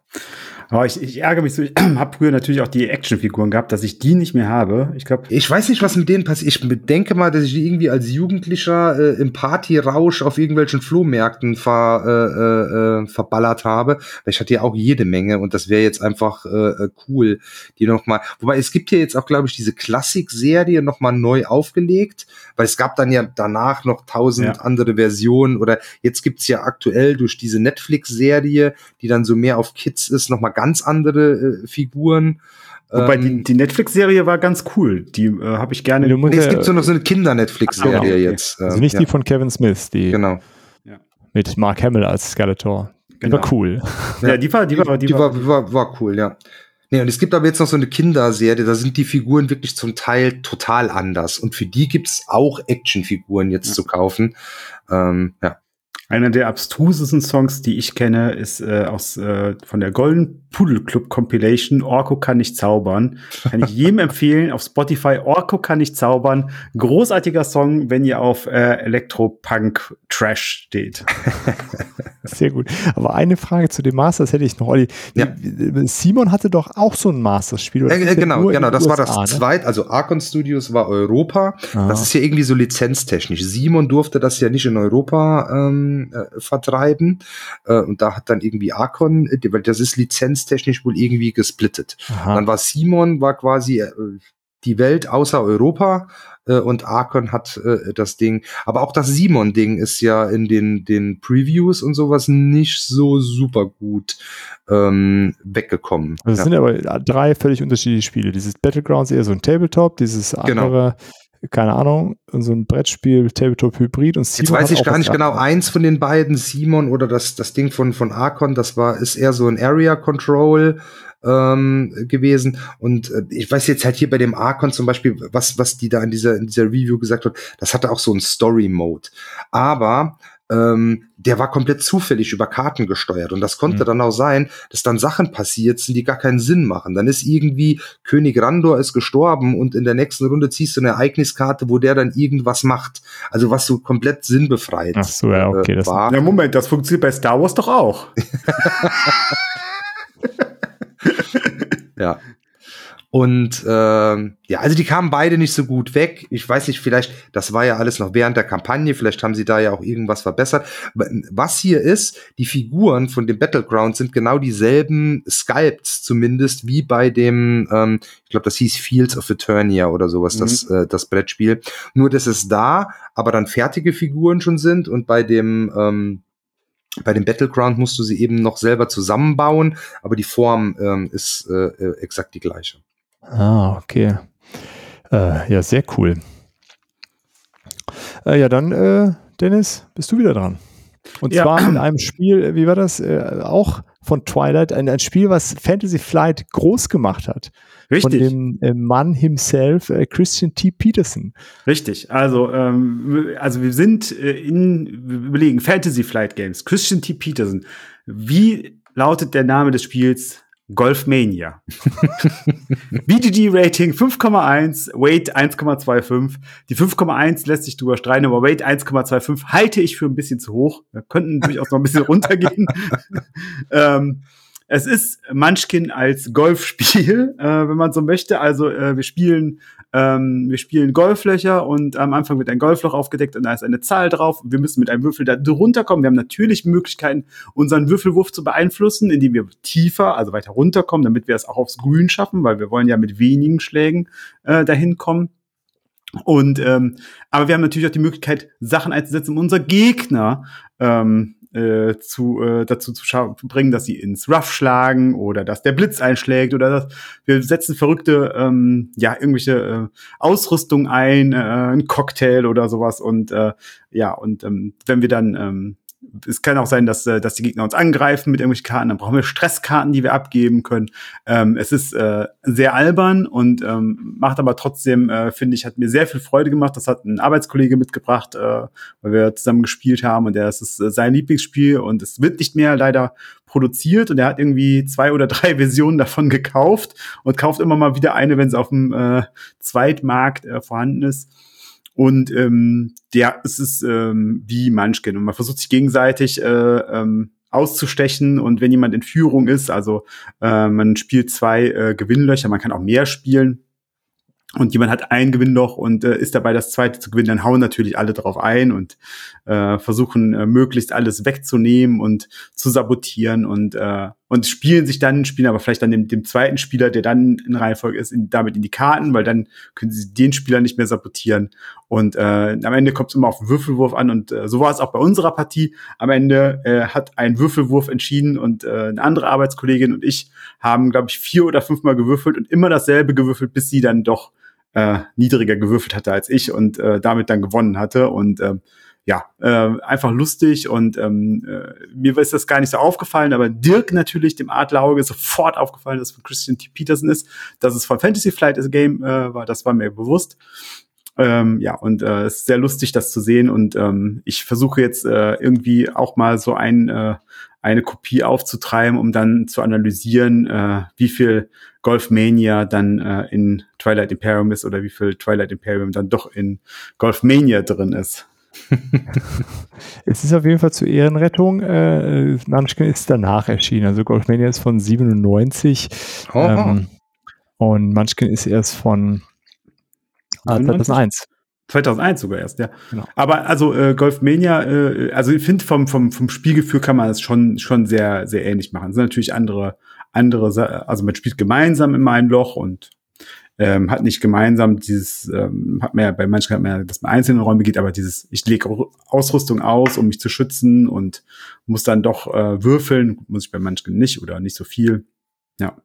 Aber ich, ich ärgere mich so, ich habe früher natürlich auch die Actionfiguren gehabt, dass ich die nicht mehr habe. Ich glaube. Ich weiß nicht, was mit denen passiert. Ich denke mal, dass ich die irgendwie als Jugendlicher äh, im Partyrausch auf irgendwelchen Flohmärkten ver, äh, äh, verballert habe. Ich hatte ja auch jede Menge und das wäre jetzt einfach äh, cool, die noch mal. Wobei es gibt hier jetzt auch, glaube ich, diese Klassik-Serie noch mal neu aufgelegt, weil es gab dann ja danach noch tausend ja. andere Versionen oder jetzt gibt's ja aktuell durch diese Netflix-Serie, die dann so mehr auf Kids ist, noch mal ganz andere äh, Figuren. Wobei die, ähm, die Netflix-Serie war ganz cool. Die äh, habe ich gerne. Nee, es gibt so noch so eine Kinder-Netflix-Serie genau, okay. jetzt. also nicht ja. die von Kevin Smith, die genau. mit Mark Hamill als Skeletor. Die genau. war cool. Ja, die war, die war, die, die war, war, war, war cool, ja. Nee, und es gibt aber jetzt noch so eine Kinderserie, da sind die Figuren wirklich zum Teil total anders. Und für die gibt's auch Actionfiguren jetzt ja. zu kaufen. Ähm, ja. Einer der abstrusesten Songs, die ich kenne, ist äh, aus äh, von der Golden Pudel Club Compilation. Orko kann nicht zaubern. Kann ich jedem empfehlen auf Spotify. Orko kann nicht zaubern. Großartiger Song, wenn ihr auf äh, Elektropunk Trash steht. Sehr gut. Aber eine Frage zu dem Masters hätte ich noch, Olli. Ja. Simon hatte doch auch so ein Masters-Spiel. Äh, genau, genau. Das USA, war das ne? zweite. Also Archon Studios war Europa. Ah. Das ist ja irgendwie so lizenztechnisch. Simon durfte das ja nicht in Europa ähm, äh, vertreiben. Äh, und da hat dann irgendwie Archon, äh, weil das ist lizenztechnisch wohl irgendwie gesplittet. Aha. Dann war Simon, war quasi äh, die Welt außer Europa äh, und Archon hat äh, das Ding. Aber auch das Simon-Ding ist ja in den, den Previews und sowas nicht so super gut ähm, weggekommen. Also es ja. sind aber drei völlig unterschiedliche Spiele. Dieses Battlegrounds eher so ein Tabletop, dieses Genau. andere, keine Ahnung, so ein Brettspiel, Tabletop-Hybrid und Jetzt Simon weiß hat ich gar nicht genau, eins von den beiden, Simon oder das, das Ding von, von Archon, das war, ist eher so ein Area Control ähm, gewesen. Und äh, ich weiß jetzt halt hier bei dem Archon zum Beispiel, was, was die da in dieser, in dieser Review gesagt hat, das hatte auch so ein Story-Mode. Aber ähm, der war komplett zufällig über Karten gesteuert. Und das konnte Mhm. dann auch sein, dass dann Sachen passiert sind, die gar keinen Sinn machen. Dann ist irgendwie König Randor ist gestorben und in der nächsten Runde ziehst du eine Ereigniskarte, wo der dann irgendwas macht. Also was so komplett sinnbefreit Ach so, ja, okay, äh, das- war. Ja, Moment, das funktioniert bei Star Wars doch auch. Ja. Und ähm, ja, also die kamen beide nicht so gut weg. Ich weiß nicht, vielleicht, das war ja alles noch während der Kampagne, vielleicht haben sie da ja auch irgendwas verbessert. Was hier ist, die Figuren von dem Battleground sind genau dieselben Sculpts zumindest wie bei dem, ähm, ich glaube, das hieß Fields of Eternia oder sowas, das, äh, das Brettspiel. Nur, dass es da aber dann fertige Figuren schon sind und bei dem ähm, bei dem Battleground musst du sie eben noch selber zusammenbauen, aber die Form ähm, ist äh, äh, exakt die gleiche. Ah, okay. Äh, ja, sehr cool. Äh, ja, dann, äh, Dennis, bist du wieder dran. Und Ja. zwar in einem Spiel, wie war das? Äh, auch von Twilight, ein, ein Spiel, was Fantasy Flight groß gemacht hat. Von Richtig. dem äh, Mann himself, äh, Christian T. Peterson. Richtig, also, ähm, also wir sind äh, in, wir überlegen, Fantasy Flight Games, Christian T. Peterson. Wie lautet der Name des Spiels? Golfmania. BGG-Rating 5,1, Weight 1,25. Die 5,1 lässt sich drüber streiten, aber Weight 1,25 halte ich für ein bisschen zu hoch. Wir könnten durchaus noch ein bisschen runtergehen. ähm, es ist Munchkin als Golfspiel, äh, wenn man so möchte. Also äh, wir spielen ähm, wir spielen Golflöcher und am Anfang wird ein Golfloch aufgedeckt und da ist eine Zahl drauf. Wir müssen mit einem Würfel da drunter kommen. Wir haben natürlich Möglichkeiten, unseren Würfelwurf zu beeinflussen, indem wir tiefer, also weiter runterkommen, damit wir es auch aufs Grün schaffen, weil wir wollen ja mit wenigen Schlägen äh, dahin kommen. Und ähm, aber wir haben natürlich auch die Möglichkeit, Sachen einzusetzen, um unser Gegner ähm, äh, zu, äh, dazu zu bringen, dass sie ins Rough schlagen oder dass der Blitz einschlägt oder dass wir setzen verrückte, ähm, ja, irgendwelche äh, Ausrüstung ein, äh, ein Cocktail oder sowas und äh, ja, und ähm, wenn wir dann ähm, es kann auch sein, dass, äh, dass die Gegner uns angreifen mit irgendwelchen Karten. Dann brauchen wir Stresskarten, die wir abgeben können. Ähm, es ist äh, sehr albern und ähm, macht aber trotzdem, äh, finde ich, hat mir sehr viel Freude gemacht. Das hat ein Arbeitskollege mitgebracht, äh, weil wir zusammen gespielt haben und das ist äh, sein Lieblingsspiel und es wird nicht mehr leider produziert und er hat irgendwie zwei oder drei Versionen davon gekauft und kauft immer mal wieder eine, wenn es auf dem äh, Zweitmarkt äh, vorhanden ist. Und ähm, der, es ist ähm, wie Munchkin. Und man versucht sich gegenseitig äh, ähm, auszustechen. Und wenn jemand in Führung ist, also äh, man spielt zwei äh, Gewinnlöcher, man kann auch mehr spielen. Und jemand hat ein Gewinnloch und äh, ist dabei, das zweite zu gewinnen, dann hauen natürlich alle drauf ein und äh, versuchen äh, möglichst alles wegzunehmen und zu sabotieren. Und äh, und spielen sich dann, spielen aber vielleicht dann dem, dem zweiten Spieler, der dann in Reihenfolge ist, in, damit in die Karten, weil dann können sie den Spieler nicht mehr sabotieren. Und äh, am Ende kommt es immer auf den Würfelwurf an und äh, so war es auch bei unserer Partie. Am Ende äh, hat ein Würfelwurf entschieden und äh, eine andere Arbeitskollegin und ich haben, glaube ich, vier oder fünfmal gewürfelt und immer dasselbe gewürfelt, bis sie dann doch äh, niedriger gewürfelt hatte als ich und äh, damit dann gewonnen hatte. Und äh, ja, äh, einfach lustig und ähm, äh, mir ist das gar nicht so aufgefallen, aber Dirk natürlich, dem Adlerauge, ist sofort aufgefallen, dass es von Christian T. Peterson ist, dass es von Fantasy Flight ist Game äh, war, das war mir bewusst. Ähm, ja, und äh, es ist sehr lustig, das zu sehen. Und ähm, ich versuche jetzt äh, irgendwie auch mal so ein, äh, eine Kopie aufzutreiben, um dann zu analysieren, äh, wie viel Golfmania dann äh, in Twilight Imperium ist oder wie viel Twilight Imperium dann doch in Golfmania drin ist. Es ist auf jeden Fall zur Ehrenrettung. Äh, Munchkin ist danach erschienen. Also Golfmania ist von 97. Oh, Ähm, und Munchkin ist erst von ah, 2001. 2001 sogar erst, ja. Genau. Aber also äh, Golfmania, äh, also ich finde vom, vom, vom Spielgefühl kann man es schon, schon sehr, sehr ähnlich machen. Es sind natürlich andere, andere, also man spielt gemeinsam in einem Loch und ähm, hat nicht gemeinsam dieses, ähm, hat ja bei manchen hat man ja, dass man einzelne Räume geht, aber dieses, ich lege Ausrüstung aus, um mich zu schützen und muss dann doch äh, würfeln, muss ich bei manchen nicht oder nicht so viel. Ja.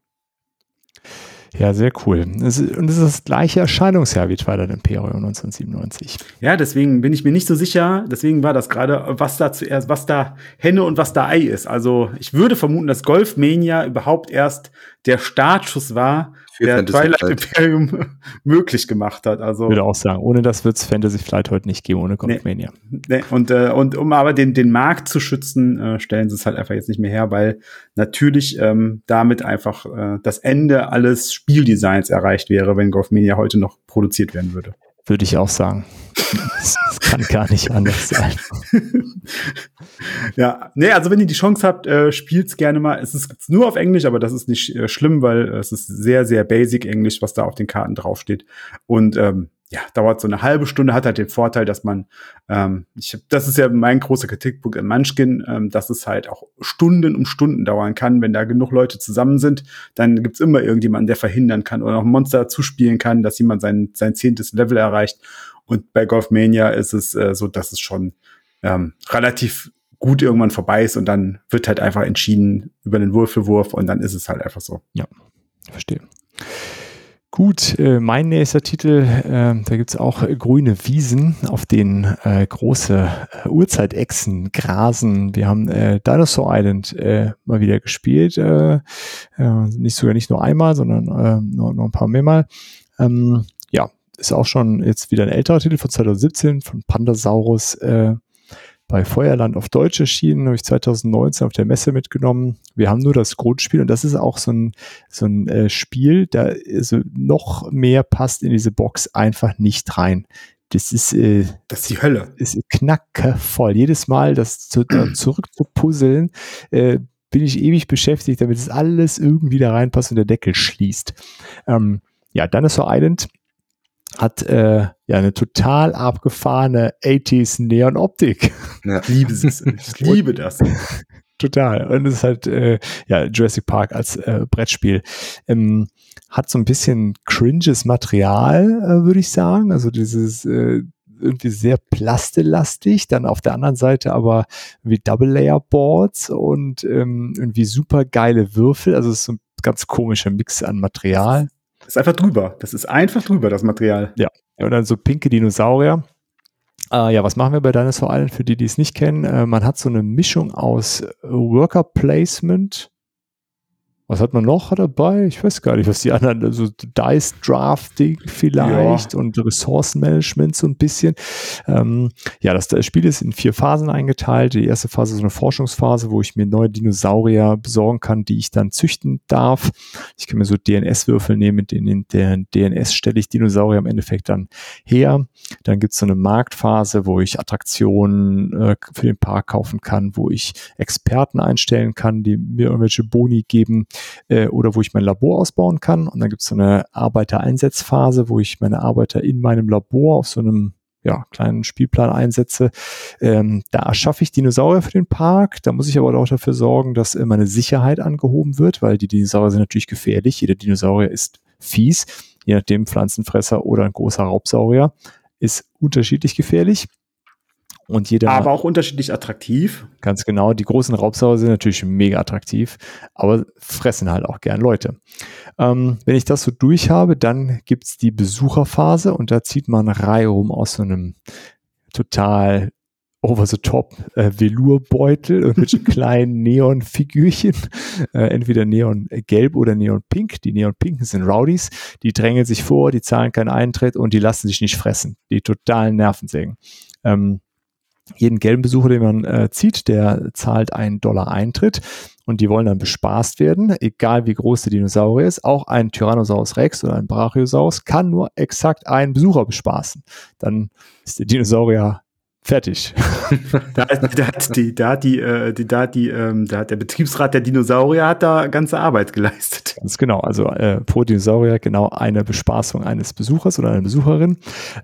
Ja, sehr cool. Und es ist das gleiche Erscheinungsjahr wie Twilight Imperium 1997. Ja, deswegen bin ich mir nicht so sicher. Deswegen war das gerade, was da zuerst, was da Henne und was da Ei ist. Also ich würde vermuten, dass Golfmania überhaupt erst der Startschuss war, der Fantasy Twilight Flight. Imperium möglich gemacht hat. Also Ich würde auch sagen, ohne das wird es Fantasy Flight heute nicht geben, ohne Golfmania. ne, und äh, und um aber den den Markt zu schützen, äh, stellen sie es halt einfach jetzt nicht mehr her, weil natürlich ähm, damit einfach äh, das Ende alles Spieldesigns erreicht wäre, wenn Golfmania heute noch produziert werden würde. Würde ich auch sagen. Das, kann gar nicht anders sein. Ja, nee, also wenn ihr die Chance habt, äh, spielt's gerne mal. Es ist nur auf Englisch, aber das ist nicht äh, schlimm, weil äh, es ist sehr, sehr basic Englisch, was da auf den Karten draufsteht. Und ähm, ja, dauert so eine halbe Stunde, hat halt den Vorteil, dass man, ähm, ich, das ist ja mein großer Kritikpunkt an Munchkin, ähm, dass es halt auch Stunden um Stunden dauern kann. Wenn da genug Leute zusammen sind, dann gibt's immer irgendjemanden, der verhindern kann oder auch ein Monster zuspielen kann, dass jemand sein, sein zehntes Level erreicht. Und bei Golfmania ist es äh, so, dass es schon ähm, relativ gut irgendwann vorbei ist und dann wird halt einfach entschieden über den Würfelwurf und dann ist es halt einfach so. Verstehe. Gut, äh, mein nächster Titel, äh, da gibt's auch äh, grüne Wiesen, auf denen äh, große äh, Urzeitechsen grasen. Wir haben äh, Dinosaur Island mal wieder gespielt. Nicht sogar nicht nur einmal, sondern noch, noch ein paar mehr Mal. Ähm, ja, ist auch schon jetzt wieder ein älterer Titel von 2017 von Pandasaurus. Äh, bei Feuerland auf Deutsch erschienen, habe ich 2019 auf der Messe mitgenommen. Wir haben nur das Grundspiel und das ist auch so ein, so ein äh, Spiel, da also noch mehr passt in diese Box einfach nicht rein. Das ist, äh, Das ist die Hölle. ist knackevoll. Jedes Mal das zu, da zurück zu puzzeln, äh, bin ich ewig beschäftigt, damit es alles irgendwie da reinpasst und der Deckel schließt. Ähm, ja, Dinosaur Island hat äh, ja eine total abgefahrene 80s Neon-Optik. Ja. Ich liebe es. Ich liebe das. Total. Und es ist halt, äh, ja, Jurassic Park als äh, Brettspiel. Ähm, hat so ein bisschen cringes Material, äh, würde ich sagen. Also dieses äh, irgendwie sehr plastelastig. Dann auf der anderen Seite aber wie Double-Layer-Boards und ähm, irgendwie super geile Würfel. Also es ist so ein ganz komischer Mix an Material. Das ist einfach drüber. Das ist einfach drüber, das Material. Ja, und dann so pinke Dinosaurier. Äh, ja, was machen wir bei Dinosaur Island für die, die es nicht kennen? Äh, man hat so eine Mischung aus Worker Placement. Was hat man noch dabei? Ich weiß gar nicht, was die anderen, also Dice Drafting vielleicht und Ressourcenmanagement so ein bisschen. Ähm, ja, das, das Spiel ist in vier Phasen eingeteilt. Die erste Phase ist so eine Forschungsphase, wo ich mir neue Dinosaurier besorgen kann, die ich dann züchten darf. Ich kann mir so DNS-Würfel nehmen, mit denen in deren DNS stelle ich Dinosaurier im Endeffekt dann her. Dann gibt's so eine Marktphase, wo ich Attraktionen äh, für den Park kaufen kann, wo ich Experten einstellen kann, die mir irgendwelche Boni geben äh, oder wo ich mein Labor ausbauen kann. Und dann gibt's so eine Arbeitereinsatzphase, wo ich meine Arbeiter in meinem Labor auf so einem ja, kleinen Spielplan einsetze. Ähm, da erschaffe ich Dinosaurier für den Park. Da muss ich aber auch dafür sorgen, dass äh, meine Sicherheit angehoben wird, weil die Dinosaurier sind natürlich gefährlich. Jeder Dinosaurier ist fies, je nachdem Pflanzenfresser oder ein großer Raubsaurier ist unterschiedlich gefährlich. Und jeder Aber auch unterschiedlich attraktiv. Ganz genau. Die großen Raubsaurier sind natürlich mega attraktiv, aber fressen halt auch gern Leute. Ähm, wenn ich das so durch habe, dann gibt's die Besucherphase und da zieht man Reihe rum aus so einem total over the top äh, Velourbeutel und mit kleinen Neonfigürchen, äh, entweder Neongelb oder Neonpink. Die Neonpinken sind Rowdies, die drängen sich vor, die zahlen keinen Eintritt und die lassen sich nicht fressen. Die totalen Nervensägen. Ähm, jeden gelben Besucher, den man äh, zieht, der zahlt einen Dollar Eintritt und die wollen dann bespaßt werden, egal wie groß der Dinosaurier ist. Auch ein Tyrannosaurus Rex oder ein Brachiosaurus kann nur exakt einen Besucher bespaßen. Dann ist der Dinosaurier fertig. Da, hat- da hat die, da hat die, äh, die, da hat die, ähm, da hat der Betriebsrat der Dinosaurier hat da ganze Arbeit geleistet. Ganz genau. Also äh, pro Dinosaurier genau eine Bespaßung eines Besuchers oder einer Besucherin.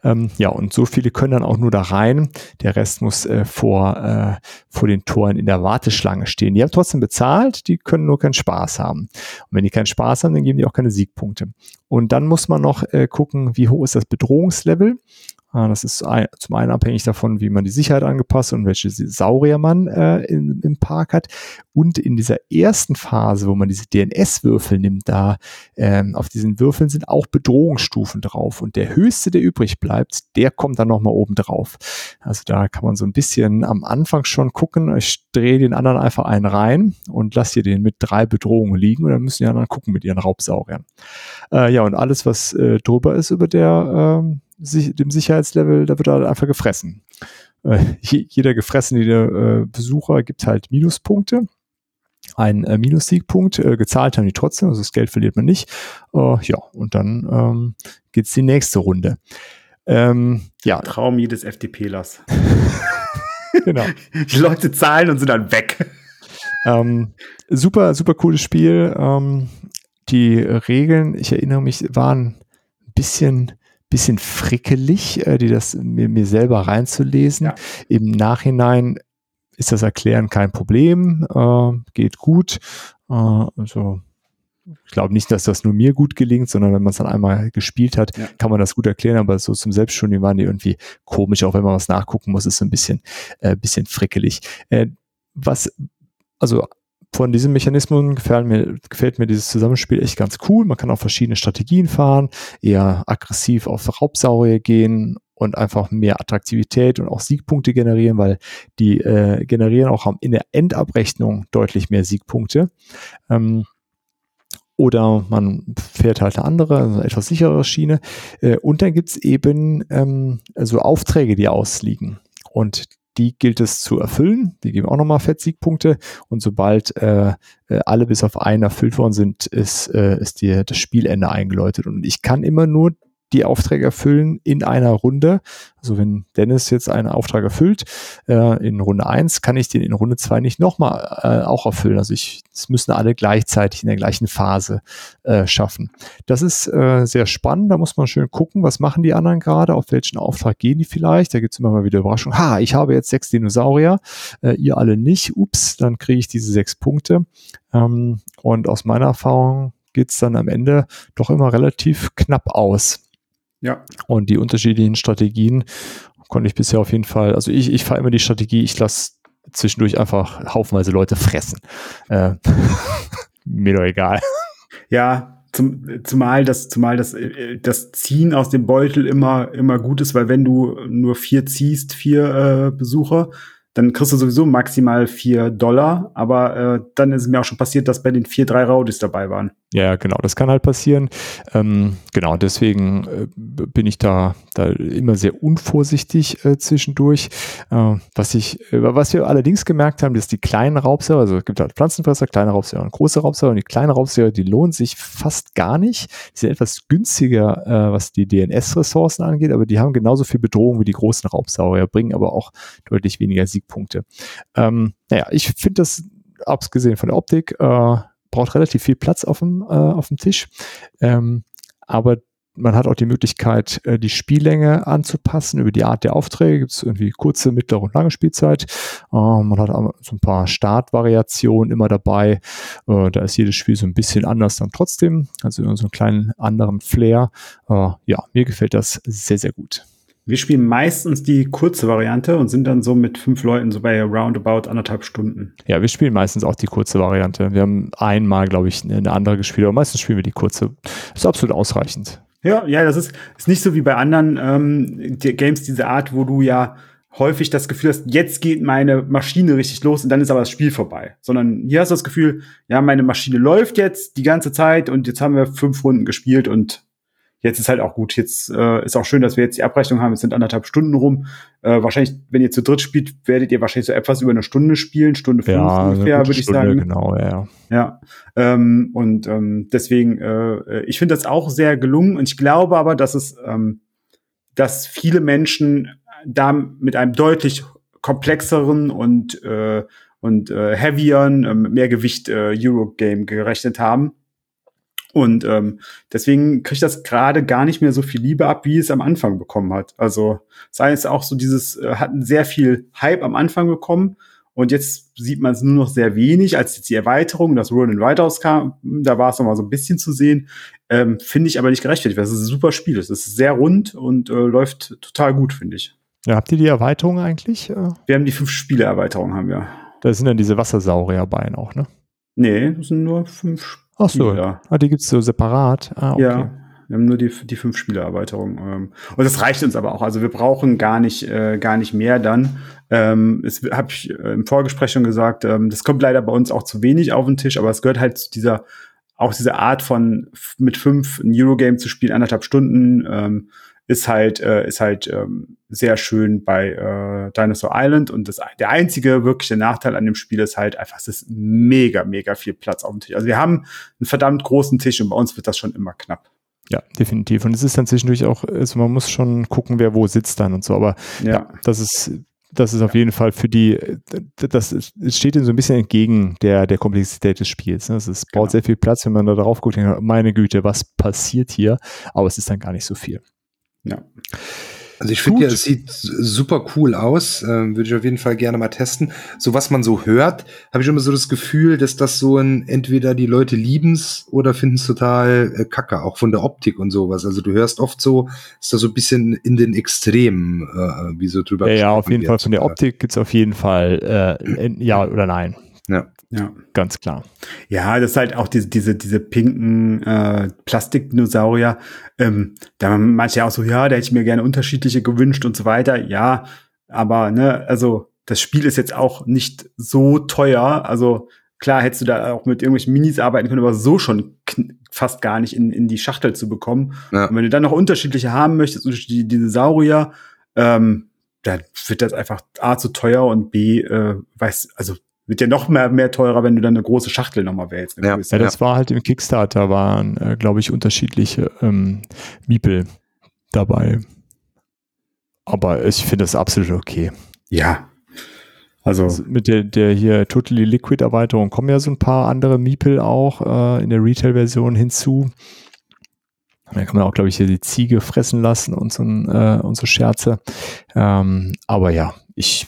Ähm, ja, und so viele können dann auch nur da rein. Der Rest muss äh, vor, äh, vor den Toren in der Warteschlange stehen. Die haben trotzdem bezahlt, die können nur keinen Spaß haben. Und wenn die keinen Spaß haben, dann geben die auch keine Siegpunkte. Und dann muss man noch äh, gucken, wie hoch ist das Bedrohungslevel. Ah, Das ist zum einen abhängig davon, wie man die Sicherheit angepasst und welche Saurier man äh, in, im Park hat. Und in dieser ersten Phase, wo man diese DNS-Würfel nimmt, da ähm, auf diesen Würfeln sind auch Bedrohungsstufen drauf. Und der höchste, der übrig bleibt, der kommt dann nochmal oben drauf. Also da kann man so ein bisschen am Anfang schon gucken. Ich drehe den anderen einfach einen rein und lasse hier den mit drei Bedrohungen liegen und dann müssen die anderen gucken mit ihren Raubsauriern. Äh, ja, und alles, was äh, drüber ist über der, sich, dem Sicherheitslevel, da wird halt einfach gefressen. Äh, je- jeder gefressene äh, Besucher gibt halt Minuspunkte. Ein äh, Minussiegpunkt, äh, gezahlt haben die trotzdem, also das Geld verliert man nicht. Äh, ja, und dann ähm, geht's die nächste Runde. Ähm, ja, Traum jedes FDPlers. genau. Die Leute zahlen und sind dann weg. Ähm, super, super cooles Spiel. Ähm, die Regeln, ich erinnere mich, waren ein bisschen, bisschen frickelig, äh, die das mir, mir selber reinzulesen. Ja. Im Nachhinein ist das Erklären kein Problem, äh, geht gut. Äh, also ich glaube nicht, dass das nur mir gut gelingt, sondern wenn man es dann einmal gespielt hat, Ja. kann man das gut erklären, aber so zum Selbststudium waren die irgendwie komisch, auch wenn man was nachgucken muss, ist so ein bisschen, äh, bisschen frickelig. Äh, was, also von diesem Mechanismus gefällt mir, gefällt mir dieses Zusammenspiel echt ganz cool. Man kann auch verschiedene Strategien fahren, eher aggressiv auf Raubsaurier gehen und einfach mehr Attraktivität und auch Siegpunkte generieren, weil die äh, generieren auch in der Endabrechnung deutlich mehr Siegpunkte. Ähm, oder man fährt halt eine andere, also eine etwas sichere Schiene. Äh, und dann gibt's eben ähm, so Aufträge, die ausliegen. Und die gilt es zu erfüllen. Die geben auch nochmal Fettsiegpunkte. Und sobald äh, äh, alle bis auf einen erfüllt worden sind, ist, äh, ist dir das Spielende eingeläutet. Und ich kann immer nur die Aufträge erfüllen in einer Runde. Also wenn Dennis jetzt einen Auftrag erfüllt äh, in Runde eins, kann ich den in Runde zwei nicht nochmal äh, auch erfüllen. Also ich, es müssen alle gleichzeitig in der gleichen Phase äh, schaffen. Das ist äh, sehr spannend. Da muss man schön gucken, was machen die anderen gerade, auf welchen Auftrag gehen die vielleicht. Da gibt's immer mal wieder Überraschungen. Ha, ich habe jetzt sechs Dinosaurier, äh, ihr alle nicht. Ups, dann kriege ich diese sechs Punkte. Ähm, und aus meiner Erfahrung geht's dann am Ende doch immer relativ knapp aus. Ja. Und die unterschiedlichen Strategien konnte ich bisher auf jeden Fall, also ich, ich fahre immer die Strategie, ich lasse zwischendurch einfach haufenweise Leute fressen. Äh, mir doch egal. Ja, zum, zumal das, zumal das, äh, das Ziehen aus dem Beutel immer, immer gut ist, weil wenn du nur vier ziehst, vier äh, Besucher, dann kriegst du sowieso maximal vier Dollar. Aber äh, dann ist mir auch schon passiert, dass bei den vier drei Raudis dabei waren. Ja, genau, das kann halt passieren. Ähm, genau, deswegen äh, bin ich da, da immer sehr unvorsichtig äh, zwischendurch. Äh, was ich, äh, was wir allerdings gemerkt haben, dass die kleinen Raubsäuer, also es gibt halt Pflanzenfresser, kleine Raubsäuer und große Raubsäuer und die kleinen Raubsäuer, die lohnen sich fast gar nicht. Die sind etwas günstiger, äh, was die DNS-Ressourcen angeht, aber die haben genauso viel Bedrohung wie die großen Raubsaurier, bringen aber auch deutlich weniger Siegpunkte. Ähm, naja, ich finde das, abgesehen von der Optik, äh, braucht relativ viel Platz auf dem, äh, auf dem Tisch. Ähm, aber man hat auch die Möglichkeit, äh, die Spiellänge anzupassen. Über die Art der Aufträge gibt es irgendwie kurze, mittlere und lange Spielzeit. Äh, man hat so ein paar Startvariationen immer dabei. Äh, da ist jedes Spiel so ein bisschen anders dann trotzdem. Also so einen kleinen anderen Flair. Äh, ja, mir gefällt das sehr, sehr gut. Wir spielen meistens die kurze Variante und sind dann so mit fünf Leuten so bei roundabout anderthalb Stunden. Ja, wir spielen meistens auch die kurze Variante. Wir haben einmal, glaube ich, eine andere gespielt, aber meistens spielen wir die kurze. Ist absolut ausreichend. Ja, ja, das ist, ist nicht so wie bei anderen ähm, die Games dieser Art, wo du ja häufig das Gefühl hast, jetzt geht meine Maschine richtig los und dann ist aber das Spiel vorbei. Sondern hier hast du das Gefühl, ja, meine Maschine läuft jetzt die ganze Zeit und jetzt haben wir fünf Runden gespielt und jetzt ist halt auch gut. Jetzt äh, ist auch schön, dass wir jetzt die Abrechnung haben. Es sind anderthalb Stunden rum. Äh, wahrscheinlich, wenn ihr zu dritt spielt, werdet ihr wahrscheinlich so etwas über eine Stunde spielen, Stunde fünf eine ungefähr, würde ich Stunde, sagen. Genau, ja, ja. Ja, ähm, und ähm, deswegen, äh, ich finde das auch sehr gelungen und ich glaube aber, dass es, ähm, dass viele Menschen da mit einem deutlich komplexeren und äh, und äh, heavieren, äh, mehr Gewicht äh, Eurogame gerechnet haben. Und ähm, deswegen kriegt das gerade gar nicht mehr so viel Liebe ab, wie es am Anfang bekommen hat. Also sei es auch so dieses, äh, hat sehr viel Hype am Anfang bekommen und jetzt sieht man es nur noch sehr wenig, als jetzt die Erweiterung, das Roll and Write kam, da war es noch mal so ein bisschen zu sehen. Ähm, finde ich aber nicht gerechtfertigt, weil es ist ein super Spiel. Es ist sehr rund und äh, läuft total gut, finde ich. Ja, habt ihr die Erweiterung eigentlich? Wir haben die fünf Spiele-Erweiterung, haben wir. Da sind dann diese Wassersaurierbeine auch, ne? Nee, das sind nur fünf Spiele. Ach so, ah, die gibt's so separat. Ah, okay. Ja, wir haben nur die, die fünf Spielererweiterung. Ähm, und das reicht uns aber auch. Also wir brauchen gar nicht, äh, gar nicht mehr dann. Ähm, es habe ich äh, im Vorgespräch schon gesagt, ähm, das kommt leider bei uns auch zu wenig auf den Tisch, aber es gehört halt zu dieser, auch diese Art von mit fünf ein Eurogame zu spielen, anderthalb Stunden, ähm, ist halt, äh, ist halt ähm, sehr schön bei äh, Dinosaur Island. Und das, der einzige wirkliche Nachteil an dem Spiel ist halt einfach, es ist mega, mega viel Platz auf dem Tisch. Also wir haben einen verdammt großen Tisch und bei uns wird das schon immer knapp. Ja, definitiv. Und es ist dann zwischendurch auch, also man muss schon gucken, wer wo sitzt dann und so. Aber ja, ja das ist, das ist auf jeden Fall für die, das steht ihnen so ein bisschen entgegen der, der Komplexität des Spiels. Ne? Es braucht genau. sehr viel Platz, wenn man da drauf guckt, meine Güte, was passiert hier? Aber es ist dann gar nicht so viel. Ja. Also ich finde ja, es sieht super cool aus. Äh, Würde ich auf jeden Fall gerne mal testen. So was man so hört, habe ich immer so das Gefühl, dass das so ein, entweder die Leute lieben's oder finden's total äh, kacke, auch von der Optik und sowas. Also du hörst oft so, ist da so ein bisschen in den Extremen, äh, wie so drüber. Ja, ja auf jeden Fall. Von der Optik gibt's auf jeden Fall äh, ja oder nein. Ja. Ja. Ganz klar. Ja, das ist halt auch diese, diese, diese pinken äh, Plastikdinosaurier. Ähm, da haben manche auch so, ja, da hätte ich mir gerne unterschiedliche gewünscht und so weiter. Ja, aber ne, also das Spiel ist jetzt auch nicht so teuer. Also klar hättest du da auch mit irgendwelchen Minis arbeiten können, aber so schon fast gar nicht in, in die Schachtel zu bekommen. Ja. Und wenn du dann noch unterschiedliche haben möchtest, unterschiedliche Dinosaurier, ähm, dann wird das einfach A zu teuer und B, äh, weiß, also wird ja noch mehr, mehr teurer, wenn du dann eine große Schachtel nochmal wählst. Ja. ja, das war halt im Kickstarter, waren, äh, glaube ich, unterschiedliche ähm, Miepel dabei. Aber ich finde das absolut okay. Ja. Also, also mit der, der hier Totally Liquid Erweiterung kommen ja so ein paar andere Miepel auch äh, in der Retail-Version hinzu. Da kann man auch, glaube ich, hier die Ziege fressen lassen und so, äh, und so Scherze. Ähm, aber ja, ich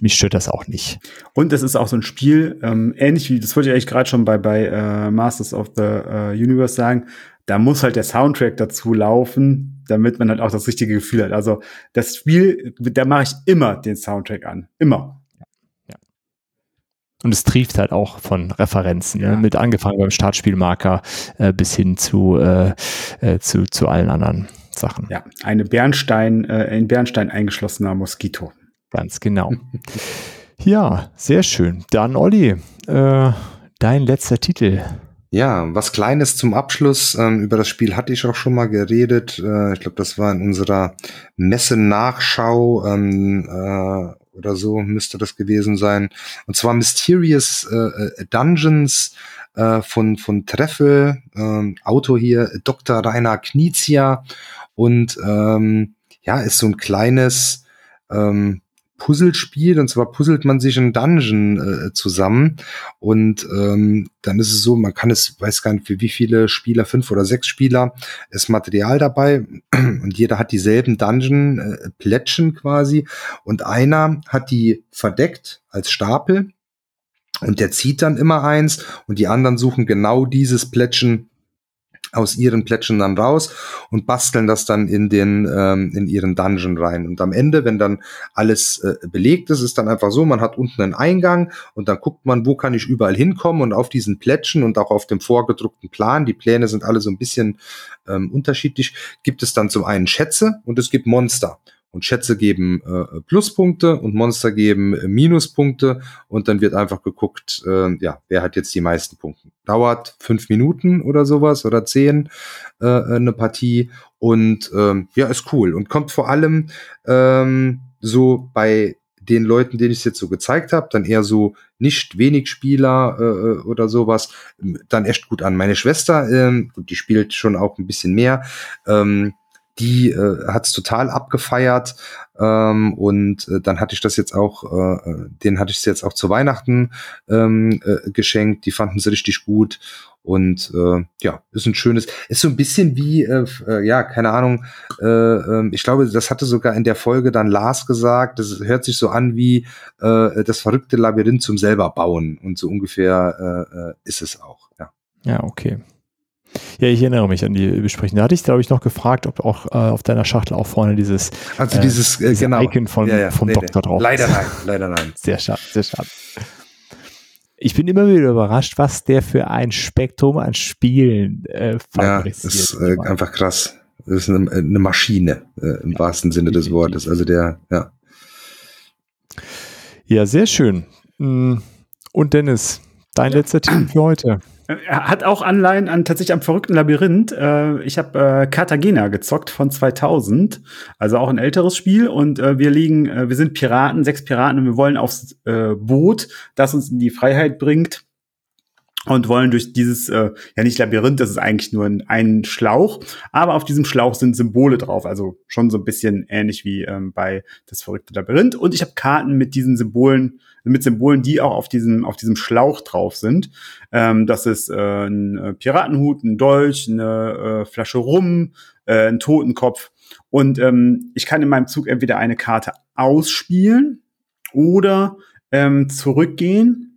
mich stört das auch nicht. Und es ist auch so ein Spiel, ähm, ähnlich wie, das wollte ich eigentlich gerade schon bei, bei äh, Masters of the uh, Universe sagen, da muss halt der Soundtrack dazu laufen, damit man halt auch das richtige Gefühl hat. Also das Spiel, da mache ich immer den Soundtrack an. Immer. Und es trieft halt auch von Referenzen, ne? ja. ne? mit angefangen beim Startspielmarker äh, bis hin zu, äh, äh, zu, zu allen anderen Sachen. Ja, eine Bernstein, äh, in Bernstein eingeschlossener Moskito. Ganz genau. ja, sehr schön. Dann, Olli, äh, dein letzter Titel. Ja, was Kleines zum Abschluss. Ähm, über das Spiel hatte ich auch schon mal geredet. Äh, ich glaube, das war in unserer Messe-Nachschau ähm, äh, oder so müsste das gewesen sein. Und zwar Mysterious äh, äh Dungeons äh, von, von Treffel, ähm, Autor hier Dr. Rainer Knizia. Und ähm, ja, ist so ein kleines ähm, Puzzlespiel. Und zwar puzzelt man sich einen Dungeon äh, zusammen. Und ähm, dann ist es so, man kann es, weiß gar nicht, für wie viele Spieler, fünf oder sechs Spieler, ist Material dabei. Und jeder hat dieselben Dungeon äh, quasi. Und einer hat die verdeckt als Stapel. Und der zieht dann immer eins. Und die anderen suchen genau dieses Plättchen aus ihren Plättchen dann raus und basteln das dann in den ähm, in ihren Dungeon rein. Und am Ende, wenn dann alles äh, belegt ist, ist dann einfach so, man hat unten einen Eingang und dann guckt man, wo kann ich überall hinkommen und auf diesen Plättchen und auch auf dem vorgedruckten Plan, die Pläne sind alle so ein bisschen ähm, unterschiedlich, gibt es dann zum einen Schätze und es gibt Monster. Und Schätze geben äh, Pluspunkte und Monster geben äh, Minuspunkte und dann wird einfach geguckt, äh, ja, wer hat jetzt die meisten Punkte. Dauert fünf Minuten oder sowas oder zehn äh, eine Partie und ähm, ja, ist cool und kommt vor allem ähm, so bei den Leuten, denen ich es jetzt so gezeigt habe, dann eher so nicht wenig Spieler äh, oder sowas, dann echt gut an. Meine Schwester, ähm, die spielt schon auch ein bisschen mehr, ähm, die äh, hat es total abgefeiert. Ähm, und äh, dann hatte ich das jetzt auch, äh, äh den hatte ich jetzt auch zu Weihnachten ähm, äh, geschenkt. Die fanden es richtig gut. Und äh, ja, ist ein schönes, ist so ein bisschen wie, äh, äh, ja, keine Ahnung, äh, äh, ich glaube, das hatte sogar in der Folge dann Lars gesagt, das hört sich so an wie äh, das verrückte Labyrinth zum selber bauen. Und so ungefähr äh, äh, ist es auch, ja. Ja, okay. Ja, ich erinnere mich an die Besprechung. Da hatte ich, glaube ich, noch gefragt, ob auch äh, auf deiner Schachtel auch vorne dieses, also dieses, äh, genau. Icon von, ja, ja, vom nee, Doktor nee. drauf Leider nein, leider nein. Sehr schade, sehr schade. Ich bin immer wieder überrascht, was der für ein Spektrum an Spielen äh, fabriziert. Ja, ist äh, einfach krass. Das ist eine, eine Maschine äh, im ja, wahrsten Sinne des Wortes. Also der, ja. Ja, sehr schön. Mm, und Dennis, dein letzter Tipp für heute. Er hat auch Anleihen an tatsächlich am verrückten Labyrinth. Äh, ich habe äh, Cartagena gezockt von 2000, also auch ein älteres Spiel. Und äh, wir liegen, äh, wir sind Piraten, sechs Piraten und wir wollen aufs äh, Boot, das uns in die Freiheit bringt und wollen durch dieses, äh, ja nicht Labyrinth, das ist eigentlich nur ein, ein Schlauch, aber auf diesem Schlauch sind Symbole drauf, also schon so ein bisschen ähnlich wie ähm, bei das verrückte Labyrinth. Und ich habe Karten mit diesen Symbolen mit Symbolen, die auch auf diesem, auf diesem Schlauch drauf sind. Ähm, das ist äh, ein äh, Piratenhut, ein Dolch, eine äh, Flasche Rum, äh, ein Totenkopf. Und ähm, ich kann in meinem Zug entweder eine Karte ausspielen oder ähm, zurückgehen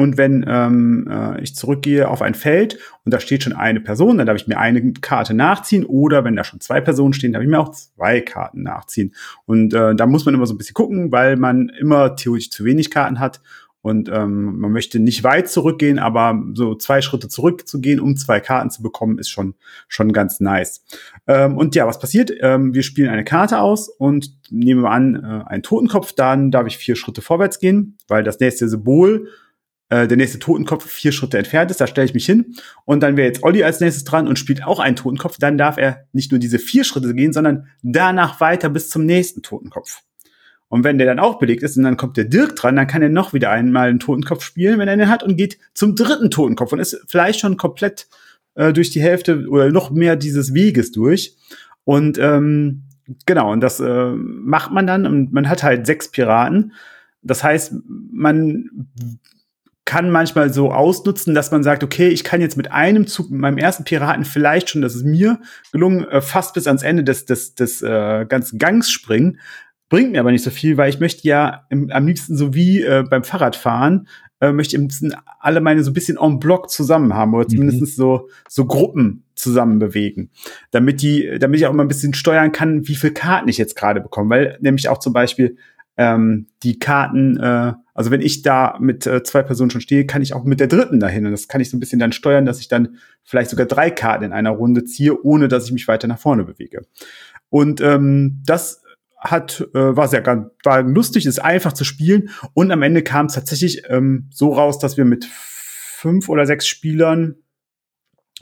und wenn ähm, äh, ich zurückgehe auf ein Feld und da steht schon eine Person, dann darf ich mir eine Karte nachziehen. Oder wenn da schon zwei Personen stehen, darf ich mir auch zwei Karten nachziehen. Und äh, da muss man immer so ein bisschen gucken, weil man immer theoretisch zu wenig Karten hat. Und ähm, man möchte nicht weit zurückgehen, aber so zwei Schritte zurückzugehen, um zwei Karten zu bekommen, ist schon schon ganz nice. Ähm, und ja, was passiert? Ähm, wir spielen eine Karte aus und nehmen wir an äh, einen Totenkopf. Dann darf ich vier Schritte vorwärts gehen, weil das nächste Symbol äh, der nächste Totenkopf vier Schritte entfernt ist, da stelle ich mich hin und dann wäre jetzt Olli als nächstes dran und spielt auch einen Totenkopf, dann darf er nicht nur diese vier Schritte gehen, sondern danach weiter bis zum nächsten Totenkopf. Und wenn der dann auch belegt ist und dann kommt der Dirk dran, dann kann er noch wieder einmal einen Totenkopf spielen, wenn er den hat und geht zum dritten Totenkopf und ist vielleicht schon komplett äh, durch die Hälfte oder noch mehr dieses Weges durch. Und ähm, genau, und das äh, macht man dann und man hat halt sechs Piraten. Das heißt, man kann manchmal so ausnutzen, dass man sagt, okay, ich kann jetzt mit einem Zug, mit meinem ersten Piraten vielleicht schon, das ist mir gelungen, äh, fast bis ans Ende des, des, des äh, ganzen Gangs springen. Bringt mir aber nicht so viel, weil ich möchte ja im, am liebsten so wie äh, beim Fahrradfahren, äh, möchte im liebsten alle meine so ein bisschen en bloc zusammen haben oder mhm. zumindest so, so Gruppen zusammen bewegen, damit die, damit ich auch immer ein bisschen steuern kann, wie viel Karten ich jetzt gerade bekomme, weil nämlich auch zum Beispiel ähm, die Karten, äh, also wenn ich da mit äh, zwei Personen schon stehe, kann ich auch mit der dritten dahin. Und das kann ich so ein bisschen dann steuern, dass ich dann vielleicht sogar drei Karten in einer Runde ziehe, ohne dass ich mich weiter nach vorne bewege. Und ähm, das hat äh, war sehr war lustig, ist einfach zu spielen und am Ende kam es tatsächlich ähm, so raus, dass wir mit fünf oder sechs Spielern,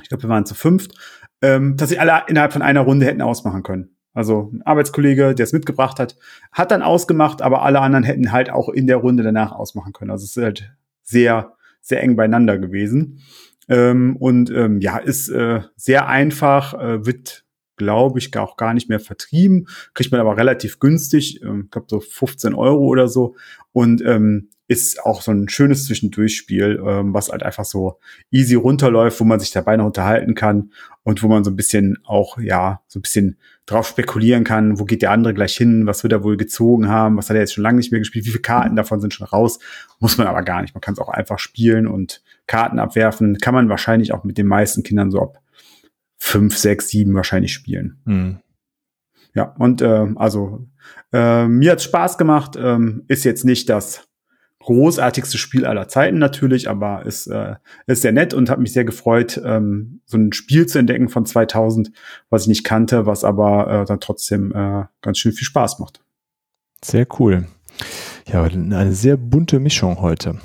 ich glaube, wir waren zu fünft, ähm, dass sie alle innerhalb von einer Runde hätten ausmachen können. Also ein Arbeitskollege, der es mitgebracht hat, hat dann ausgemacht, aber alle anderen hätten halt auch in der Runde danach ausmachen können. Also es ist halt sehr, sehr eng beieinander gewesen. Ähm, und ähm, ja, ist äh, sehr einfach, äh, wird, glaube ich, auch gar nicht mehr vertrieben, kriegt man aber relativ günstig, äh, ich glaube so 15 Euro oder so. Und ähm, ist auch so ein schönes Zwischendurchspiel, ähm, was halt einfach so easy runterläuft, wo man sich dabei noch unterhalten kann und wo man so ein bisschen auch, ja, so ein bisschen drauf spekulieren kann, wo geht der andere gleich hin, was wird er wohl gezogen haben, was hat er jetzt schon lange nicht mehr gespielt, wie viele Karten davon sind schon raus, muss man aber gar nicht. Man kann es auch einfach spielen und Karten abwerfen, kann man wahrscheinlich auch mit den meisten Kindern so ab fünf, sechs, sieben wahrscheinlich spielen. Mhm. Ja, und äh, also äh, mir hat's Spaß gemacht, ähm, ist jetzt nicht das großartigste Spiel aller Zeiten natürlich, aber ist, äh, ist sehr nett und hat mich sehr gefreut, ähm, so ein Spiel zu entdecken von 2000, was ich nicht kannte, was aber äh, dann trotzdem äh, ganz schön viel Spaß macht. Sehr cool. Ja, eine sehr bunte Mischung heute.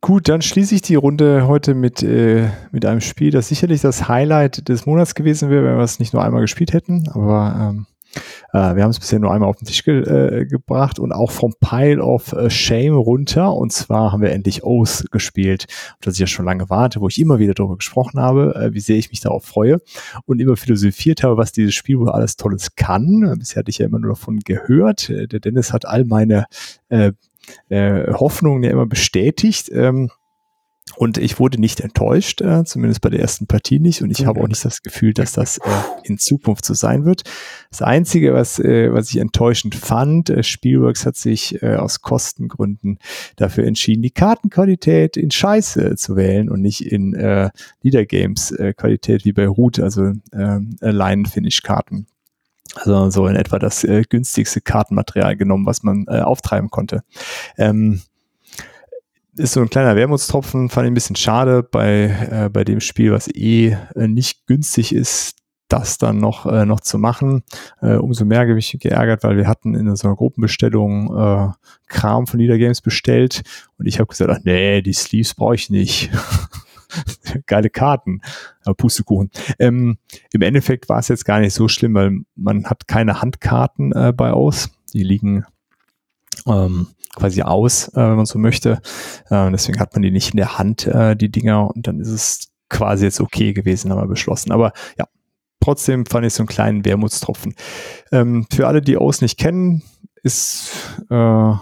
Gut, dann schließe ich die Runde heute mit, äh, mit einem Spiel, das sicherlich das Highlight des Monats gewesen wäre, wenn wir es nicht nur einmal gespielt hätten, aber ähm, Äh, wir haben es bisher nur einmal auf den Tisch ge äh, gebracht und auch vom Pile of äh, Shame runter. Und zwar haben wir endlich Oath gespielt, auf das ich ja schon lange warte, wo ich immer wieder darüber gesprochen habe, äh, wie sehr ich mich darauf freue und immer philosophiert habe, was dieses Spiel wohl alles Tolles kann. Bisher hatte ich ja immer nur davon gehört. Äh, der Dennis hat all meine äh, Hoffnungen ja immer bestätigt. Ähm, und ich wurde nicht enttäuscht, äh, zumindest bei der ersten Partie nicht. Und ich habe auch nicht das Gefühl, dass das äh, in Zukunft so sein wird. Das Einzige, was, äh, was ich enttäuschend fand, äh, Spielworks hat sich äh, aus Kostengründen dafür entschieden, die Kartenqualität in Scheiße zu wählen und nicht in äh, Leader-Games-Qualität wie bei Root, also äh, Line-Finish-Karten. Also so in etwa das äh, günstigste Kartenmaterial genommen, was man äh, auftreiben konnte. Ähm, ist so ein kleiner Wermutstropfen, fand ich ein bisschen schade bei, äh, bei dem Spiel, was eh äh, nicht günstig ist, das dann noch, äh, noch zu machen. Äh, umso mehr habe ich geärgert, weil wir hatten in so einer Gruppenbestellung äh, Kram von Leader Games bestellt und ich habe gesagt, ach, nee, die Sleeves brauche ich nicht. Geile Karten, aber Pustekuchen. Ähm, Im Endeffekt war es jetzt gar nicht so schlimm, weil man hat keine Handkarten äh, bei aus. Die liegen ähm, quasi aus, äh, wenn man so möchte. Äh, deswegen hat man die nicht in der Hand, äh, die Dinger, und dann ist es quasi jetzt okay gewesen, haben wir beschlossen. Aber ja, trotzdem fand ich so einen kleinen Wermutstropfen. Ähm, für alle, die Aus nicht kennen, ist äh,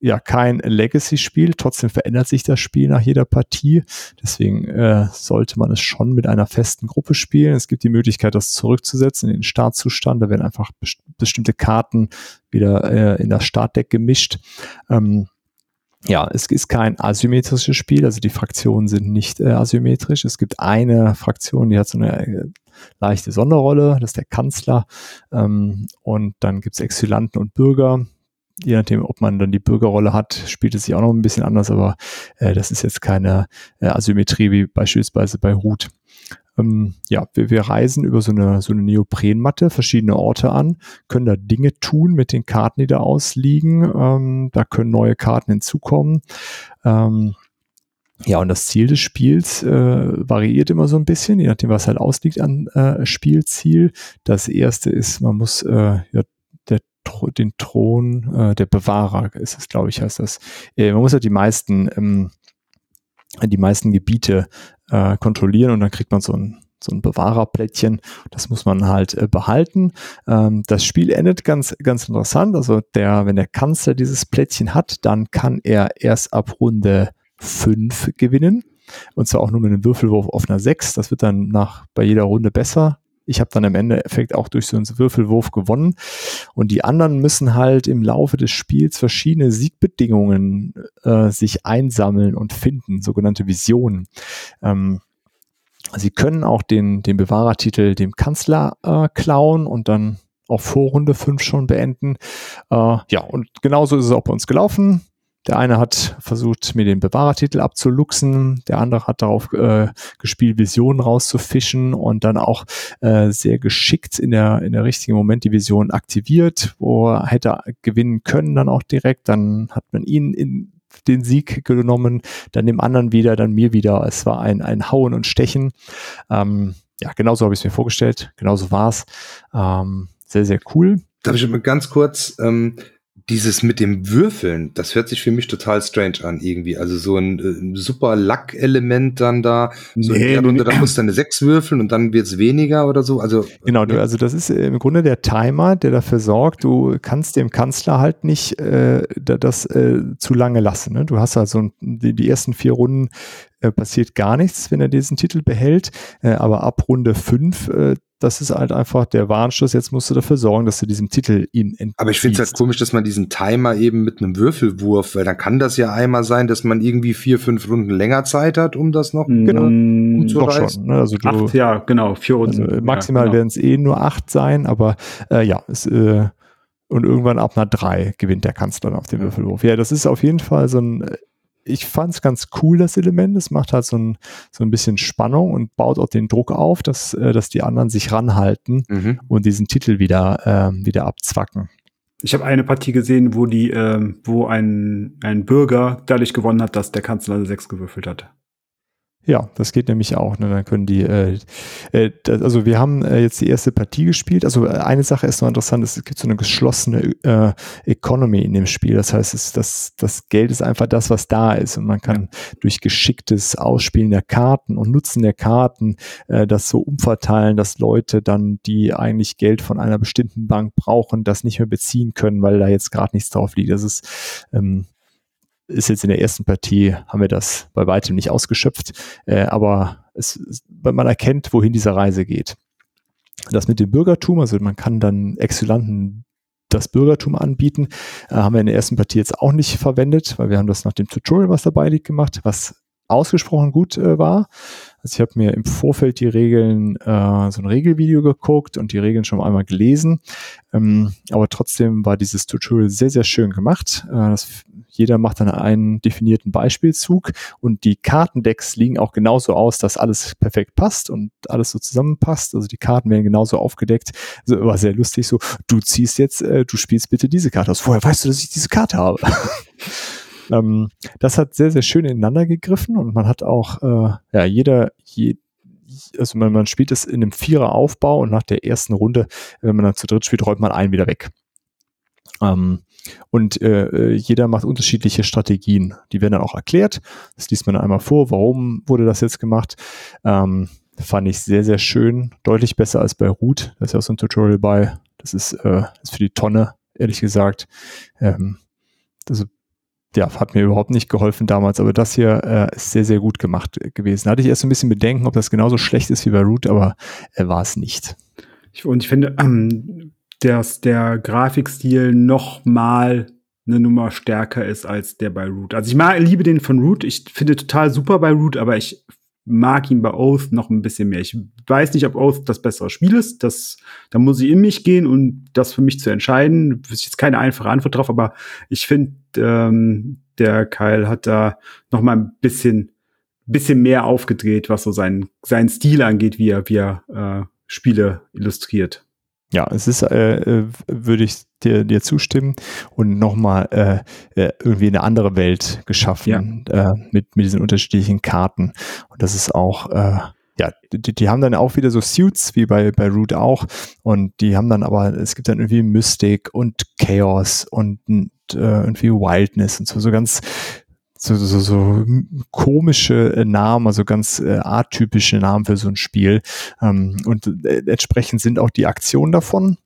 ja kein Legacy-Spiel. Trotzdem verändert sich das Spiel nach jeder Partie. Deswegen äh, sollte man es schon mit einer festen Gruppe spielen. Es gibt die Möglichkeit, das zurückzusetzen in den Startzustand. Da werden einfach best bestimmte Karten wieder äh, in das Startdeck gemischt. Ähm, ja, es ist kein asymmetrisches Spiel, also die Fraktionen sind nicht äh, asymmetrisch. Es gibt eine Fraktion, die hat so eine äh, leichte Sonderrolle, das ist der Kanzler. Ähm, und dann gibt es Exilanten und Bürger je nachdem, ob man dann die Bürgerrolle hat, spielt es sich auch noch ein bisschen anders, aber äh, das ist jetzt keine äh, Asymmetrie wie beispielsweise bei Root. Ähm, ja, wir, wir reisen über so eine, so eine Neoprenmatte verschiedene Orte an, können da Dinge tun mit den Karten, die da ausliegen. Ähm, da können neue Karten hinzukommen. Ähm, ja, und das Ziel des Spiels äh, variiert immer so ein bisschen, je nachdem, was halt ausliegt an äh, Spielziel. Das erste ist, man muss äh, ja, den Thron, äh, der Bewahrer ist es, glaube ich, heißt das. Äh, man muss ja die meisten, ähm, die meisten Gebiete äh, kontrollieren und dann kriegt man so ein so ein Bewahrerplättchen. Das muss man halt äh, behalten. Ähm, das Spiel endet ganz, ganz interessant. Also der, wenn der Kanzler dieses Plättchen hat, dann kann er erst ab Runde 5 gewinnen. Und zwar auch nur mit einem Würfelwurf auf einer 6. Das wird dann nach, bei jeder Runde besser ich habe dann im Endeffekt auch durch so einen Würfelwurf gewonnen. Und die anderen müssen halt im Laufe des Spiels verschiedene Siegbedingungen äh, sich einsammeln und finden, sogenannte Visionen. Ähm, Sie können auch den, den Bewahrertitel dem Kanzler äh, klauen und dann auf Vorrunde 5 schon beenden. Äh, ja, und genauso ist es auch bei uns gelaufen. Der eine hat versucht, mir den Bewahrertitel abzuluxen, der andere hat darauf äh, gespielt, Visionen rauszufischen und dann auch äh, sehr geschickt in der, in der richtigen Moment die Vision aktiviert, wo er hätte gewinnen können dann auch direkt. Dann hat man ihn in den Sieg genommen, dann dem anderen wieder, dann mir wieder. Es war ein, ein Hauen und Stechen. Ähm, ja, genauso habe ich es mir vorgestellt, genauso war es. Ähm, sehr, sehr cool. Darf ich mal ganz kurz, ähm, dieses mit dem Würfeln, das hört sich für mich total strange an irgendwie. Also so ein äh, super Lack-Element dann da. So nee, in der da musst du eine 6 würfeln und dann wird's weniger oder so. Also genau, du, also das ist im Grunde der Timer, der dafür sorgt, du kannst dem Kanzler halt nicht äh, das äh, zu lange lassen. Ne? Du hast also die, die ersten vier Runden äh, passiert gar nichts, wenn er diesen Titel behält. Äh, aber ab Runde 5 äh, das ist halt einfach der Warnschuss. Jetzt musst du dafür sorgen, dass du diesem Titel ihm entziehst. Aber ich finde es halt komisch, dass man diesen Timer eben mit einem Würfelwurf, weil dann kann das ja einmal sein, dass man irgendwie vier, fünf Runden länger Zeit hat, um das noch genau, äh, doch schon. Ne? Also du, acht, ja, genau, vier Runden. Also maximal ja, genau. werden es eh nur acht sein, aber äh, ja, es, äh, und irgendwann ab einer drei gewinnt der Kanzler auf den Würfelwurf. Ja, das ist auf jeden Fall so ein äh, ich fand es ganz cool, das Element. Es macht halt so ein, so ein bisschen Spannung und baut auch den Druck auf, dass, äh, dass die anderen sich ranhalten mhm. und diesen Titel wieder, ähm, wieder abzwacken. Ich habe eine Partie gesehen, wo die, ähm, wo ein, ein Bürger dadurch gewonnen hat, dass der Kanzler eine 6 gewürfelt hat. Ja, das geht nämlich auch. Ne? Dann können die, äh, äh, das, also wir haben äh, jetzt die erste Partie gespielt. Also äh, eine Sache ist noch interessant, es gibt so eine geschlossene äh, Economy in dem Spiel. Das heißt, es, das, das Geld ist einfach das, was da ist. Und man kann durch geschicktes Ausspielen der Karten und Nutzen der Karten äh, das so umverteilen, dass Leute dann, die eigentlich Geld von einer bestimmten Bank brauchen, das nicht mehr beziehen können, weil da jetzt gerade nichts drauf liegt. Das ist ähm, ist jetzt in der ersten Partie, haben wir das bei weitem nicht ausgeschöpft, äh, aber es, man erkennt, wohin diese Reise geht. Das mit dem Bürgertum, also man kann dann Exulanten das Bürgertum anbieten, äh, haben wir in der ersten Partie jetzt auch nicht verwendet, weil wir haben das nach dem Tutorial, was dabei liegt, gemacht, was ausgesprochen gut äh, war. Also ich habe mir im Vorfeld die Regeln, äh, so ein Regelvideo geguckt und die Regeln schon einmal gelesen. Ähm, aber trotzdem war dieses Tutorial sehr, sehr schön gemacht. Äh, das, jeder macht dann einen definierten Beispielzug und die Kartendecks liegen auch genauso aus, dass alles perfekt passt und alles so zusammenpasst. Also die Karten werden genauso aufgedeckt. Also war sehr lustig so, du ziehst jetzt, äh, du spielst bitte diese Karte aus. Woher weißt du, dass ich diese Karte habe? Ähm, das hat sehr, sehr schön ineinander gegriffen und man hat auch, äh, ja, jeder, je, also man, man spielt es in einem Vierer-Aufbau und nach der ersten Runde, wenn man dann zu dritt spielt, räumt man einen wieder weg. Ähm, und äh, jeder macht unterschiedliche Strategien. Die werden dann auch erklärt. Das liest man einmal vor. Warum wurde das jetzt gemacht? Ähm, fand ich sehr, sehr schön. Deutlich besser als bei Root. Da ist ja auch so ein Tutorial bei. Das ist, äh, ist für die Tonne, ehrlich gesagt. Ähm, also ja, hat mir überhaupt nicht geholfen damals, aber das hier äh, ist sehr, sehr gut gemacht gewesen. Da hatte ich erst ein bisschen Bedenken, ob das genauso schlecht ist wie bei Root, aber äh, war es nicht. Ich, und ich finde, ähm, dass der Grafikstil noch mal eine Nummer stärker ist als der bei Root. Also ich mag, liebe den von Root. Ich finde total super bei Root, aber ich mag ihn bei Oath noch ein bisschen mehr. Ich weiß nicht, ob Oath das bessere Spiel ist. Das, da muss ich in mich gehen und das für mich zu entscheiden. Das ist jetzt keine einfache Antwort drauf, aber ich finde, ähm, der Kyle hat da noch mal ein bisschen, bisschen mehr aufgedreht, was so seinen, seinen Stil angeht, wie er, wie er äh, Spiele illustriert. Ja, es ist, äh, äh, würde ich dir, dir zustimmen und nochmal äh, äh, irgendwie eine andere Welt geschaffen ja. äh, mit, mit diesen unterschiedlichen Karten. Und das ist auch, äh, ja, die, die haben dann auch wieder so Suits, wie bei, bei Root auch. Und die haben dann aber, es gibt dann irgendwie Mystic und Chaos und, und äh, irgendwie Wildness und so, so ganz so, so, so komische äh, Namen, also ganz äh, atypische Namen für so ein Spiel. Ähm, und äh, entsprechend sind auch die Aktionen davon.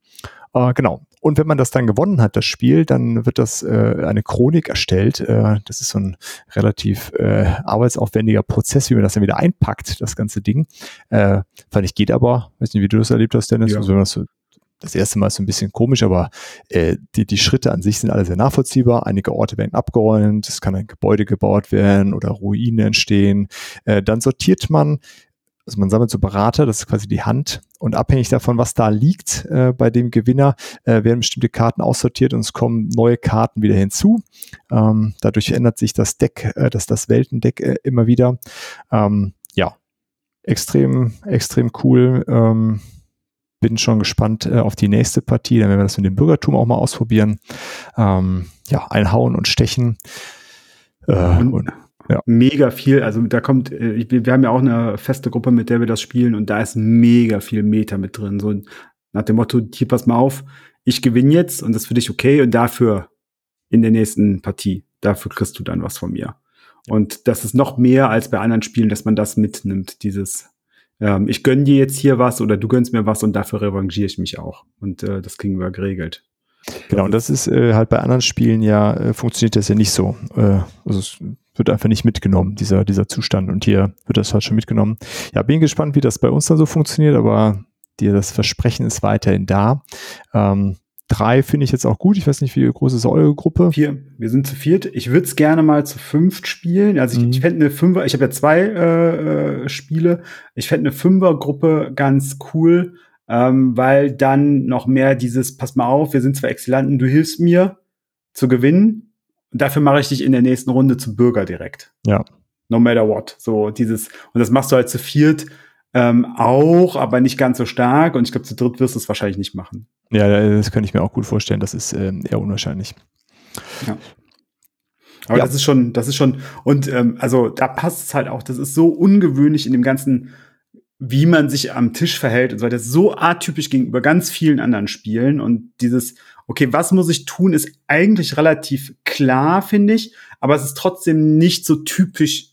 Äh, genau. Und wenn man das dann gewonnen hat, das Spiel, dann wird das äh, eine Chronik erstellt. Äh, das ist so ein relativ äh, arbeitsaufwendiger Prozess, wie man das dann wieder einpackt, das ganze Ding. Äh, fand ich geht aber, weiß nicht, wie du das erlebt hast, Dennis, ja. also wenn man das so das erste Mal ist so ein bisschen komisch, aber äh, die, die Schritte an sich sind alle sehr nachvollziehbar. Einige Orte werden abgeräumt, es kann ein Gebäude gebaut werden oder Ruinen entstehen. Äh, dann sortiert man, also man sammelt so Berater, das ist quasi die Hand. Und abhängig davon, was da liegt äh, bei dem Gewinner, äh, werden bestimmte Karten aussortiert und es kommen neue Karten wieder hinzu. Ähm, dadurch ändert sich das Deck, äh, das, das Weltendeck äh, immer wieder. Ähm, ja, extrem, extrem cool. Ähm, bin schon gespannt äh, auf die nächste Partie. Dann werden wir das mit dem Bürgertum auch mal ausprobieren. Ähm, ja, einhauen und stechen. Äh, und, ja. Mega viel, also da kommt, äh, wir haben ja auch eine feste Gruppe, mit der wir das spielen und da ist mega viel Meter mit drin. So nach dem Motto, hier pass mal auf, ich gewinne jetzt und das ist für dich okay und dafür in der nächsten Partie, dafür kriegst du dann was von mir. Und das ist noch mehr als bei anderen Spielen, dass man das mitnimmt, dieses ähm, ich gönn dir jetzt hier was oder du gönnst mir was und dafür revanchiere ich mich auch. Und äh, das kriegen wir geregelt. Genau, und das ist äh, halt bei anderen Spielen ja, äh, funktioniert das ja nicht so. Äh, also es wird einfach nicht mitgenommen, dieser, dieser Zustand. Und hier wird das halt schon mitgenommen. Ja, bin gespannt, wie das bei uns dann so funktioniert, aber dir das Versprechen ist weiterhin da. Ähm, Drei finde ich jetzt auch gut. Ich weiß nicht, wie groß ist eure Gruppe? Vier. Wir sind zu viert. Ich würde es gerne mal zu fünft spielen. Also ich, mhm. ich fände eine Fünfer, ich habe ja zwei äh, äh, Spiele. Ich fände eine Fünfergruppe ganz cool, ähm, weil dann noch mehr dieses, pass mal auf, wir sind zwei Exzellenten, du hilfst mir zu gewinnen. Und dafür mache ich dich in der nächsten Runde zum Bürger direkt. Ja. No matter what. So dieses, und das machst du halt zu viert ähm, auch, aber nicht ganz so stark. Und ich glaube, zu dritt wirst du es wahrscheinlich nicht machen. Ja, das könnte ich mir auch gut vorstellen. Das ist ähm, eher unwahrscheinlich. Ja. Aber Ja. das ist schon, das ist schon, und ähm, also da passt es halt auch, das ist so ungewöhnlich in dem ganzen, wie man sich am Tisch verhält und so weiter, so atypisch gegenüber ganz vielen anderen Spielen. Und dieses, okay, was muss ich tun, ist eigentlich relativ klar, finde ich, aber es ist trotzdem nicht so typisch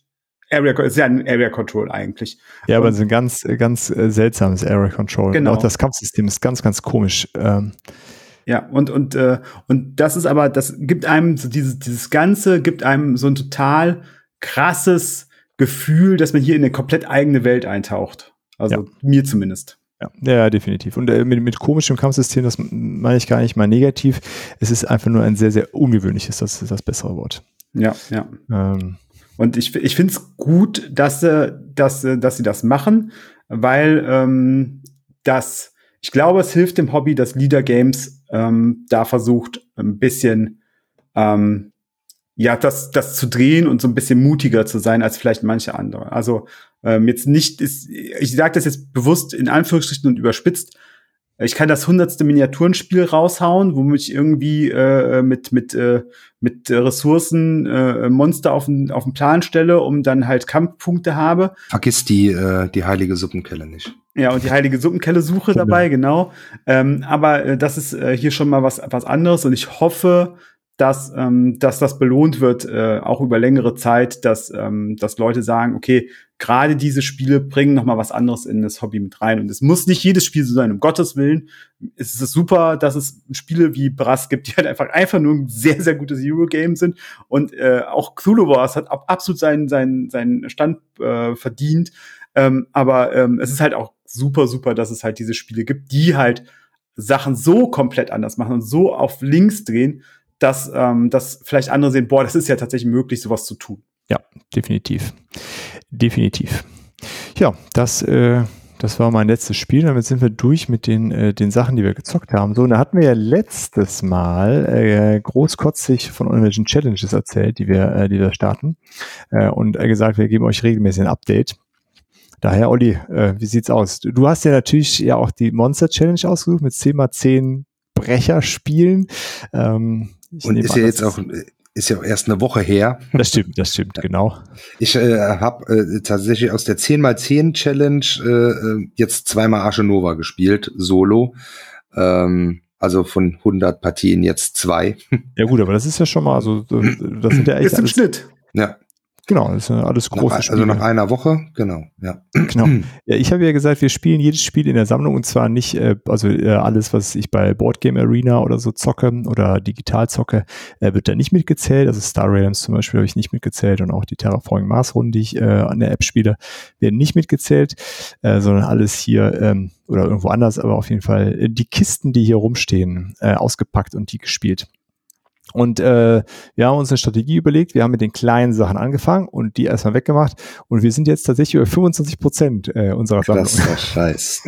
Area, ist ja ein Area Control eigentlich. Ja, aber es ist ein ganz, ganz äh, seltsames Area Control. Genau. Auch das Kampfsystem ist ganz, ganz komisch. Ähm, Ja, und, und, äh, und das ist aber, das gibt einem so dieses, dieses Ganze, gibt einem so ein total krasses Gefühl, dass man hier in eine komplett eigene Welt eintaucht. Also Ja. mir zumindest. Ja, ja, definitiv. Und äh, mit, mit komischem Kampfsystem, das meine ich gar nicht mal negativ. Es ist einfach nur ein sehr, sehr ungewöhnliches, das ist das bessere Wort. Ja, ja. Ähm, Und ich, ich finde es gut, dass sie, dass, dass sie das machen, weil ähm, das, ich glaube, es hilft dem Hobby, dass Leader Games ähm, da versucht, ein bisschen ähm, ja, das, das zu drehen und so ein bisschen mutiger zu sein als vielleicht manche andere. Also ähm, jetzt nicht ist, ich sage das jetzt bewusst in Anführungsstrichen und überspitzt. Ich kann das hundertste Miniaturenspiel raushauen, womit ich irgendwie äh, mit mit äh, mit Ressourcen äh, Monster auf den auf den Plan stelle, um dann halt Kampfpunkte habe. Vergiss die, äh, die heilige Suppenkelle nicht. Ja, und die heilige Suppenkelle suche dabei, genau. Ähm, aber äh, das ist äh, hier schon mal was, was anderes und ich hoffe, dass, ähm, dass das belohnt wird, äh, auch über längere Zeit, dass, ähm, dass Leute sagen, okay, gerade diese Spiele bringen noch mal was anderes in das Hobby mit rein. Und es muss nicht jedes Spiel so sein, um Gottes Willen. Es ist super, dass es Spiele wie Brass gibt, die halt einfach, einfach nur ein sehr, sehr gutes Eurogame sind. Und äh, auch Cthulhu Wars hat ab- absolut seinen, seinen, seinen Stand äh, verdient. Ähm, aber ähm, es ist halt auch super, super, dass es halt diese Spiele gibt, die halt Sachen so komplett anders machen und so auf links drehen, dass, ähm, dass vielleicht andere sehen, boah, das ist ja tatsächlich möglich, sowas zu tun. ja, definitiv. Definitiv. Ja, das, äh, das war mein letztes Spiel. Damit sind wir durch mit den, äh, den Sachen, die wir gezockt haben. So, und da hatten wir ja letztes Mal äh, großkotzig von irgendwelchen Challenges erzählt, die wir, äh, die wir starten. Äh, und äh, gesagt, wir geben euch regelmäßig ein Update. Daher, Olli, äh, wie sieht's aus? Du, hast ja natürlich ja auch die Monster Challenge ausgesucht mit 10x10 Brecherspielen. Ähm, ich Und nehme ist an, ja jetzt auch, ist ja auch erst eine Woche her. Das stimmt, das stimmt, genau. Ich äh, habe äh, tatsächlich aus der 10x10 Challenge äh, äh, jetzt zweimal Arche Nova gespielt, solo. Ähm, also von 100 Partien jetzt zwei. Ja gut, aber das ist ja schon mal, also das sind ja echt Ist im alles, Schnitt. ja, genau, das sind ja alles nach, große also Spiele. nach einer Woche, genau, ja. genau. Ja, ich habe ja gesagt, wir spielen jedes Spiel in der Sammlung und zwar nicht, äh, also äh, alles, was ich bei Boardgame Arena oder so zocke oder digital zocke, äh, wird da nicht mitgezählt. Also Star Realms zum Beispiel habe ich nicht mitgezählt und auch die Terraforming Mars Runden, die ich äh, an der App spiele, werden nicht mitgezählt, äh, sondern alles hier ähm, oder irgendwo anders, aber auf jeden Fall äh, die Kisten, die hier rumstehen, äh, ausgepackt und die gespielt. Und äh, wir haben uns eine Strategie überlegt. Wir haben mit den kleinen Sachen angefangen und die erstmal weggemacht. Und wir sind jetzt tatsächlich über 25 Prozent äh, unserer Sammlung, Das ist doch scheiß.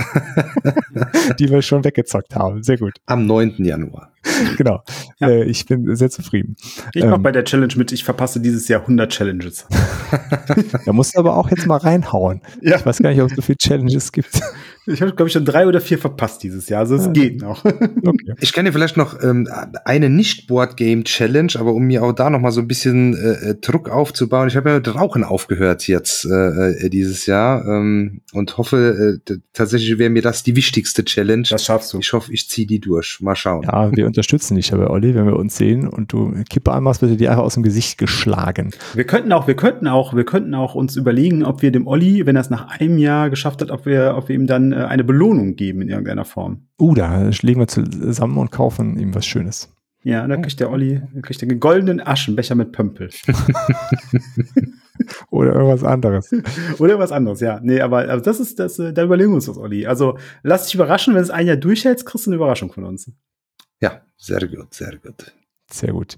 die wir schon weggezockt haben. Sehr gut. Am 9. Januar. Genau. Ja. Äh, ich bin sehr zufrieden. Ich mach Ähm. bei der Challenge mit, ich verpasse dieses Jahr 100 Challenges. Da musst du aber auch jetzt mal reinhauen. Ja. Ich weiß gar nicht, ob es so viele Challenges gibt. Ich habe, glaube ich, schon drei oder vier verpasst dieses Jahr. Also es Ah. geht noch. Okay. Ich kann dir vielleicht noch ähm, eine Nicht-Board-Game-Challenge, aber um mir auch da noch mal so ein bisschen äh, äh, Druck aufzubauen. Ich habe ja mit Rauchen aufgehört jetzt äh, äh, dieses Jahr ähm, und hoffe, äh, tatsächlich wäre mir das die wichtigste Challenge. Das schaffst du. Ich hoffe, ich ziehe die durch. Mal schauen. Ja, wir unterstützen dich aber, Olli, wenn wir uns sehen und du Kippe anmachst, wird dir die einfach aus dem Gesicht geschlagen. Wir könnten auch, wir könnten auch, wir könnten auch uns überlegen, ob wir dem Olli, wenn er es nach einem Jahr geschafft hat, ob wir, ob wir ihm dann eine Belohnung geben in irgendeiner Form. Uh, da legen wir zusammen und kaufen ihm was Schönes. Ja, dann kriegt der Olli, kriegt einen goldenen Aschenbecher mit Pömpel. Oder irgendwas anderes. Oder was anderes, ja. Nee, aber also das ist das, äh, da überlegen wir uns was, Olli. Also lass dich überraschen, wenn es ein Jahr durchhältst, kriegst du eine Überraschung von uns. Ja, sehr gut, sehr gut. Sehr gut.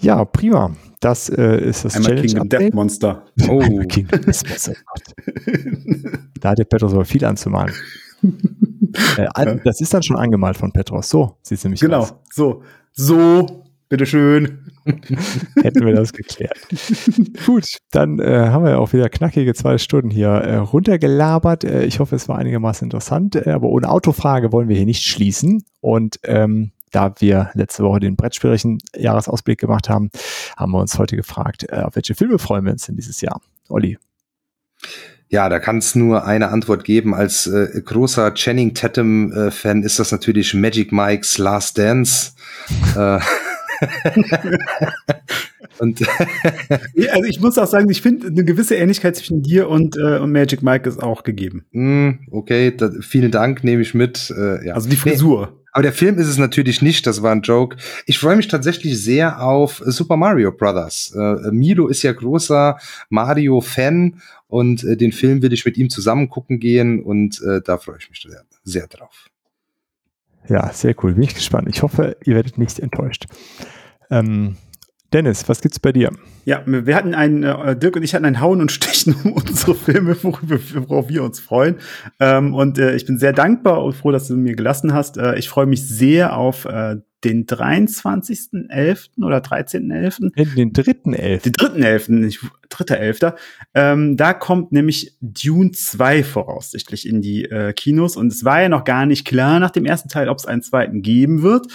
Ja, prima. Das äh, ist das Einmal Challenge Kingdom Death Update. Monster. Oh. Kingdom Death Monster. Oh. Da hat der Petros aber viel anzumalen. äh, das ist dann schon angemalt von Petros. So sieht es nämlich genau. aus. So. So. Bitteschön. Hätten wir das geklärt. Gut, dann äh, haben wir auch wieder knackige zwei Stunden hier äh, runtergelabert. Äh, ich hoffe, es war einigermaßen interessant, äh, aber ohne Autofrage wollen wir hier nicht schließen. Und ähm, da wir letzte Woche den Brettspielerchen Jahresausblick gemacht haben, haben wir uns heute gefragt, äh, auf welche Filme freuen wir uns denn dieses Jahr? Olli. Ja, da kann es nur eine Antwort geben. Als äh, großer Channing Tatum-Fan ist das natürlich Magic Mike's Last Dance. äh, und also ich muss auch sagen, ich finde eine gewisse Ähnlichkeit zwischen dir und, äh, und Magic Mike ist auch gegeben. Mm, okay, da, vielen Dank, nehme ich mit. Äh, ja. Also die Frisur. Nee, aber der Film ist es natürlich nicht, das war ein Joke. Ich freue mich tatsächlich sehr auf Super Mario Brothers. Äh, Milo ist ja großer Mario-Fan und äh, den Film will ich mit ihm zusammen gucken gehen und äh, da freue ich mich sehr, sehr drauf. Ja, sehr cool. Bin ich gespannt. Ich hoffe, ihr werdet nicht enttäuscht. Ähm, Dennis, was gibt's bei dir? Ja, wir hatten einen, äh, Dirk und ich hatten ein Hauen und Stechen um unsere Filme, worauf wir uns freuen. Ähm, und äh, ich bin sehr dankbar und froh, dass du mir gelassen hast. Äh, ich freue mich sehr auf äh, den 23.11. oder 13.11. Den dritten 11. Den dritten 11., nicht dritter 11. Ähm, da kommt nämlich Dune 2 voraussichtlich in die äh, Kinos. Und es war ja noch gar nicht klar nach dem ersten Teil, ob es einen zweiten geben wird.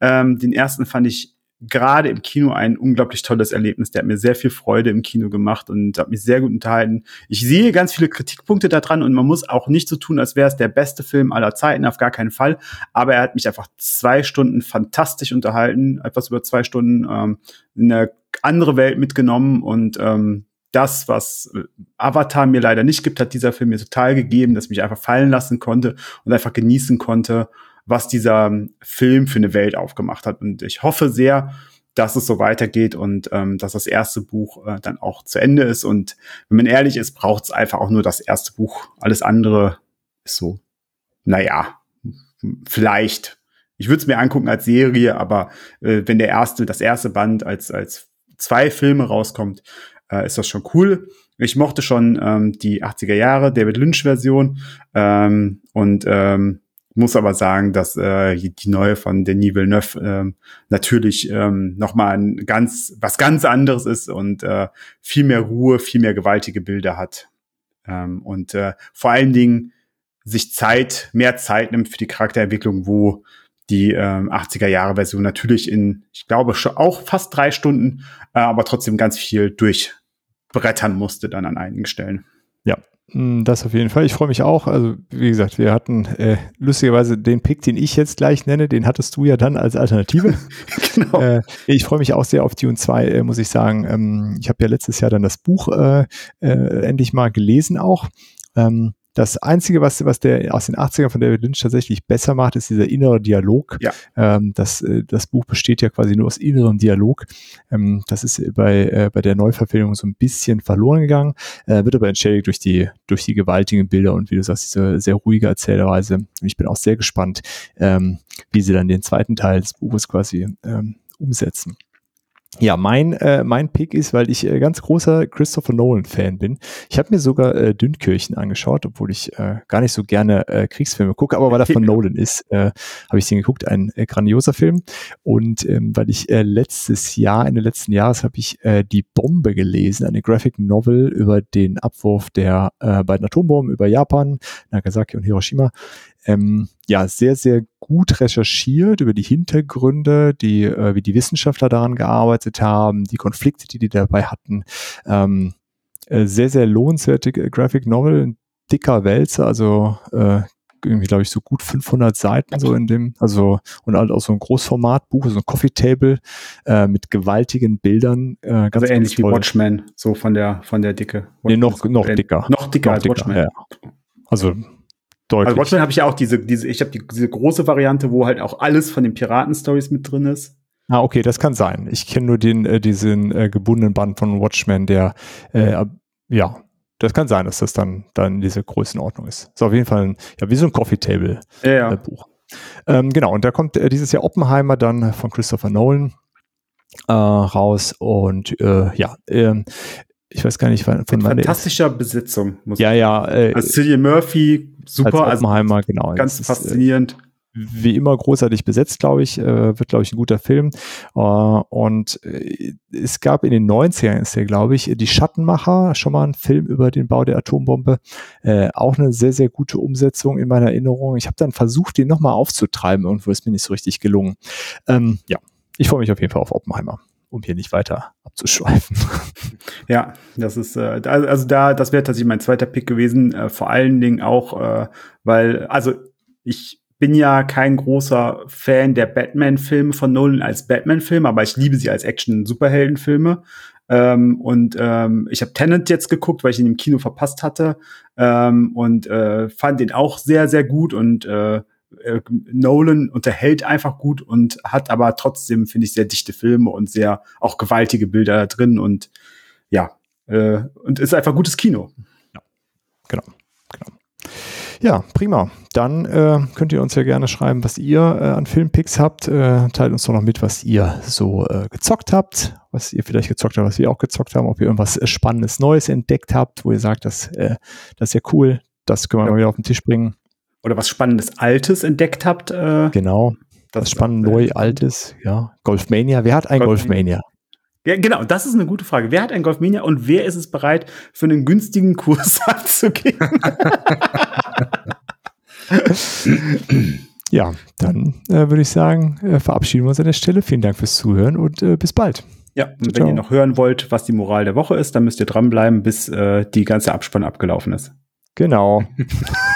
Ähm, den ersten fand ich gerade im Kino ein unglaublich tolles Erlebnis. Der hat mir sehr viel Freude im Kino gemacht und hat mich sehr gut unterhalten. Ich sehe ganz viele Kritikpunkte daran und man muss auch nicht so tun, als wäre es der beste Film aller Zeiten, auf gar keinen Fall. Aber er hat mich einfach zwei Stunden fantastisch unterhalten, etwas über zwei Stunden ähm, in eine andere Welt mitgenommen und ähm, das, was Avatar mir leider nicht gibt, hat dieser Film mir total gegeben, dass ich mich einfach fallen lassen konnte und einfach genießen konnte was dieser Film für eine Welt aufgemacht hat. Und ich hoffe sehr, dass es so weitergeht und ähm, dass das erste Buch äh, dann auch zu Ende ist. Und wenn man ehrlich ist, braucht es einfach auch nur das erste Buch. Alles andere ist so, naja, vielleicht. Ich würde es mir angucken als Serie, aber äh, wenn der erste, das erste Band als, als zwei Filme rauskommt, äh, ist das schon cool. Ich mochte schon ähm, die 80er Jahre David Lynch Version ähm, und ähm, muss aber sagen, dass äh, die neue von Denis Villeneuve äh, natürlich ähm, nochmal ein ganz, was ganz anderes ist und äh, viel mehr Ruhe, viel mehr gewaltige Bilder hat. Ähm, und äh, vor allen Dingen sich Zeit, mehr Zeit nimmt für die Charakterentwicklung, wo die ähm, 80er Jahre Version natürlich in, ich glaube, schon auch fast drei Stunden, äh, aber trotzdem ganz viel durchbrettern musste dann an einigen Stellen. Ja, das auf jeden Fall. Ich freue mich auch. Also, wie gesagt, wir hatten äh, lustigerweise den Pick, den ich jetzt gleich nenne, den hattest du ja dann als Alternative. genau. Äh, ich freue mich auch sehr auf Dune 2, äh, muss ich sagen. Ähm, ich habe ja letztes Jahr dann das Buch äh, äh, endlich mal gelesen auch. Ähm, das Einzige, was, was der aus den 80ern von David Lynch tatsächlich besser macht, ist dieser innere Dialog. Ja. Ähm, das, äh, das Buch besteht ja quasi nur aus innerem Dialog. Ähm, das ist bei, äh, bei der Neuverfilmung so ein bisschen verloren gegangen, äh, wird aber entschädigt durch die, durch die gewaltigen Bilder und wie du sagst, diese sehr ruhige Erzählweise. Und ich bin auch sehr gespannt, ähm, wie sie dann den zweiten Teil des Buches quasi ähm, umsetzen. Ja, mein, äh, mein Pick ist, weil ich äh, ganz großer Christopher Nolan-Fan bin. Ich habe mir sogar äh, Dünnkirchen angeschaut, obwohl ich äh, gar nicht so gerne äh, Kriegsfilme gucke, aber weil er von Nolan ist, äh, habe ich den geguckt. Ein äh, grandioser Film. Und ähm, weil ich äh, letztes Jahr, Ende letzten Jahres, habe ich äh, Die Bombe gelesen, eine Graphic Novel über den Abwurf der äh, beiden Atombomben über Japan, Nagasaki und Hiroshima ähm, ja sehr, sehr gut recherchiert über die Hintergründe, die, äh, wie die Wissenschaftler daran gearbeitet haben, die Konflikte, die die dabei hatten. Ähm, äh, sehr, sehr lohnenswerte Graphic Novel, dicker Wälzer, also äh, irgendwie, glaube ich, so gut 500 Seiten so in dem, also und halt auch so ein Großformatbuch, so ein Coffee Table äh, mit gewaltigen Bildern. Äh, ganz also ähnlich wie Watchmen, so von der von der Dicke. Watchmen nee, noch, noch dicker. Noch dicker noch als dicker, Watchmen. Ja. Also Deutlich. Also Watchmen habe ich ja auch diese, diese, ich habe die, diese große Variante, wo halt auch alles von den Piraten-Stories mit drin ist. Ah, okay, das kann sein. Ich kenne nur den, äh, diesen äh, gebundenen Band von Watchmen, der, äh, ja, das kann sein, dass das dann, dann diese Größenordnung ist. Ist auf jeden Fall ein, ja, wie so ein Coffee Table ja, ja. Äh. Ähm, genau, und da kommt äh, dieses Jahr Oppenheimer dann von Christopher Nolan äh, raus und äh, ja, ähm, ich weiß gar nicht, von Mit fantastischer Besetzung. Muss ja, ja. Äh, also Cillian Murphy, super. Als Oppenheimer, also, genau. Ganz ist, faszinierend. wie immer großartig besetzt, glaube ich. Äh, wird, glaube ich, ein guter Film. Äh, und äh, es gab in den 90ern, ist der, glaube ich, Die Schattenmacher, schon mal ein Film über den Bau der Atombombe. Äh, auch eine sehr, sehr gute Umsetzung in meiner Erinnerung. Ich habe dann versucht, den nochmal aufzutreiben. Irgendwo ist mir nicht so richtig gelungen. Ähm, ja, ich freue mich auf jeden Fall auf Oppenheimer. Um hier nicht weiter abzuschweifen. Ja, das ist, äh, also da, das wäre tatsächlich mein zweiter Pick gewesen, äh, vor allen Dingen auch, äh, weil, also ich bin ja kein großer Fan der Batman-Filme von Nolan als Batman-Film, aber ich liebe sie als Action-Superhelden-Filme. Ähm, und ähm, ich habe Tenet jetzt geguckt, weil ich ihn im Kino verpasst hatte ähm, und äh, fand den auch sehr, sehr gut und äh, äh, Nolan unterhält einfach gut und hat aber trotzdem, finde ich, sehr dichte Filme und sehr auch gewaltige Bilder da drin und ja, äh, und ist einfach gutes Kino. Genau, genau. Ja, prima. Dann äh, könnt ihr uns ja gerne schreiben, was ihr äh, an Filmpicks habt. Äh, teilt uns doch noch mit, was ihr so äh, gezockt habt, was ihr vielleicht gezockt habt, was wir auch gezockt haben, ob ihr irgendwas äh, Spannendes Neues entdeckt habt, wo ihr sagt, das, äh, das ist ja cool, das können wir Ja. mal wieder auf den Tisch bringen. Oder was Spannendes Altes entdeckt habt. Äh, Genau. Das, ist spannend auch sehr neu, altes, ja. Golfmania. Wer hat ein Golfmania. Golfmania? Ja, genau, das ist eine gute Frage. Wer hat ein Golfmania und wer ist es bereit, für einen günstigen Kurs abzugeben? Ja, dann äh, würde ich sagen, äh, verabschieden wir uns an der Stelle. Vielen Dank fürs Zuhören und äh, bis bald. Ja, und wenn Ciao. ihr noch hören wollt, was die Moral der Woche ist, dann müsst ihr dranbleiben, bis äh, die ganze Abspann abgelaufen ist. Genau.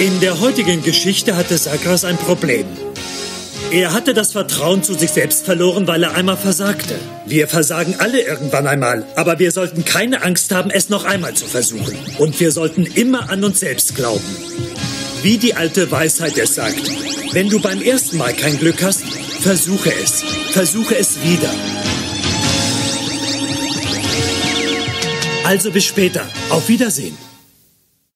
In der heutigen Geschichte hatte Sakras ein Problem. Er hatte das Vertrauen zu sich selbst verloren, weil er einmal versagte. Wir versagen alle irgendwann einmal, aber wir sollten keine Angst haben, es noch einmal zu versuchen. Und wir sollten immer an uns selbst glauben. Wie die alte Weisheit es sagt, wenn du beim ersten Mal kein Glück hast, versuche es. Versuche es wieder. Also bis später. Auf Wiedersehen.